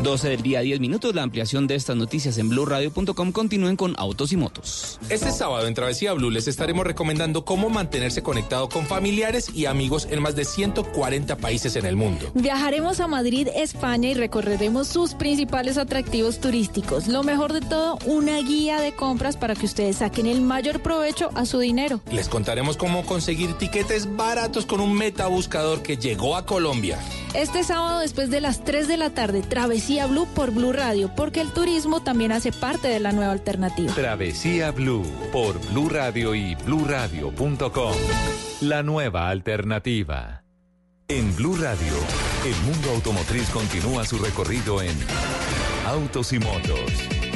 12 del día, 10 minutos. La ampliación de estas noticias en blurradio.com continúen con autos y motos. Este sábado en Travesía Blue les estaremos recomendando cómo mantenerse conectado con familiares y amigos en más de 140 países en el mundo. Viajaremos a Madrid, España y recorreremos sus principales atractivos turísticos. Lo mejor de todo, una guía de compras para que ustedes saquen el mayor provecho a su dinero. Les contaremos cómo conseguir tiquetes baratos con un metabuscador que llegó a Colombia. Este sábado después de las 3 de la tarde, Travesía Blue por Blue Radio, porque el turismo también hace parte de la nueva alternativa. Travesía Blue por Blue Radio y bluradio.com. La nueva alternativa. En Blue Radio, el mundo automotriz continúa su recorrido en Autos y Motos.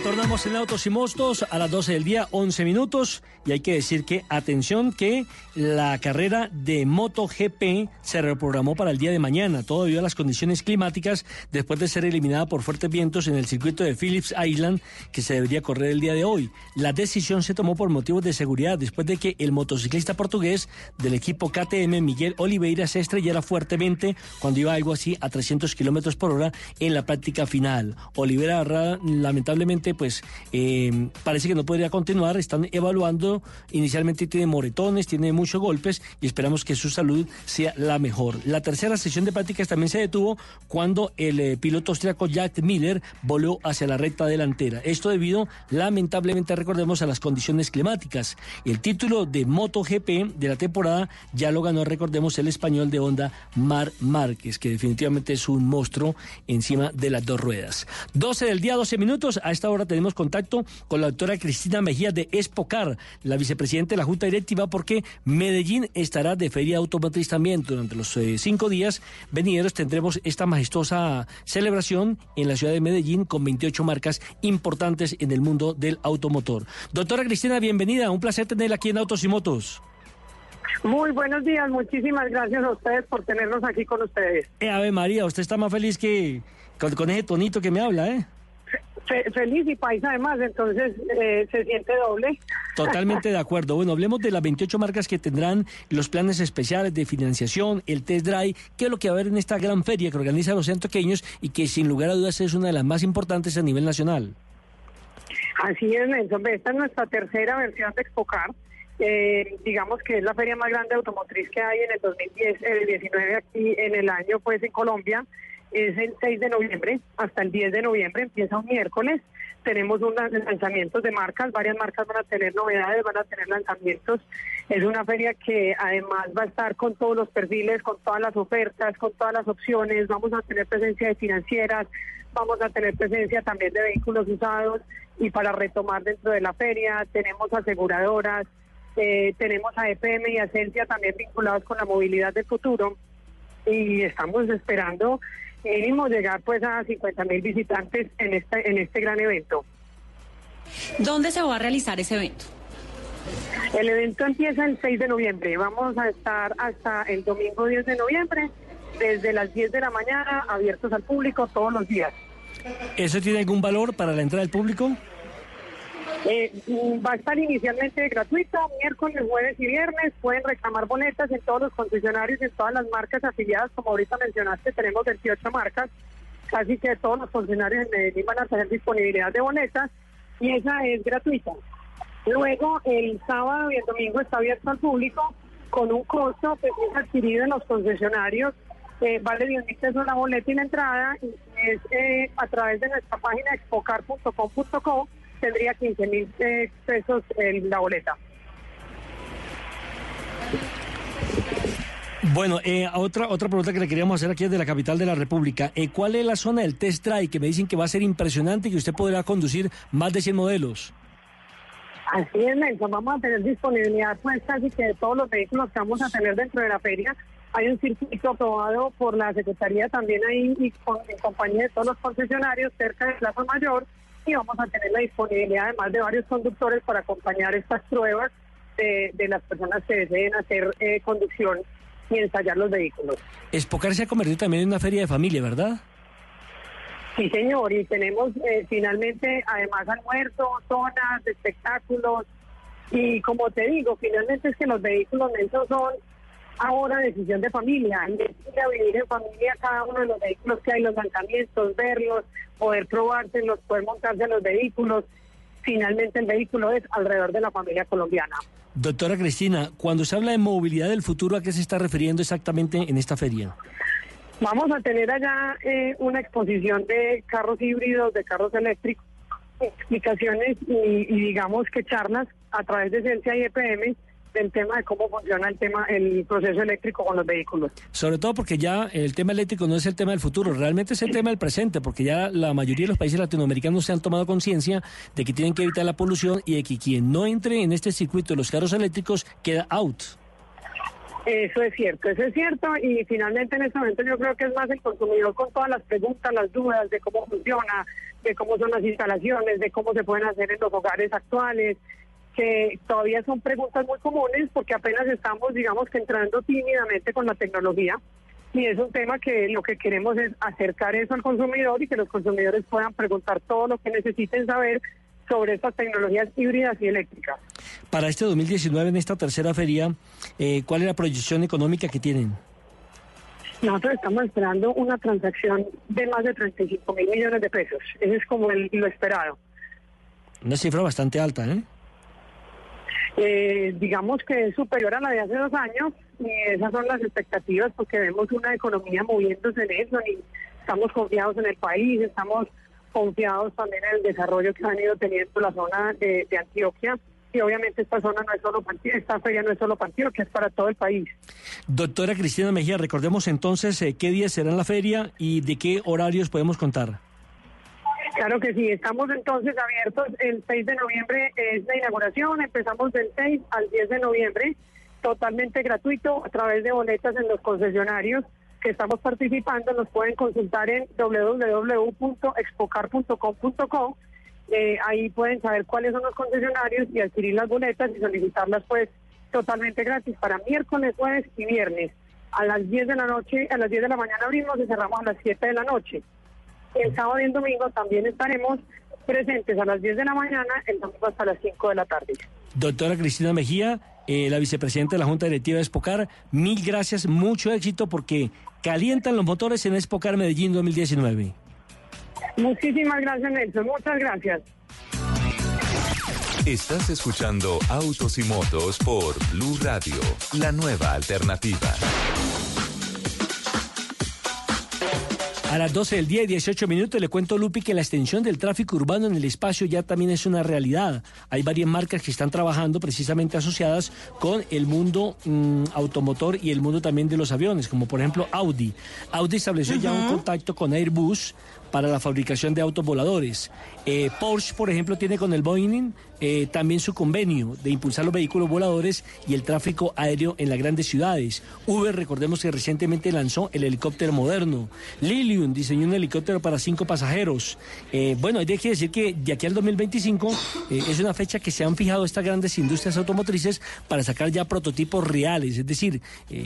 Retornamos en Autos y Mostos a las 12 del día, 11 minutos. Y hay que decir que, atención, que la carrera de MotoGP se reprogramó para el día de mañana, todo debido a las condiciones climáticas, después de ser eliminada por fuertes vientos en el circuito de Phillips Island, que se debería correr el día de hoy. La decisión se tomó por motivos de seguridad, después de que el motociclista portugués del equipo KTM, Miguel Oliveira, se estrellara fuertemente cuando iba algo así a 300 kilómetros por hora en la práctica final. Oliveira, ra- pues eh, parece que no podría continuar. Están evaluando. Inicialmente tiene moretones, tiene muchos golpes y esperamos que su salud sea la mejor. La tercera sesión de prácticas también se detuvo cuando el eh, piloto austriaco Jack Miller voló hacia la recta delantera. Esto debido, lamentablemente, recordemos, a las condiciones climáticas. El título de MotoGP de la temporada ya lo ganó, recordemos, el español de Honda Mar Márquez, que definitivamente es un monstruo encima de las dos ruedas. 12 del día, 12 minutos. A esta hora tenemos contacto con la doctora Cristina Mejía de Espocar, la vicepresidenta de la Junta Directiva, porque Medellín estará de feria automotriz también. Durante los eh, cinco días venideros tendremos esta majestuosa celebración en la ciudad de Medellín con 28 marcas importantes en el mundo del automotor. Doctora Cristina, bienvenida. Un placer tenerla aquí en Autos y Motos. Muy buenos días, muchísimas gracias a ustedes por tenernos aquí con ustedes. Eh, Ave María, usted está más feliz que con, con ese tonito que me habla, ¿eh? Fe- feliz y país además, entonces eh, se siente doble. Totalmente de acuerdo. Bueno, hablemos de las 28 marcas que tendrán los planes especiales de financiación, el test drive, qué es lo que va a haber en esta gran feria que organizan los centroqueños y que sin lugar a dudas es una de las más importantes a nivel nacional. Así es, Nelson. Esta es nuestra tercera versión de Expocar. Eh, digamos que es la feria más grande automotriz que hay en el 2010, el 19 aquí en el año, pues en Colombia. Es el 6 de noviembre hasta el 10 de noviembre, empieza un miércoles. Tenemos unos lanzamientos de marcas, varias marcas van a tener novedades, van a tener lanzamientos. Es una feria que además va a estar con todos los perfiles, con todas las ofertas, con todas las opciones. Vamos a tener presencia de financieras, vamos a tener presencia también de vehículos usados y para retomar dentro de la feria tenemos aseguradoras, eh, tenemos a EPM y a Asencia también vinculados con la movilidad del futuro y estamos esperando mínimo llegar pues a 50 mil visitantes en este, en este gran evento. ¿Dónde se va a realizar ese evento? El evento empieza el 6 de noviembre. Vamos a estar hasta el domingo 10 de noviembre, desde las 10 de la mañana, abiertos al público todos los días. ¿Eso tiene algún valor para la entrada del público? Eh, mm, va a estar inicialmente gratuito, miércoles, jueves y viernes. Pueden reclamar boletas en todos los concesionarios, en todas las marcas afiliadas. Como ahorita mencionaste, tenemos 28 marcas. Casi que todos los concesionarios en Medellín van a tener disponibilidad de boletas y esa es gratuita. Luego, el sábado y el domingo está abierto al público con un costo que es adquirido en los concesionarios. Eh, vale 10 mil pesos la boleta y la entrada. Y es eh, a través de nuestra página expocar.com.co tendría 15 mil eh, pesos en la boleta. Bueno, eh, otra, otra pregunta que le queríamos hacer aquí desde la capital de la República. Eh, ¿Cuál es la zona del test drive que me dicen que va a ser impresionante y que usted podrá conducir más de 100 modelos? Así es, Nelson. Vamos a tener disponibilidad, pues, casi que de todos los vehículos que vamos a tener dentro de la feria. Hay un circuito aprobado por la Secretaría también ahí y con, en compañía de todos los concesionarios cerca de Plaza Mayor y vamos a tener la disponibilidad además de varios conductores para acompañar estas pruebas de, de las personas que deseen hacer eh, conducción y ensayar los vehículos. Espocar se ha convertido también en una feria de familia, ¿verdad? Sí, señor, y tenemos eh, finalmente además almuerzo, zonas de espectáculos y como te digo, finalmente es que los vehículos Nelson son ahora decisión de familia, ir a vivir en familia cada uno de los vehículos que hay, los lanzamientos, verlos, poder probárselos, poder montarse en los vehículos. Finalmente el vehículo es alrededor de la familia colombiana. Doctora Cristina, cuando se habla de movilidad del futuro, ¿a qué se está refiriendo exactamente en esta feria? Vamos a tener allá eh, una exposición de carros híbridos, de carros eléctricos, explicaciones y, y digamos que charlas a través de Ciencia y EPM del tema de cómo funciona el tema el proceso eléctrico con los vehículos. Sobre todo porque ya el tema eléctrico no es el tema del futuro, realmente es el tema del presente, porque ya la mayoría de los países latinoamericanos se han tomado conciencia de que tienen que evitar la polución y de que quien no entre en este circuito de los carros eléctricos queda out. Eso es cierto, eso es cierto y finalmente en este momento yo creo que es más el consumidor con todas las preguntas, las dudas de cómo funciona, de cómo son las instalaciones, de cómo se pueden hacer en los hogares actuales, que todavía son preguntas muy comunes porque apenas estamos, digamos que entrando tímidamente con la tecnología y es un tema que lo que queremos es acercar eso al consumidor y que los consumidores puedan preguntar todo lo que necesiten saber sobre estas tecnologías híbridas y eléctricas. Para este 2019, en esta tercera feria, eh, ¿cuál es la proyección económica que tienen? Nosotros estamos esperando una transacción de más de 35 mil millones de pesos. Eso es como el- lo esperado. Una cifra bastante alta, ¿eh? Eh, digamos que es superior a la de hace dos años y esas son las expectativas porque vemos una economía moviéndose en eso y estamos confiados en el país, estamos confiados también en el desarrollo que han ido teniendo la zona de, Antioquia y obviamente esta zona no es solo esta feria no es solo para Antioquia, es para todo el país. Doctora Cristina Mejía, recordemos entonces eh, qué días será en la feria y de qué horarios podemos contar. Claro que sí, estamos entonces abiertos el 6 de noviembre, es la inauguración, empezamos del 6 al 10 de noviembre, totalmente gratuito a través de boletas en los concesionarios que estamos participando, nos pueden consultar en www.expocar.com.co, eh, ahí pueden saber cuáles son los concesionarios y adquirir las boletas y solicitarlas pues totalmente gratis para miércoles, jueves y viernes. A las 10 de la noche, a las 10 de la mañana abrimos y cerramos a las 7 de la noche. El sábado y el domingo también estaremos presentes a las 10 de la mañana, el domingo hasta las 5 de la tarde. Doctora Cristina Mejía, eh, la vicepresidenta de la Junta Directiva de Espocar, mil gracias, mucho éxito porque calientan los motores en Espocar Medellín 2019. Muchísimas gracias, Nelson. Muchas gracias. Estás escuchando Autos y Motos por Blue Radio, la nueva alternativa. A las 12 del día y 18 minutos le cuento, Lupi, que la extensión del tráfico urbano en el espacio ya también es una realidad. Hay varias marcas que están trabajando precisamente asociadas con el mundo mm, automotor y el mundo también de los aviones, como por ejemplo Audi. Audi estableció ya un contacto con Airbus para la fabricación de autos voladores. Eh, Porsche, por ejemplo, tiene con el Boeing eh, también su convenio de impulsar los vehículos voladores y el tráfico aéreo en las grandes ciudades. Uber, recordemos que recientemente lanzó el helicóptero moderno. Lilium diseñó un helicóptero para cinco pasajeros. Eh, bueno, hay que decir que de aquí al 2025 eh, es una fecha que se han fijado estas grandes industrias automotrices para sacar ya prototipos reales, es decir,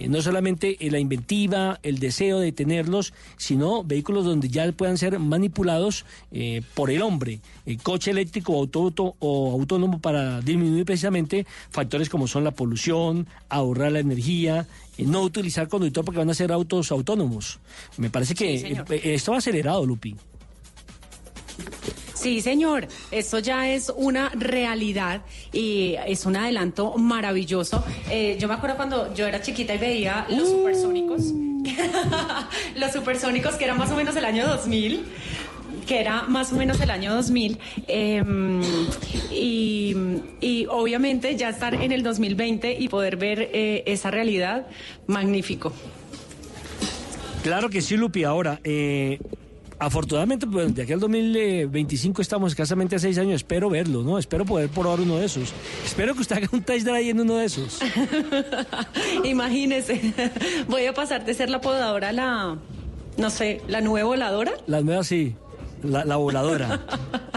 no solamente la inventiva, el deseo de tenerlos, sino vehículos donde ya puedan ser manipulados eh, por el hombre. El coche eléctrico o, auto- o autónomo para disminuir precisamente factores como son la polución, ahorrar la energía, eh, no utilizar conductor porque van a ser autos autónomos. Me parece que Sí, eh, esto va acelerado, Lupi. Sí, señor, esto ya es una realidad y es un adelanto maravilloso. Eh, yo me acuerdo cuando yo era chiquita y veía los supersónicos, *laughs* los supersónicos que era más o menos el año 2000 que era más o menos el año 2000 eh, y, y obviamente ya estar en el 2020 y poder ver eh, esa realidad, magnífico. Claro que sí, Lupi. Ahora, eh, afortunadamente, pues, de aquí al 2025 estamos escasamente a seis años. Espero verlo, ¿no? Espero poder probar uno de esos. Espero que usted haga un test drive en uno de esos. *laughs* Imagínese, voy a pasar de ser la podadora a la, no sé, la nube voladora. Las nuevas sí. La, la voladora.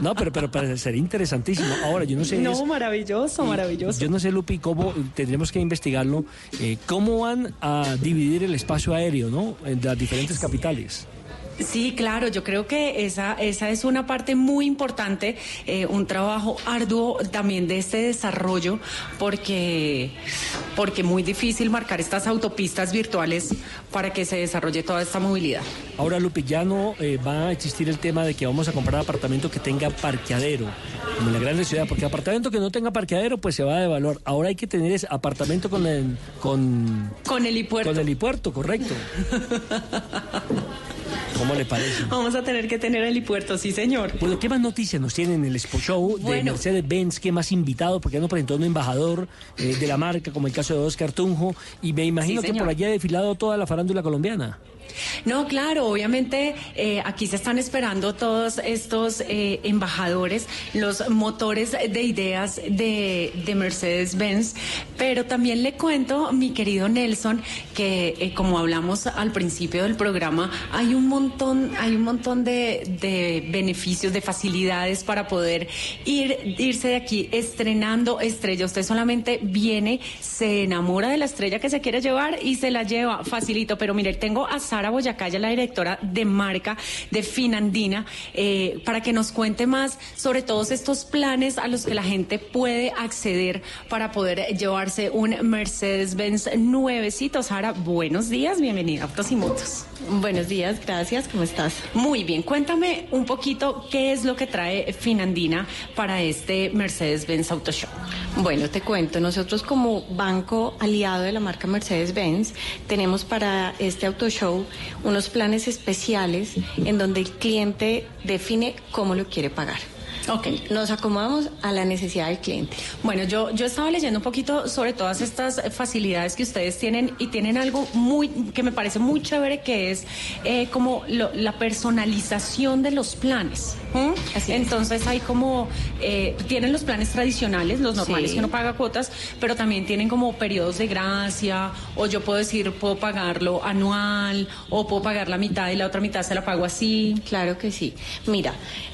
No, pero, pero, pero sería interesantísimo. Ahora, yo no sé. No, es- maravilloso, maravilloso. Yo no sé, Lupi, cómo tendremos que investigarlo. eh, ¿Cómo van a dividir el espacio aéreo, ¿no? En las diferentes capitales. Sí, claro, yo creo que esa, esa es una parte muy importante, eh, un trabajo arduo también de este desarrollo, porque, porque muy difícil marcar estas autopistas virtuales para que se desarrolle toda esta movilidad. Ahora, Lupi, ya no eh, va a existir el tema de que vamos a comprar apartamento que tenga parqueadero, como en la grande ciudad, porque apartamento que no tenga parqueadero, pues se va de valor. Ahora hay que tener ese apartamento con el, con, Con el helipuerto. con el helipuerto, correcto. *laughs* ¿Cómo le parece? Vamos a tener que tener helipuerto, sí, señor. Bueno, ¿qué más noticias nos tienen en el Expo Show de Bueno. Mercedes-Benz? ¿Qué más invitado? Porque ya nos presentó un embajador eh, de la marca, como el caso de Oscar Tunjo, y me imagino Sí, que por allá ha desfilado toda la farándula colombiana. No, claro, obviamente eh, aquí se están esperando todos estos eh, embajadores, los motores de ideas de, de Mercedes-Benz, pero también le cuento, mi querido Nelson, que eh, como hablamos al principio del programa, hay un montón, hay un montón de, de beneficios, de facilidades para poder ir, irse de aquí estrenando estrella. Usted solamente viene, se enamora de la estrella que se quiere llevar y se la lleva facilito. Pero mire, tengo a Sara Boyacaya, la directora de marca de Finandina, eh, para que nos cuente más sobre todos estos planes a los que la gente puede acceder para poder llevarse un Mercedes-Benz nuevecito. Sara, buenos días, bienvenida a Autos y Motos. Buenos días, gracias, ¿cómo estás? Muy bien, cuéntame un poquito qué es lo que trae Finandina para este Mercedes-Benz Auto Show. Bueno, te cuento, nosotros como banco aliado de la marca Mercedes-Benz tenemos para este auto show unos planes especiales en donde el cliente define cómo lo quiere pagar. Ok. Nos acomodamos a la necesidad del cliente. Bueno, yo, yo estaba leyendo un poquito sobre todas estas facilidades que ustedes tienen y tienen algo muy que me parece muy chévere que es eh, como lo- la personalización de los planes. Entonces hay como, eh, tienen los planes tradicionales, los normales Sí. que uno paga cuotas, pero también tienen como periodos de gracia o yo puedo decir, puedo pagarlo anual o puedo pagar la mitad y la otra mitad se la pago así. Claro que sí. Mira,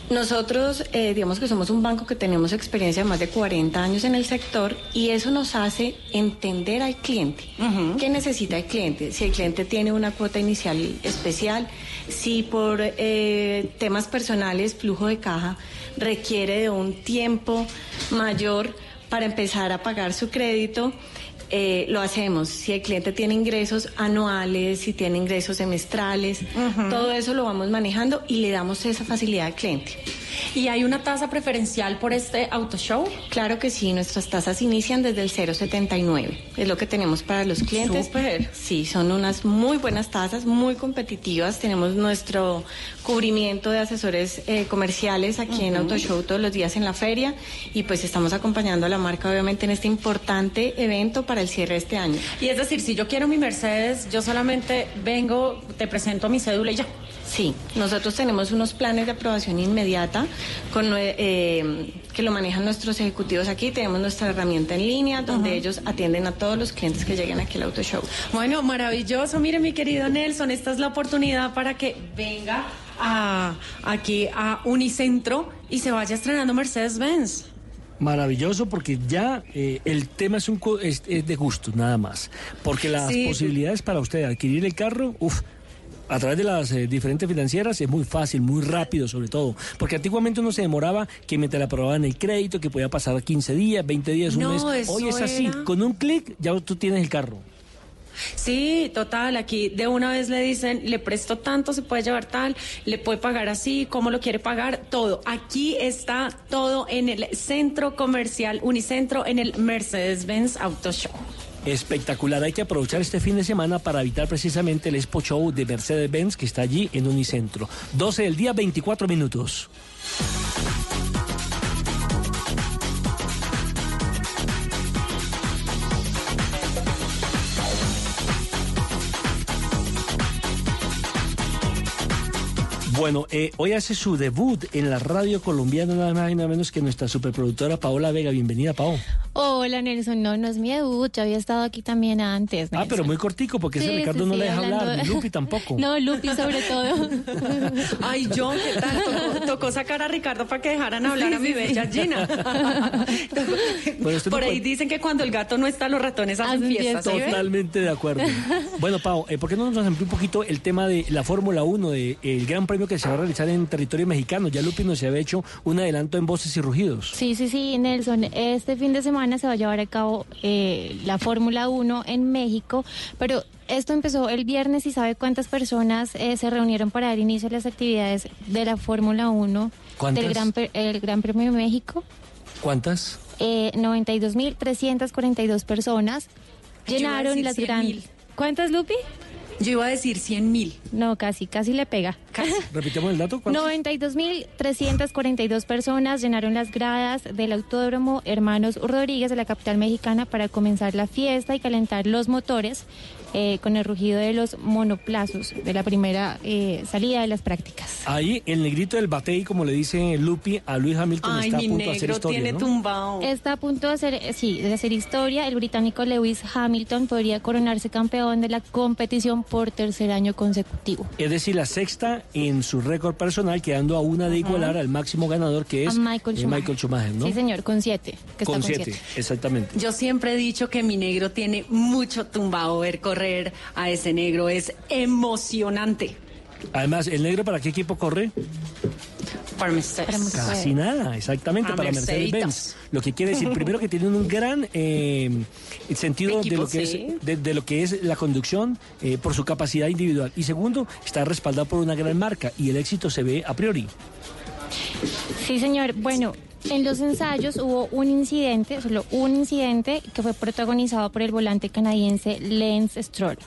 nosotros eh, digamos que somos un banco que tenemos experiencia de más de 40 años en el sector y eso nos hace entender al cliente. ¿Qué necesita el cliente? Si el cliente tiene una cuota inicial especial, si por eh, temas personales, flujo de caja, requiere de un tiempo mayor para empezar a pagar su crédito. Eh, lo hacemos. Si el cliente tiene ingresos anuales, si tiene ingresos semestrales, todo eso lo vamos manejando y le damos esa facilidad al cliente. ¿Y hay una tasa preferencial por este auto show? Claro que sí, nuestras tasas inician desde el 0,79. Es lo que tenemos para los clientes. Súper. Sí, son unas muy buenas tasas, muy competitivas. Tenemos nuestro cubrimiento de asesores eh, comerciales aquí en Ujú. Auto Show todos los días en la feria y pues estamos acompañando a la marca obviamente en este importante evento para el cierre de este año. Y es decir, si yo quiero mi Mercedes, yo solamente vengo, te presento mi cédula y ya. Sí, nosotros tenemos unos planes de aprobación inmediata con, nue- eh, que lo manejan nuestros ejecutivos aquí. Tenemos nuestra herramienta en línea donde ellos atienden a todos los clientes que lleguen aquí al Auto Show. Bueno, maravilloso. Mire, mi querido Nelson, esta es la oportunidad para que venga a, aquí a Unicentro y se vaya estrenando Mercedes-Benz. Maravilloso porque ya eh, el tema es, un, co- es, es de gusto, nada más. Porque las Sí. posibilidades para usted adquirir el carro, uff, a través de las eh, diferentes financieras es muy fácil, muy rápido sobre todo. Porque antiguamente uno se demoraba que mientras le aprobaban el crédito, que podía pasar 15 días, 20 días, un No, mes. Hoy es así, con un clic ya tú tienes el carro. Sí, total. Aquí de una vez le dicen, le presto tanto, se puede llevar tal, le puede pagar así, cómo lo quiere pagar, todo. Aquí está todo en el centro comercial Unicentro, en el Mercedes-Benz Auto Show. Espectacular, hay que aprovechar este fin de semana para evitar precisamente el Expo Show de Mercedes-Benz que está allí en Unicentro. 12 del día, 24 minutos. Bueno, eh, hoy hace su debut en la radio colombiana, nada más y nada menos que nuestra superproductora Paola Vega. Bienvenida, Pao. Hola Nelson, no, no es mi debut, yo había estado aquí también antes. Ah, pero muy cortico, porque ese Ricardo sí, no sí, le deja hablando hablar, ni Lupi tampoco. *laughs* No, Lupi sobre todo. *laughs* Ay, John, ¿qué tal? Tocó, tocó sacar a Ricardo para que dejaran hablar a mi bella Gina. *laughs* No Por ahí puede- dicen que cuando el gato no está, los ratones hacen fiestas. ¿sí ve? Totalmente de acuerdo. Bueno, Pau, eh, ¿por qué no nos amplía un poquito el tema de la Fórmula 1, de, el gran premio que se va a realizar en territorio mexicano? Ya Lupi nos había hecho un adelanto en voces y rugidos. Sí, sí, sí, Nelson. Este fin de semana se va a llevar a cabo eh, la Fórmula 1 en México, pero esto empezó el viernes y ¿sabe cuántas personas eh, se reunieron para dar inicio a las actividades de la Fórmula 1 ¿Cuántas? del Gran, el Gran Premio de México? ¿Cuántas? Eh, 92.342 personas llenaron las 100.000. grandes. ¿Cuántas, Lupi? Yo iba a decir 100 mil. No, casi, casi le pega. *laughs* Repitemos el dato. ¿cuántas? 92.342 personas llenaron las gradas del Autódromo Hermanos Rodríguez de la capital mexicana para comenzar la fiesta y calentar los motores eh, con el rugido de los monoplazos de la primera eh, salida de las prácticas. Ahí el negrito del batey, como le dice Lupi, a Luis Hamilton Ay, está a punto de hacer negro historia, tiene ¿no? tumbado. Está a punto de hacer, eh, sí, de hacer historia. El británico Lewis Hamilton podría coronarse campeón de la competición por tercer año consecutivo. Es decir, la sexta en su récord personal, quedando a una de igualar al máximo ganador que es Michael eh, Schumacher. Michael Schumacher, ¿no? Sí, señor, con siete. Que con está con siete, siete. exactamente. Yo siempre he dicho que mi negro tiene mucho tumbado ver correr a ese negro. Es emocionante. Además, ¿el negro para qué equipo corre? Para Mercedes. Casi nada, exactamente, A para. Mercedes-Benz. Lo que quiere decir, primero, que tienen un gran eh, sentido de lo, que sí. es, de, de lo que es la conducción eh, por su capacidad individual. Y segundo, está respaldado por una gran marca y el éxito se ve a priori. Sí, señor. Bueno, en los ensayos hubo un incidente, solo un incidente que fue protagonizado por el volante canadiense Lance Stroll.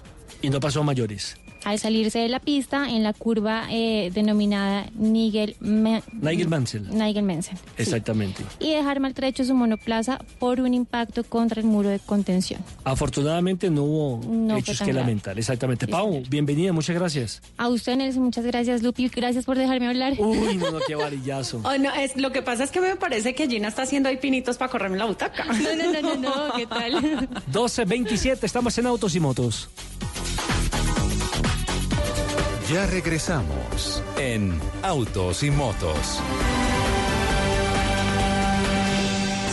Y no pasó a mayores. Al salirse de la pista en la curva eh, denominada Nigel, Ma- Nigel Mansell. Nigel Mansell, sí. Exactamente. y dejar maltrecho su monoplaza por un impacto contra el muro de contención. Afortunadamente no hubo No hechos que grave. lamentar. Exactamente. Pau, bienvenida, muchas gracias. A usted, Nelson, muchas gracias, Lupi. Gracias por dejarme hablar. Uy, no, no, *laughs* qué varillazo. Oh, no, es, lo que pasa es que me parece que Gina está haciendo ahí pinitos para correrme la butaca. No, no, no, no, no, ¿qué tal? *laughs* 12.27, estamos en Autos y Motos. Ya regresamos en Autos y Motos.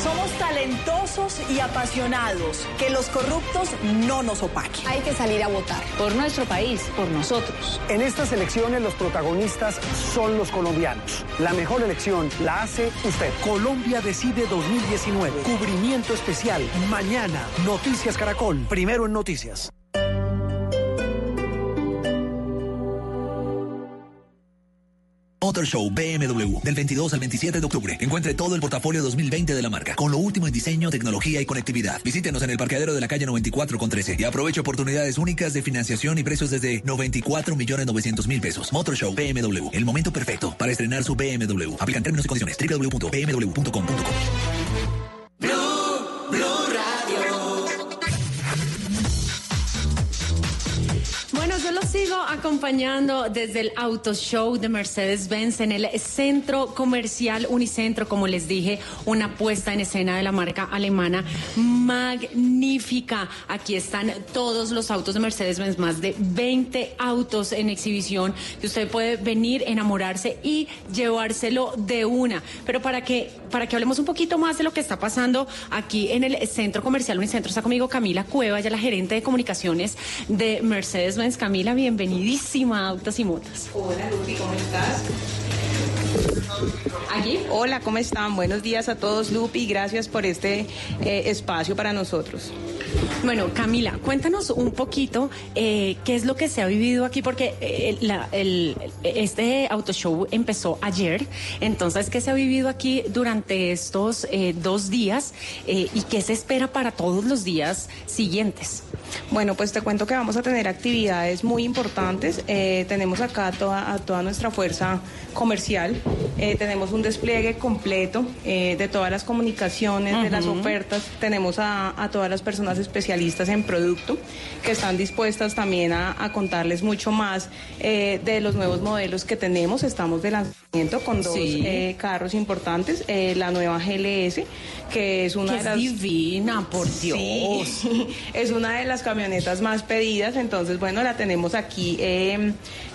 Somos talentosos y apasionados. Que los corruptos no nos opaquen. Hay que salir a votar. Por nuestro país, por nosotros. En estas elecciones los protagonistas son los colombianos. La mejor elección la hace usted. Colombia decide 2019. Cubrimiento especial. Mañana. Noticias Caracol. Primero en noticias. Motor Show BMW del 22 al 27 de octubre. Encuentre todo el portafolio 2020 de la marca con lo último en diseño, tecnología y conectividad. Visítenos en el parqueadero de la calle 94 con 13 y aproveche oportunidades únicas de financiación y precios desde 94 millones 900 mil pesos. Motor Show BMW, el momento perfecto para estrenar su BMW. Aplican términos y condiciones. www.bmw.com.co. acompañando desde el Auto Show de Mercedes-Benz en el centro comercial Unicentro, como les dije, una puesta en escena de la marca alemana magnífica. Aquí están todos los autos de Mercedes-Benz, más de 20 autos en exhibición que usted puede venir, enamorarse y llevárselo de una. Pero para que para que hablemos un poquito más de lo que está pasando aquí en el centro comercial Unicentro, está conmigo Camila Cueva, ya la gerente de comunicaciones de Mercedes-Benz. Camila, bienvenidísima a Autos y Motos. Hola, Lupi, ¿cómo estás? ¿Aquí? Hola, ¿cómo están? Buenos días a todos, Lupi. Gracias por este eh, espacio para nosotros. Bueno, Camila, cuéntanos un poquito eh, qué es lo que se ha vivido aquí, porque eh, la- el- este auto show empezó ayer, entonces, ¿qué se ha vivido aquí durante estos dos días y qué se espera para todos los días siguientes? Bueno, pues te cuento que vamos a tener actividades muy importantes. Tenemos acá toda, a toda nuestra fuerza comercial. Eh, tenemos un despliegue completo eh, de todas las comunicaciones, de las ofertas. Tenemos a, a todas las personas especialistas en producto que están dispuestas también a, a contarles mucho más eh, de los nuevos modelos que tenemos. Estamos de lanzamiento con dos Sí. carros importantes. La nueva GLS, que es una Que de las... divina, por Sí, Dios. *laughs* es una de las camionetas más pedidas, entonces bueno, la tenemos aquí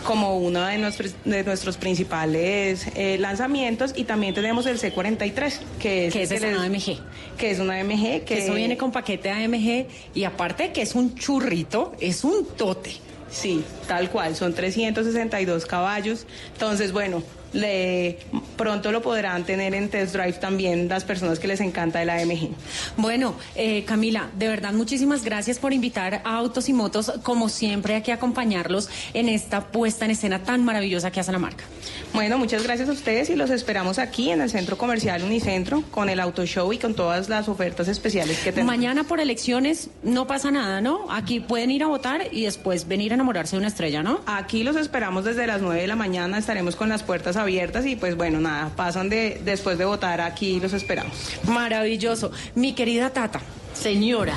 como uno de nuestros, de nuestros principales eh, lanzamientos y también tenemos el C43, que es, Que es les- una AMG. Que es una AMG, que, Que eso viene con paquete AMG y aparte que es un churrito, es un tote. Sí, tal cual, son 362 caballos. Entonces, bueno, le, pronto lo podrán tener en test drive también las personas que les encanta el AMG. Bueno, eh, Camila, de verdad muchísimas gracias por invitar a Autos y Motos, como siempre, aquí a acompañarlos en esta puesta en escena tan maravillosa que hace la marca. Bueno, muchas gracias a ustedes y los esperamos aquí en el Centro Comercial Unicentro con el Auto Show y con todas las ofertas especiales que tenemos. Mañana por elecciones no pasa nada, ¿no? Aquí pueden ir a votar y después venir a enamorarse de una estrella, ¿no? Aquí los esperamos desde las 9 de la mañana, estaremos con las puertas abiertas y pues bueno, nada, pasan de después de votar aquí los esperamos. Maravilloso. Mi querida Tata, señora,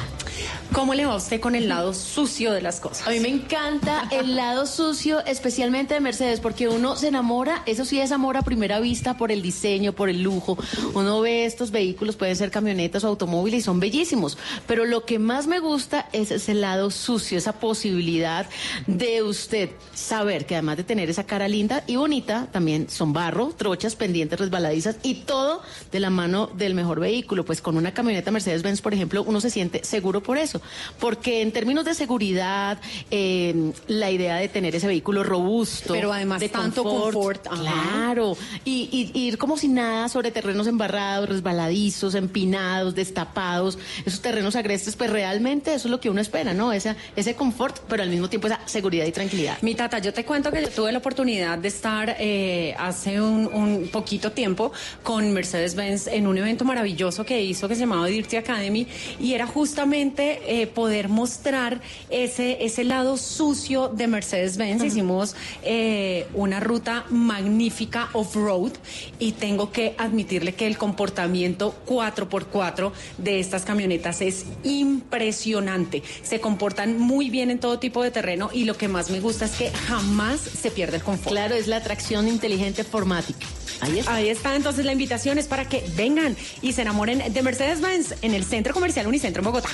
¿cómo le va a usted con el lado sucio de las cosas? A mí me encanta el lado sucio, especialmente de Mercedes, porque uno se enamora, eso sí es amor a primera vista por el diseño, por el lujo. Uno ve estos vehículos, pueden ser camionetas o automóviles y son bellísimos, pero lo que más me gusta es ese lado sucio, esa posibilidad de usted saber que además de tener esa cara linda y bonita, también son barro, trochas, pendientes, resbaladizas y todo de la mano del mejor vehículo. Pues con una camioneta Mercedes-Benz, por ejemplo, uno se siente seguro por eso, porque en términos de seguridad, eh, la idea de tener ese vehículo robusto, Pero además de tanto confort, claro, y, y- ir como si nada sobre terrenos embarrados, resbaladizos, empinados, destapados, esos terrenos agrestes, pues realmente eso es lo que uno espera, ¿no? Esa, ese confort, pero al mismo tiempo esa seguridad y tranquilidad. Mi tata, yo te cuento que yo tuve la oportunidad de estar eh, hace un, un poquito tiempo con Mercedes-Benz en un evento maravilloso que hizo que se llamaba Dirty Academy y era justamente eh, poder mostrar ese, ese lado sucio de Mercedes-Benz. Hicimos eh, una ruta magnífica off-road y tengo que admitirle que el comportamiento 4x4 de estas camionetas es impresionante. Se comportan muy bien en todo tipo de terreno y lo que más me gusta es que jamás se pierde el confort. Claro, es la atracción inteligente formática. Ahí está. Ahí está, entonces la invitación es para que vengan y se enamoren de Mercedes-Benz en el Centro Comercial Unicentro en Bogotá.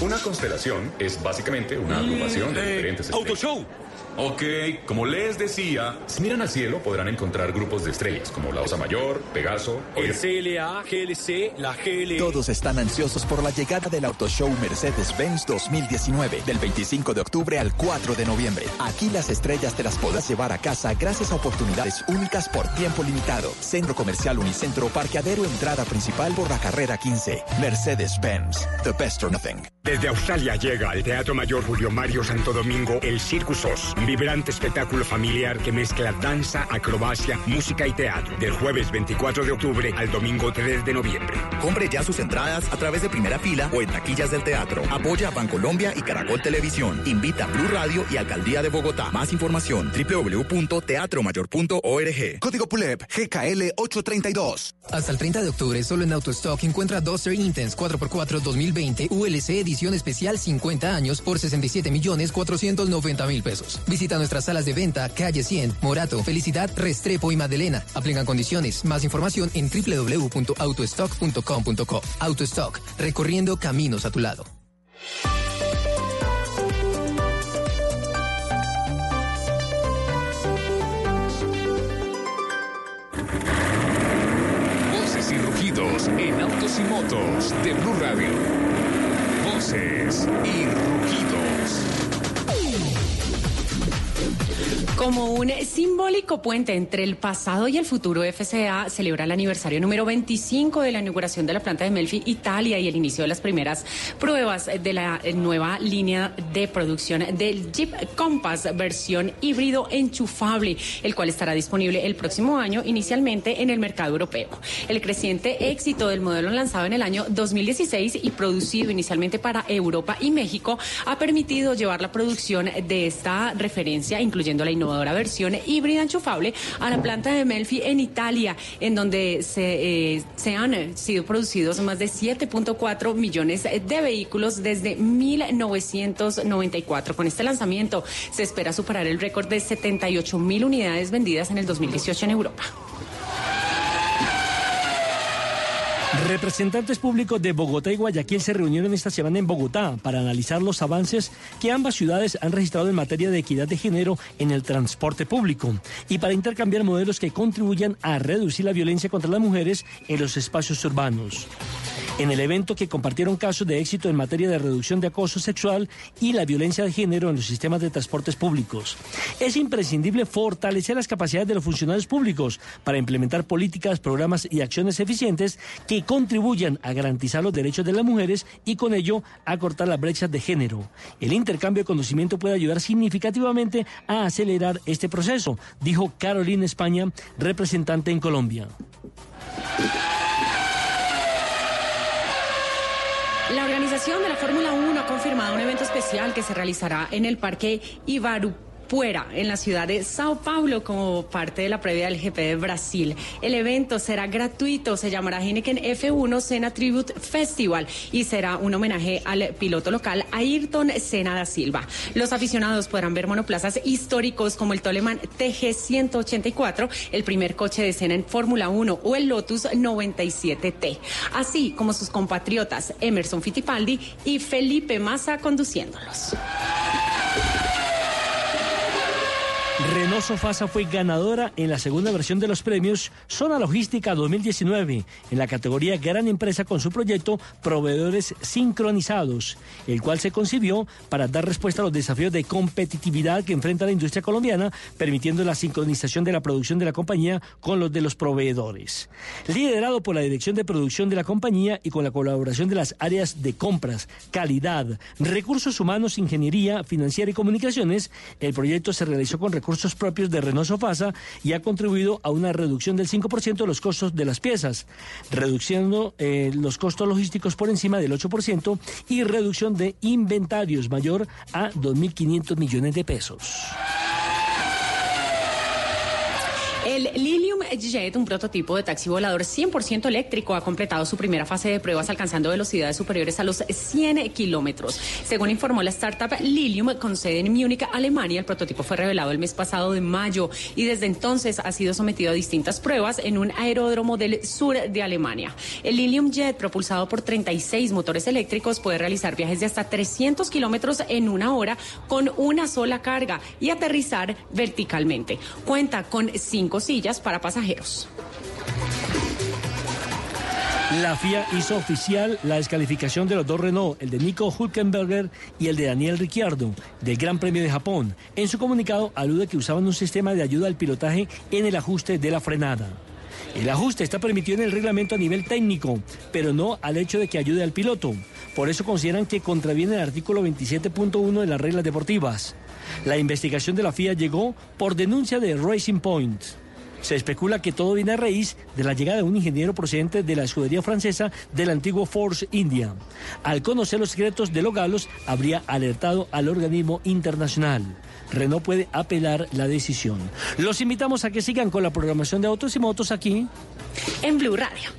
Una constelación es básicamente una agrupación de diferentes estrellas. Autoshow. Ok, como les decía, si miran al cielo podrán encontrar grupos de estrellas como la Osa Mayor, Pegaso, El CLA, GLC, la GL. Todos están ansiosos por la llegada del Auto Show Mercedes-Benz 2019, del 25 de octubre al 4 de noviembre. Aquí las estrellas te las podrás llevar a casa gracias a oportunidades únicas por tiempo limitado. Centro Comercial Unicentro, parqueadero entrada principal por la carrera 15. Mercedes-Benz, the best or nothing. Desde Australia llega al Teatro Mayor Julio Mario Santo Domingo el Circus Oz, vibrante espectáculo familiar que mezcla danza, acrobacia, música y teatro. Del jueves 24 de octubre al domingo 3 de noviembre. Compre ya sus entradas a través de primera fila o en taquillas del teatro. Apoya a Bancolombia y Caracol Televisión. Invita a Blue Radio y Alcaldía de Bogotá. Más información www.teatromayor.org. Código PULEP GKL 832. Hasta el 30 de octubre, solo en AutoStock encuentra Duster Intense 4x4 2020 ULC edición especial 50 años por 67 millones 490 mil pesos. Visita nuestras salas de venta, calle 100, Morato, Felicidad, Restrepo y Madelena. Aplican condiciones. Más información en www.autostock.com.co. AutoStock, recorriendo caminos a tu lado. Voces y rugidos en autos y motos de Blue Radio. Voces y rugidos. Como un simbólico puente entre el pasado y el futuro, FCA celebra el aniversario número 25 de la inauguración de la planta de Melfi, Italia, y el inicio de las primeras pruebas de la nueva línea de producción del Jeep Compass versión híbrido enchufable, el cual estará disponible el próximo año, inicialmente en el mercado europeo. El creciente éxito del modelo lanzado en el año 2016 y producido inicialmente para Europa y México ha permitido llevar la producción de esta referencia, incluyendo la innovación versión híbrida enchufable a la planta de Melfi en Italia, en donde se, eh, se han sido producidos más de 7.4 millones de vehículos desde 1994. Con este lanzamiento se espera superar el récord de 78 mil unidades vendidas en el 2018 en Europa. Representantes públicos de Bogotá y Guayaquil se reunieron esta semana en Bogotá para analizar los avances que ambas ciudades han registrado en materia de equidad de género en el transporte público y para intercambiar modelos que contribuyan a reducir la violencia contra las mujeres en los espacios urbanos. En el evento que compartieron casos de éxito en materia de reducción de acoso sexual y la violencia de género en los sistemas de transportes públicos. Es imprescindible fortalecer las capacidades de los funcionarios públicos para implementar políticas, programas y acciones eficientes que contribuyan a garantizar los derechos de las mujeres y con ello a cortar las brechas de género. El intercambio de conocimiento puede ayudar significativamente a acelerar este proceso, dijo Carolina España, representante en Colombia. De la Fórmula 1 ha confirmado un evento especial que se realizará en el Parque Ibaru Puera, en la ciudad de Sao Paulo, como parte de la previa del GP de Brasil. El evento será gratuito, se llamará Heineken F1 Sena Tribute Festival y será un homenaje al piloto local Ayrton Senna da Silva. Los aficionados podrán ver monoplazas históricos como el Toleman TG 184, el primer coche de Senna en Fórmula 1 o el Lotus 97T, así como sus compatriotas Emerson Fittipaldi y Felipe Massa conduciéndolos. Renault Sofasa fue ganadora en la segunda versión de los premios Zona Logística 2019 en la categoría Gran Empresa con su proyecto Proveedores Sincronizados, el cual se concibió para dar respuesta a los desafíos de competitividad que enfrenta la industria colombiana, permitiendo la sincronización de la producción de la compañía con los de los proveedores. Liderado por la Dirección de Producción de la compañía y con la colaboración de las áreas de compras, calidad, recursos humanos, ingeniería, financiera y comunicaciones, el proyecto se realizó con recursos recursos propios de Renault Sofasa y ha contribuido a una reducción del 5% de los costos de las piezas, reduciendo eh, los costos logísticos por encima del 8% y reducción de inventarios mayor a 2.500 millones de pesos. El Lilium Jet, un prototipo de taxi volador 100% eléctrico, ha completado su primera fase de pruebas alcanzando velocidades superiores a los 100 kilómetros. Según informó la startup Lilium, con sede en Múnich, Alemania, el prototipo fue revelado el mes pasado de mayo y desde entonces ha sido sometido a distintas pruebas en un aeródromo del sur de Alemania. El Lilium Jet, propulsado por 36 motores eléctricos, puede realizar viajes de hasta 300 kilómetros en una hora con una sola carga y aterrizar verticalmente. Cuenta con cinco sillas para pasajeros. La FIA hizo oficial la descalificación de los dos Renault, el de Nico Hulkenberger y el de Daniel Ricciardo, del Gran Premio de Japón. En su comunicado alude que usaban un sistema de ayuda al pilotaje en el ajuste de la frenada. El ajuste está permitido en el reglamento a nivel técnico, pero no al hecho de que ayude al piloto. Por eso consideran que contraviene el artículo 27.1 de las reglas deportivas. La investigación de la FIA llegó por denuncia de Racing Point. Se especula que todo viene a raíz de la llegada de un ingeniero procedente de la escudería francesa del antiguo Force India. Al conocer los secretos de los galos, habría alertado al organismo internacional. Renault puede apelar la decisión. Los invitamos a que sigan con la programación de autos y motos aquí en Blue Radio.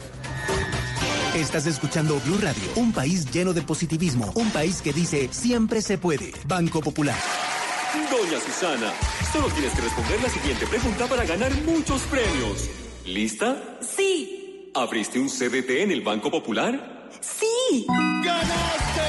Estás escuchando Blue Radio, un país lleno de positivismo, un país que dice siempre se puede. Banco Popular. Doña Susana, solo tienes que responder la siguiente pregunta para ganar muchos premios. ¿Lista? Sí. ¿Abriste un CDT en el Banco Popular? Sí. ¡Ganaste!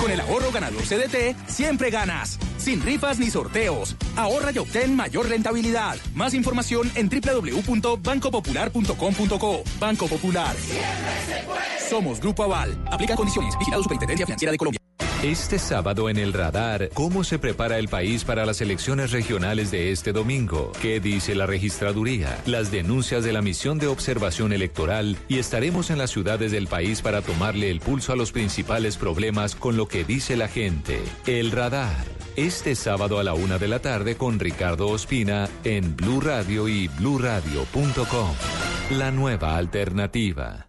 Con el ahorro ganador CDT, siempre ganas. Sin rifas ni sorteos. Ahorra y obtén mayor rentabilidad. Más información en www.bancopopular.com.co. Banco Popular. Siempre se puede. Somos Grupo Aval. Aplica condiciones. Vigilado Superintendencia Financiera de Colombia. Este sábado en el radar, ¿cómo se prepara el país para las elecciones regionales de este domingo? ¿Qué dice la registraduría? Las denuncias de la misión de observación electoral y estaremos en las ciudades del país para tomarle el pulso a los principales problemas con lo que dice la gente. El radar. Este sábado a la una de la tarde con Ricardo Ospina en Blue Radio y bluradio.com. La nueva alternativa.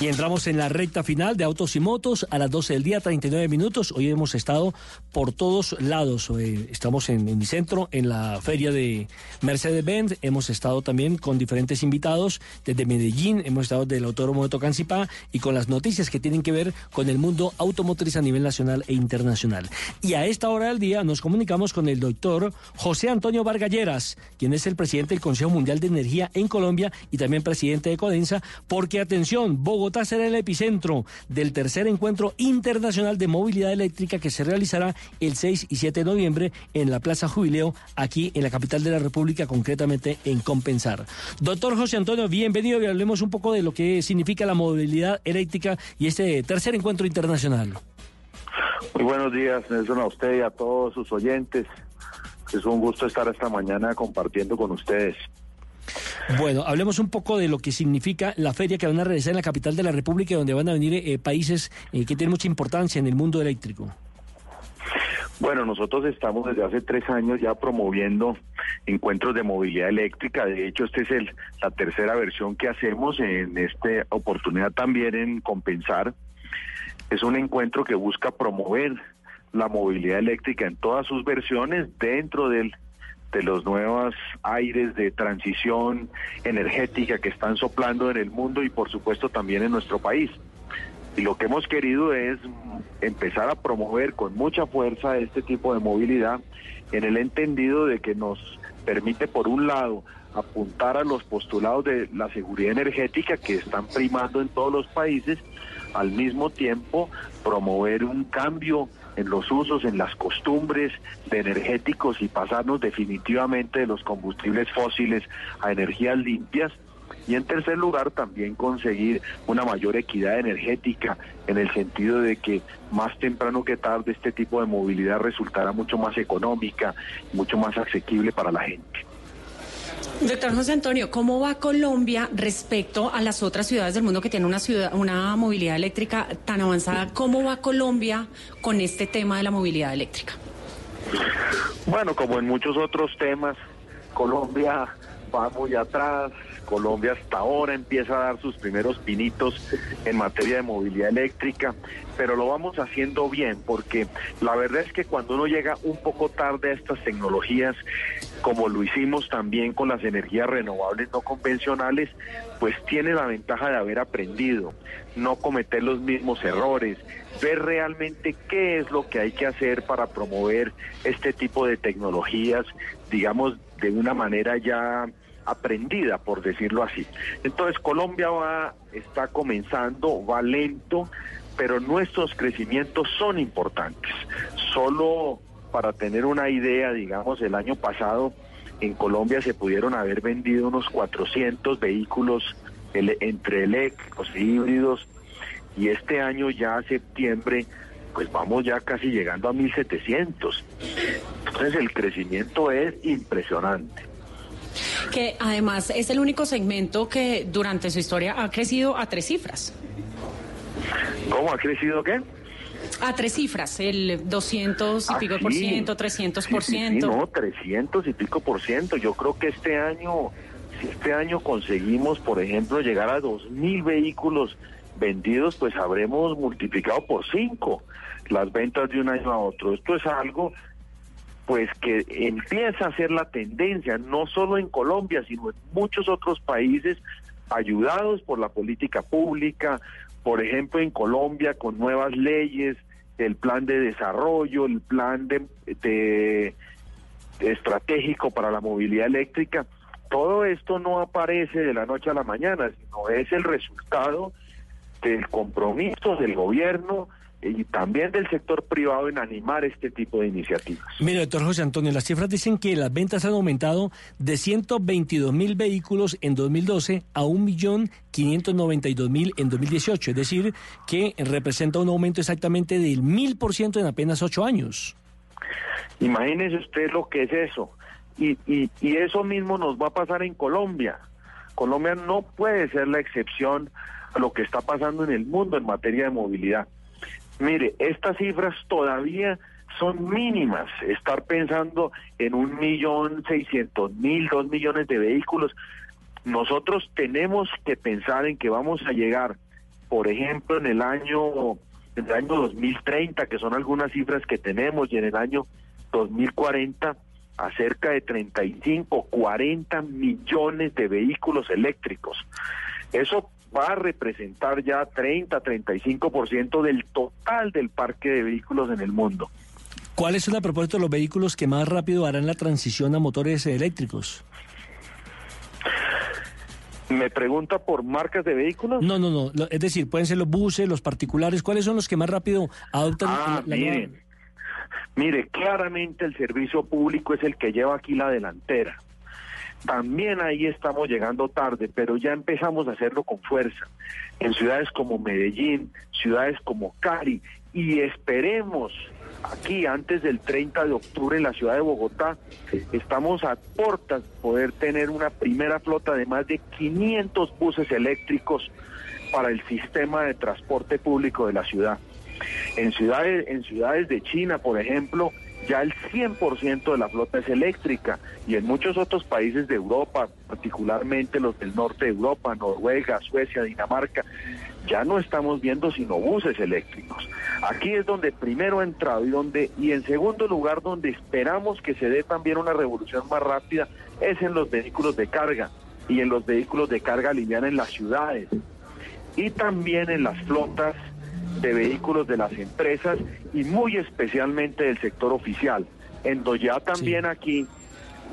Y entramos en la recta final de Autos y Motos a las 12 del día, 39 minutos. Hoy hemos estado por todos lados. Eh, estamos en, mi centro, en la feria de Mercedes-Benz. Hemos estado también con diferentes invitados desde Medellín. Hemos estado del Autódromo de Tocancipá y con las noticias que tienen que ver con el mundo automotriz a nivel nacional e internacional. Y a esta hora del día nos comunicamos con el doctor José Antonio Vargalleras, quien es el presidente del Consejo Mundial de Energía en Colombia y también presidente de Codensa, porque atención, Bogotá Bogotá será el epicentro del tercer encuentro internacional de movilidad eléctrica que se realizará el 6 y 7 de noviembre en la Plaza Jubileo, aquí en la capital de la República, concretamente en Compensar. Doctor José Antonio, bienvenido y hablemos un poco de lo que significa la movilidad eléctrica y este tercer encuentro internacional. Muy buenos días, Nelson, a usted y a todos sus oyentes. Es un gusto estar esta mañana compartiendo con ustedes. Bueno, hablemos un poco de lo que significa la feria que van a realizar en la capital de la República, donde van a venir eh, países eh, que tienen mucha importancia en el mundo eléctrico. Bueno, nosotros estamos desde hace tres años ya promoviendo encuentros de movilidad eléctrica. De hecho, esta es el, la tercera versión que hacemos en esta oportunidad también en Compensar. Es un encuentro que busca promover la movilidad eléctrica en todas sus versiones dentro del de los nuevos aires de transición energética que están soplando en el mundo y por supuesto también en nuestro país. Y lo que hemos querido es empezar a promover con mucha fuerza este tipo de movilidad en el entendido de que nos permite, por un lado, apuntar a los postulados de la seguridad energética que están primando en todos los países, al mismo tiempo promover un cambio en los usos, en las costumbres de energéticos y pasarnos definitivamente de los combustibles fósiles a energías limpias. Y en tercer lugar, también conseguir una mayor equidad energética en el sentido de que más temprano que tarde este tipo de movilidad resultará mucho más económica, mucho más asequible para la gente. Doctor José Antonio, ¿cómo va Colombia respecto a las otras ciudades del mundo que tienen una ciudad, una movilidad eléctrica tan avanzada? ¿Cómo va Colombia con este tema de la movilidad eléctrica? Bueno, como en muchos otros temas, Colombia va muy atrás. Colombia hasta ahora empieza a dar sus primeros pinitos en materia de movilidad eléctrica, pero lo vamos haciendo bien porque la verdad es que cuando uno llega un poco tarde a estas tecnologías, como lo hicimos también con las energías renovables no convencionales, pues tiene la ventaja de haber aprendido, no cometer los mismos errores, ver realmente qué es lo que hay que hacer para promover este tipo de tecnologías, digamos, de una manera ya aprendida, por decirlo así. Entonces Colombia va, está comenzando, va lento, pero nuestros crecimientos son importantes. Solo para tener una idea, digamos, el año pasado en Colombia se pudieron haber vendido unos 400 vehículos entre eléctricos e híbridos y este año ya septiembre pues vamos ya casi llegando a 1700. Entonces el crecimiento es impresionante. Que además es el único segmento que durante su historia ha crecido a tres cifras. ¿Cómo ha crecido qué? A tres cifras, el 200 y Ah, pico por ciento, 300 por sí, ciento. no, 300 y pico por ciento. Yo creo que este año, si este año conseguimos, por ejemplo, llegar a 2.000 vehículos vendidos, pues habremos multiplicado por cinco las ventas de un año a otro. Esto es algo pues que empieza a ser la tendencia, no solo en Colombia, sino en muchos otros países, ayudados por la política pública, por ejemplo en Colombia con nuevas leyes, el plan de desarrollo, el plan de, estratégico para la movilidad eléctrica. Todo esto no aparece de la noche a la mañana, sino es el resultado del compromiso del gobierno y también del sector privado en animar este tipo de iniciativas. Mire, doctor José Antonio, las cifras dicen que las ventas han aumentado de 122 mil vehículos en 2012 a 1.592.000 en 2018, es decir, que representa un aumento exactamente del 1.000% en apenas ocho años. Imagínese usted lo que es eso. Y, y, y eso mismo nos va a pasar en Colombia. Colombia no puede ser la excepción a lo que está pasando en el mundo en materia de movilidad. Mire, estas cifras todavía son mínimas. Estar pensando en un millón seiscientos mil, dos millones de vehículos. Nosotros tenemos que pensar en que vamos a llegar, por ejemplo, en el año, en el año 2030, que son algunas cifras que tenemos, y en el año 2040 a cerca de 35, 40 millones de vehículos eléctricos. Eso va a representar ya 30, 35% del total del parque de vehículos en el mundo. ¿Cuáles son a propósito los vehículos que más rápido harán la transición a motores eléctricos? ¿Me pregunta por marcas de vehículos? No, no, no. Es decir, pueden ser los buses, los particulares. ¿Cuáles son los que más rápido adoptan Ah, la, la nueva- mire, claramente el servicio público es el que lleva aquí la delantera. También ahí estamos llegando tarde, pero ya empezamos a hacerlo con fuerza. En ciudades como Medellín, ciudades como Cali, y esperemos aquí antes del 30 de octubre en la ciudad de Bogotá, estamos a portas de poder tener una primera flota de más de 500 buses eléctricos para el sistema de transporte público de la ciudad. En ciudades, en ciudades de China, por ejemplo, ya el 100% de la flota es eléctrica y en muchos otros países de Europa, particularmente los del norte de Europa, Noruega, Suecia, Dinamarca, ya no estamos viendo sino buses eléctricos. Aquí es donde primero ha entrado y donde y en segundo lugar donde esperamos que se dé también una revolución más rápida es en los vehículos de carga y en los vehículos de carga liviana en las ciudades y también en las flotas de vehículos de las empresas y muy especialmente del sector oficial, en donde ya también aquí,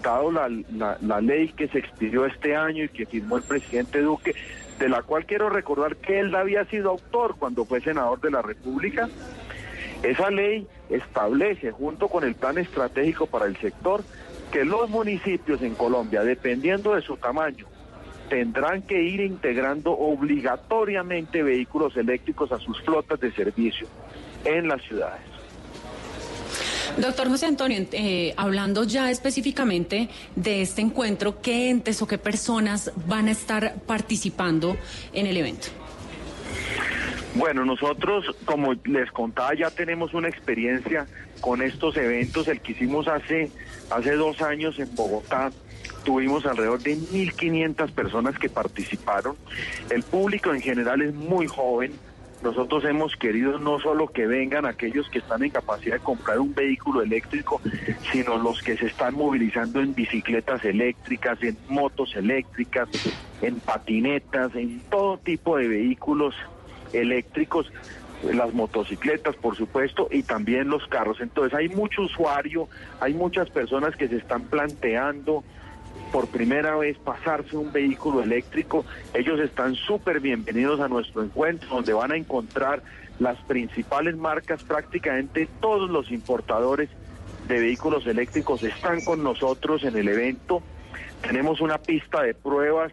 dado la, la- la ley que se expidió este año y que firmó el presidente Duque, de la cual quiero recordar que él había sido autor cuando fue senador de la República, esa ley establece, junto con el plan estratégico para el sector, que los municipios en Colombia, dependiendo de su tamaño, tendrán que ir integrando obligatoriamente vehículos eléctricos a sus flotas de servicio en las ciudades. Doctor José Antonio, eh, hablando ya específicamente de este encuentro, ¿qué entes o qué personas van a estar participando en el evento? Bueno, nosotros, como les contaba, ya tenemos una experiencia con estos eventos. El que hicimos hace, hace dos años en Bogotá, tuvimos alrededor de 1.500 personas que participaron. El público en general es muy joven. Nosotros hemos querido no solo que vengan aquellos que están en capacidad de comprar un vehículo eléctrico, sino los que se están movilizando en bicicletas eléctricas, en motos eléctricas, en patinetas, en todo tipo de vehículos eléctricos, las motocicletas, por supuesto, y también los carros. Entonces hay mucho usuario, hay muchas personas que se están planteando por primera vez pasarse un vehículo eléctrico. Ellos están súper bienvenidos a nuestro encuentro, donde van a encontrar las principales marcas, prácticamente todos los importadores de vehículos eléctricos están con nosotros en el evento. Tenemos una pista de pruebas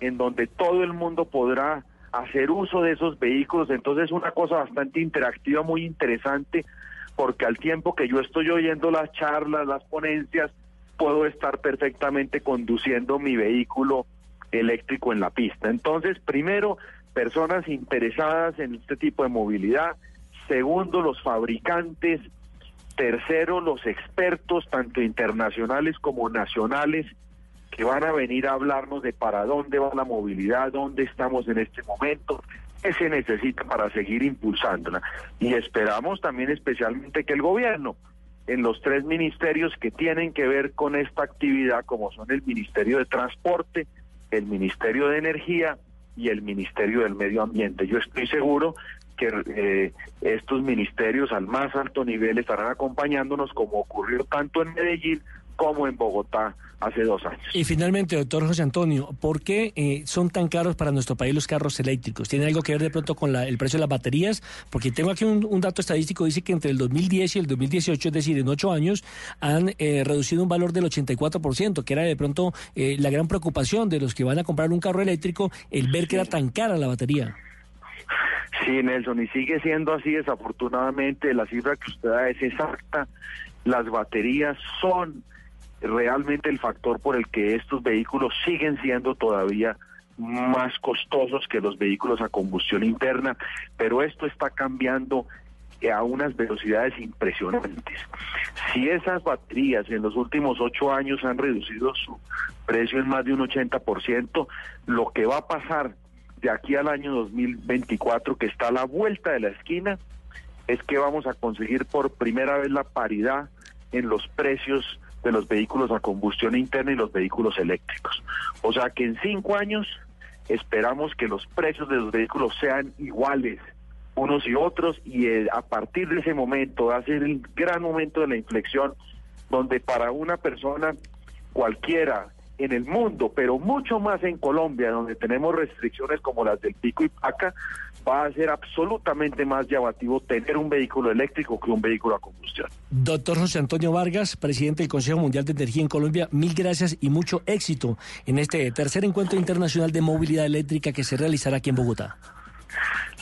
en donde todo el mundo podrá hacer uso de esos vehículos. Entonces es una cosa bastante interactiva, muy interesante, porque al tiempo que yo estoy oyendo las charlas, las ponencias, puedo estar perfectamente conduciendo mi vehículo eléctrico en la pista. Entonces, primero, personas interesadas en este tipo de movilidad. Segundo, los fabricantes. Tercero, los expertos, tanto internacionales como nacionales, que van a venir a hablarnos de para dónde va la movilidad, dónde estamos en este momento, qué se necesita para seguir impulsándola. Y esperamos también especialmente que el gobierno, en los tres ministerios que tienen que ver con esta actividad, como son el Ministerio de Transporte, el Ministerio de Energía y el Ministerio del Medio Ambiente. Yo estoy seguro que eh, estos ministerios al más alto nivel estarán acompañándonos como ocurrió tanto en Medellín como en Bogotá hace dos años. Y finalmente, doctor José Antonio, ¿por qué eh, son tan caros para nuestro país los carros eléctricos? ¿Tiene algo que ver de pronto con la, el precio de las baterías? Porque tengo aquí un, dato estadístico, dice que entre el 2010 y el 2018, es decir, en ocho años, han eh, reducido un valor del 84%, que era de pronto eh, la gran preocupación de los que van a comprar un carro eléctrico, el ver que era tan cara la batería. Sí, Nelson, y sigue siendo así, desafortunadamente, la cifra que usted da es exacta. Las baterías son realmente el factor por el que estos vehículos siguen siendo todavía más costosos que los vehículos a combustión interna, pero esto está cambiando a unas velocidades impresionantes. Si esas baterías en los últimos ocho años han reducido su precio en más de un 80%, lo que va a pasar de aquí al año 2024, que está a la vuelta de la esquina, es que vamos a conseguir por primera vez la paridad en los precios de los vehículos a combustión interna y los vehículos eléctricos. O sea que en cinco años esperamos que los precios de los vehículos sean iguales unos y otros y eh, a partir de ese momento va a ser el gran momento de la inflexión donde para una persona cualquiera en el mundo, pero mucho más en Colombia, donde tenemos restricciones como las del pico y paca, va a ser absolutamente más llamativo tener un vehículo eléctrico que un vehículo a combustión. Doctor José Antonio Vargas, presidente del Consejo Mundial de Energía en Colombia, mil gracias y mucho éxito en este tercer encuentro internacional de movilidad eléctrica que se realizará aquí en Bogotá.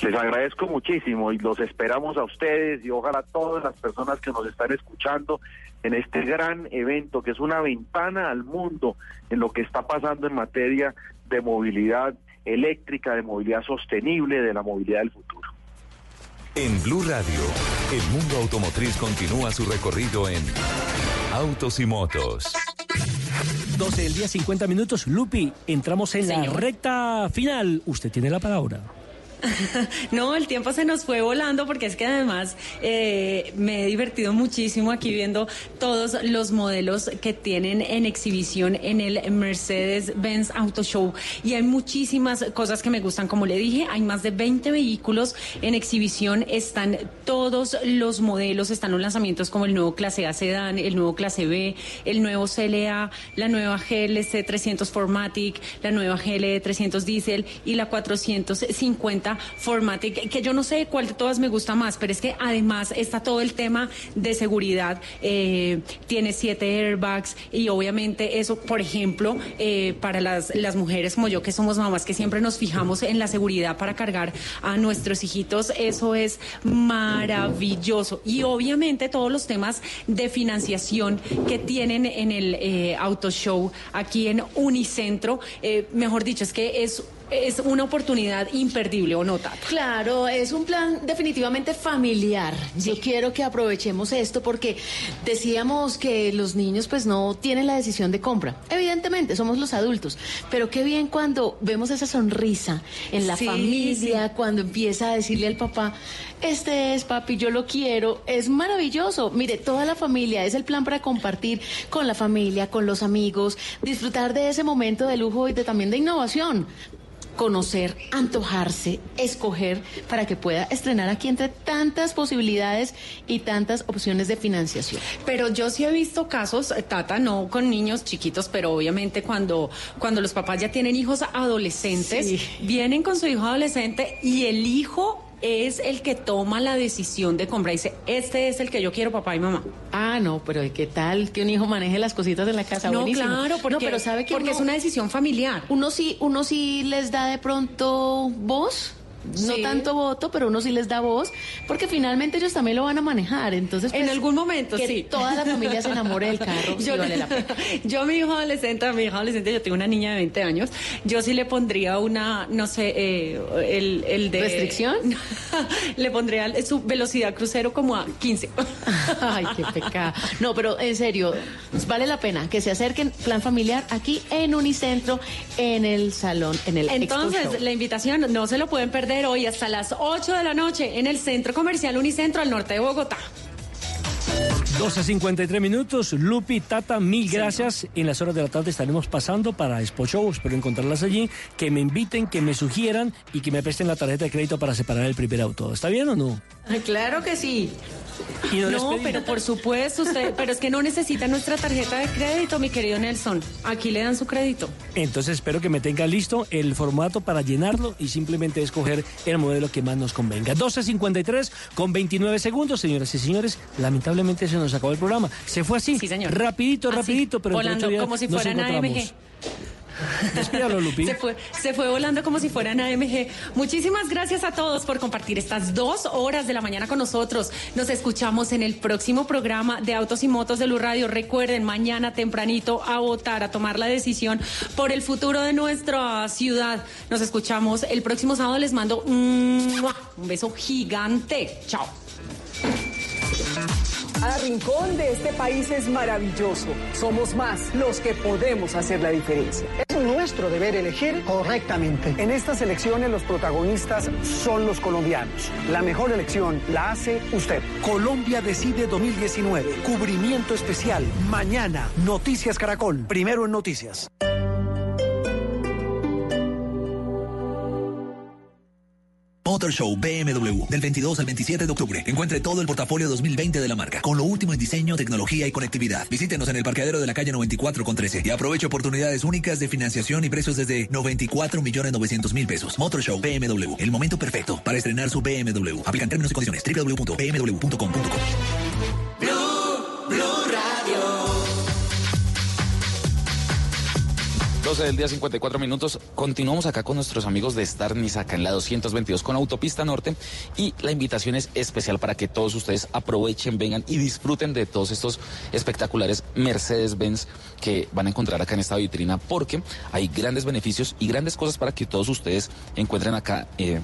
Les agradezco muchísimo y los esperamos a ustedes y ojalá todas las personas que nos están escuchando en este gran evento que es una ventana al mundo en lo que está pasando en materia de movilidad eléctrica, de movilidad sostenible, de la movilidad del futuro. En Blue Radio, el mundo automotriz continúa su recorrido en Autos y Motos. 12 del día, 50 minutos. Lupi, entramos en la recta final. Usted tiene la palabra. *laughs* no, el tiempo se nos fue volando porque es que además eh, me he divertido muchísimo aquí viendo todos los modelos que tienen en exhibición en el Mercedes-Benz Auto Show. Y hay muchísimas cosas que me gustan. Como le dije, hay más de 20 vehículos en exhibición, están todos los modelos, están los lanzamientos como el nuevo clase A Sedan, el nuevo clase B, el nuevo CLA, la nueva GLC 300 Formatic, la nueva GLE 300 Diesel y la 450 Formatic, que yo no sé cuál de todas me gusta más, pero es que además está todo el tema de seguridad, eh, tiene siete airbags y obviamente eso, por ejemplo, eh, para las, las mujeres como yo que somos mamás que siempre nos fijamos en la seguridad para cargar a nuestros hijitos, eso es maravilloso. Y obviamente todos los temas de financiación que tienen en el eh, auto show aquí en Unicentro, mejor dicho, es que es es una oportunidad imperdible, ¿o no, Claro, es un plan definitivamente familiar. Yo quiero que aprovechemos esto porque decíamos que los niños pues no tienen la decisión de compra. Evidentemente, somos los adultos, pero qué bien cuando vemos esa sonrisa en la familia, cuando empieza a decirle al papá, este es papi, yo lo quiero, es maravilloso. Mire, toda la familia es el plan para compartir con la familia, con los amigos, disfrutar de ese momento de lujo y de, también de innovación conocer, antojarse, escoger para que pueda estrenar aquí entre tantas posibilidades y tantas opciones de financiación. Pero yo sí he visto casos, eh, Tata, no con niños chiquitos, pero obviamente cuando, cuando los papás ya tienen hijos adolescentes, vienen con su hijo adolescente y el hijo es el que toma la decisión de comprar. Dice, este es el que yo quiero, papá y mamá. Ah, no, pero ¿qué tal que un hijo maneje las cositas de la casa? No, claro, porque, pero sabe que porque es una decisión familiar. Uno sí, uno sí les da de pronto voz no tanto voto, pero uno sí les da voz, porque finalmente ellos también lo van a manejar. Entonces, en pues, algún momento, que sí. Toda la familia se enamore del carro, *laughs* sí yo, vale la pena. *laughs* yo a mi hijo adolescente, mi hijo adolescente, yo tengo una niña de 20 años, yo sí le pondría una, no sé, eh, el, el de... ¿Restricción? *laughs* le pondría su velocidad crucero como a 15. Ay, qué pecado. No, pero en serio, vale la pena que se acerquen, plan familiar, aquí en Unicentro, en el salón, en el Entonces, la invitación no se lo pueden perder hoy hasta las 8 de la noche en el Centro Comercial Unicentro al norte de Bogotá. 12.53 minutos. Lupi, Tata, mil gracias. En las horas de la tarde estaremos pasando para Expo Show. Espero encontrarlas allí. Que me inviten, que me sugieran y que me presten la tarjeta de crédito para separar el primer auto. ¿Está bien o no? Ay, claro que sí. No, despedimos. pero por supuesto, usted, pero es que no necesita nuestra tarjeta de crédito, mi querido Nelson. Aquí le dan su crédito. Entonces espero que me tenga listo el formato para llenarlo y simplemente escoger el modelo que más nos convenga. 12.53 con 29 segundos, señoras y señores. Lamentablemente se nos acabó el programa. Se fue así. Sí, señor. Rapidito, Así, rapidito, pero volando días como si nos fueran. AMG. Despídalo, Lupi. Se fue, se fue volando como si fueran AMG. Muchísimas gracias a todos por compartir estas dos horas de la mañana con nosotros. Nos escuchamos en el próximo programa de Autos y Motos de Luz Radio. Recuerden, mañana tempranito a votar, a tomar la decisión por el futuro de nuestra ciudad. Nos escuchamos el próximo sábado. Les mando un beso gigante. Chao. Cada rincón de este país es maravilloso. Somos más los que podemos hacer la diferencia. Es nuestro deber elegir correctamente. En estas elecciones los protagonistas son los colombianos. La mejor elección la hace usted. Colombia Decide 2019. Cubrimiento especial. Mañana. Noticias Caracol. Primero en noticias. Motor Show BMW del 22 al 27 de octubre. Encuentre todo el portafolio 2020 de la marca con lo último en diseño, tecnología y conectividad. Visítenos en el parqueadero de la calle 94 con 13 y aproveche oportunidades únicas de financiación y precios desde 94 millones 900 mil pesos. Motor Show BMW, el momento perfecto para estrenar su BMW. Aplican términos y condiciones. www.bmw.com.co. 12 del día, 54 minutos. Continuamos acá con nuestros amigos de Starnis, acá en la 222 con Autopista Norte. Y la invitación es especial para que todos ustedes aprovechen, vengan y disfruten de todos estos espectaculares Mercedes-Benz que van a encontrar acá en esta vitrina, porque hay grandes beneficios y grandes cosas para que todos ustedes encuentren acá. eh,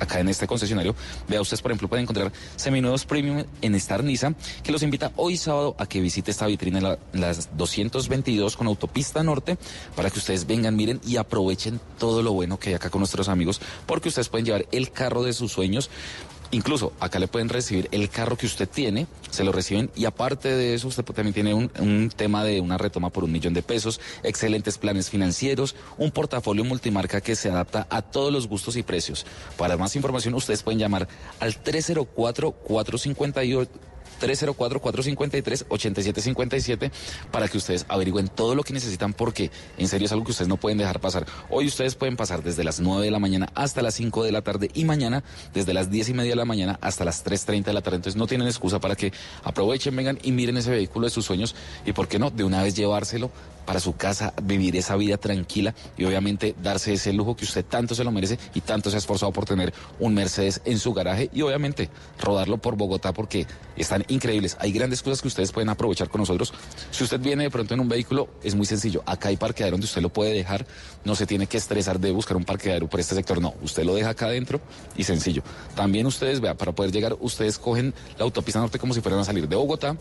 acá en este concesionario. Vea, ustedes, por ejemplo, pueden encontrar seminuevos premium en Star Nissan, que los invita hoy sábado a que visite esta vitrina en la- las 222 con Autopista Norte, para que ustedes vengan, miren y aprovechen todo lo bueno que hay acá con nuestros amigos, porque ustedes pueden llevar el carro de sus sueños. Incluso acá le pueden recibir el carro que usted tiene, se lo reciben y aparte de eso usted también tiene un, un tema de una retoma por un millón de pesos, excelentes planes financieros, un portafolio multimarca que se adapta a todos los gustos y precios. Para más información ustedes pueden llamar al 304-458. 304-453-8757 para que ustedes averigüen todo lo que necesitan porque en serio es algo que ustedes no pueden dejar pasar. Hoy ustedes pueden pasar desde las 9 de la mañana hasta las 5 de la tarde y mañana desde las 10 y media de la mañana hasta las 3.30 de la tarde. Entonces no tienen excusa para que aprovechen, vengan y miren ese vehículo de sus sueños y por qué no, de una vez llevárselo para su casa, vivir esa vida tranquila y obviamente darse ese lujo que usted tanto se lo merece y tanto se ha esforzado por tener un Mercedes en su garaje y obviamente rodarlo por Bogotá porque están increíbles. Hay grandes cosas que ustedes pueden aprovechar con nosotros. Si usted viene de pronto en un vehículo, es muy sencillo. Acá hay parqueadero donde usted lo puede dejar. No se tiene que estresar de buscar un parqueadero por este sector. No, usted lo deja acá adentro y sencillo. También ustedes, vea, para poder llegar, ustedes cogen la autopista norte como si fueran a salir de Bogotá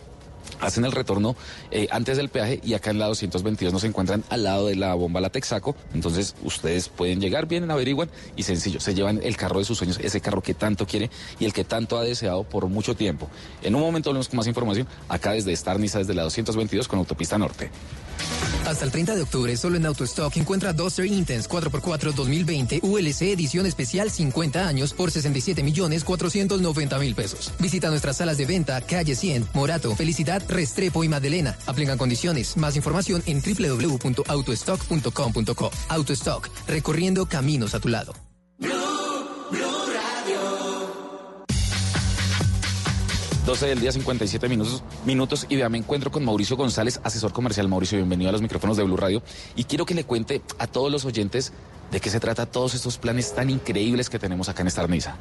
hacen el retorno eh, antes del peaje y acá en la 222 nos encuentran al lado de la bomba La Texaco. Entonces ustedes pueden llegar, vienen, averiguan y sencillo, se llevan el carro de sus sueños, ese carro que tanto quiere y el que tanto ha deseado por mucho tiempo. En un momento volvemos con más información acá desde Star Niza, desde la 222 con Autopista Norte. Hasta el 30 de octubre, solo en AutoStock encuentra Duster Intense 4x4 2020 ULC edición especial 50 años por 67 millones 490 mil pesos. Visita nuestras salas de venta, calle 100, Morato, Felicidad, Restrepo y Madelena. Aplican condiciones. Más información en www.autostock.com.co. AutoStock, recorriendo caminos a tu lado. 12 del día, 57 minutos, minutos y vea, me encuentro con Mauricio González, asesor comercial. Mauricio, bienvenido a los micrófonos de Blue Radio. Y quiero que le cuente a todos los oyentes de qué se trata todos estos planes tan increíbles que tenemos acá en Estarniza.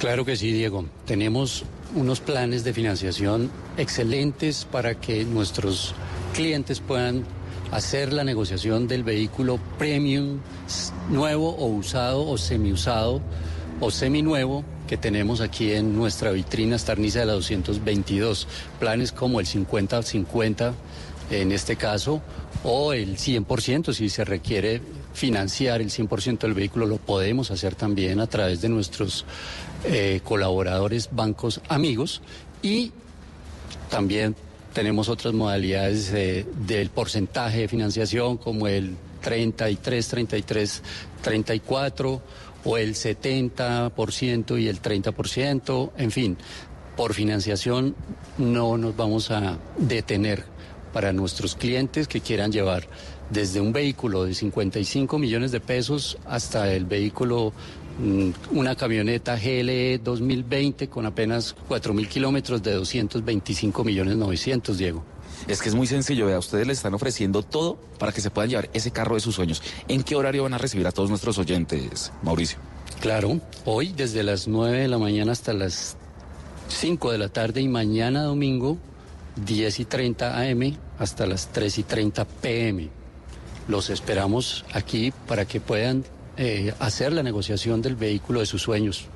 Claro que sí, Diego. Tenemos unos planes de financiación excelentes para que nuestros clientes puedan hacer la negociación del vehículo premium nuevo o usado o semiusado o seminuevo que tenemos aquí en nuestra vitrina Starniza de la 222. Planes como el 50-50 en este caso o el 100% si se requiere financiar el 100% del vehículo, lo podemos hacer también a través de nuestros eh, colaboradores bancos amigos y también tenemos otras modalidades del porcentaje de financiación como el 33, 33, 34 o el 70% y el 30%, en fin, por financiación no nos vamos a detener para nuestros clientes que quieran llevar desde un vehículo de 55 millones de pesos hasta el vehículo, mm, una camioneta GLE 2020 con apenas 4 mil kilómetros de 225 millones 900, Diego. Es que es muy sencillo, vea, ustedes les están ofreciendo todo para que se puedan llevar ese carro de sus sueños. ¿En qué horario van a recibir a todos nuestros oyentes, Mauricio? Claro, hoy desde las 9 de la mañana hasta las 5 de la tarde y mañana domingo 10 y 30 AM hasta las 3 y 30 PM. Los esperamos aquí para que puedan eh, hacer la negociación del vehículo de sus sueños.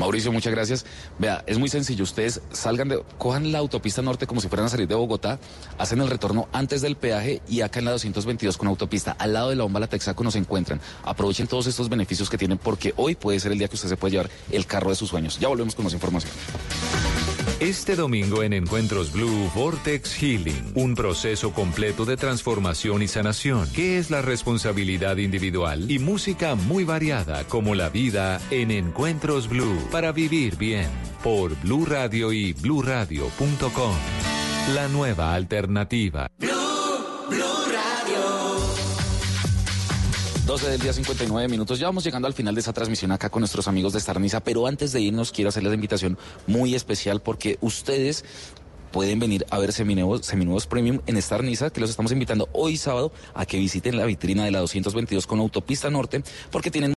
Mauricio, muchas gracias. Vea, es muy sencillo. Ustedes salgan de, cojan la autopista norte como si fueran a salir de Bogotá, hacen el retorno antes del peaje y acá en la 222 con autopista, al lado de la bomba La Texaco nos encuentran. Aprovechen todos estos beneficios que tienen porque hoy puede ser el día que usted se puede llevar el carro de sus sueños. Ya volvemos con más información. Este domingo en Encuentros Blue, Vortex Healing, un proceso completo de transformación y sanación, que es la responsabilidad individual y música muy variada como la vida en Encuentros Blue, para vivir bien, por Blue Radio y bluradio.com. La nueva alternativa. 12 del día 59 minutos. Ya vamos llegando al final de esa transmisión acá con nuestros amigos de Starniza, pero antes de irnos quiero hacerles la invitación muy especial porque ustedes pueden venir a ver seminuevos, seminuevos premium en Starniza, que los estamos invitando hoy sábado a que visiten la vitrina de la 222 con Autopista Norte, porque tienen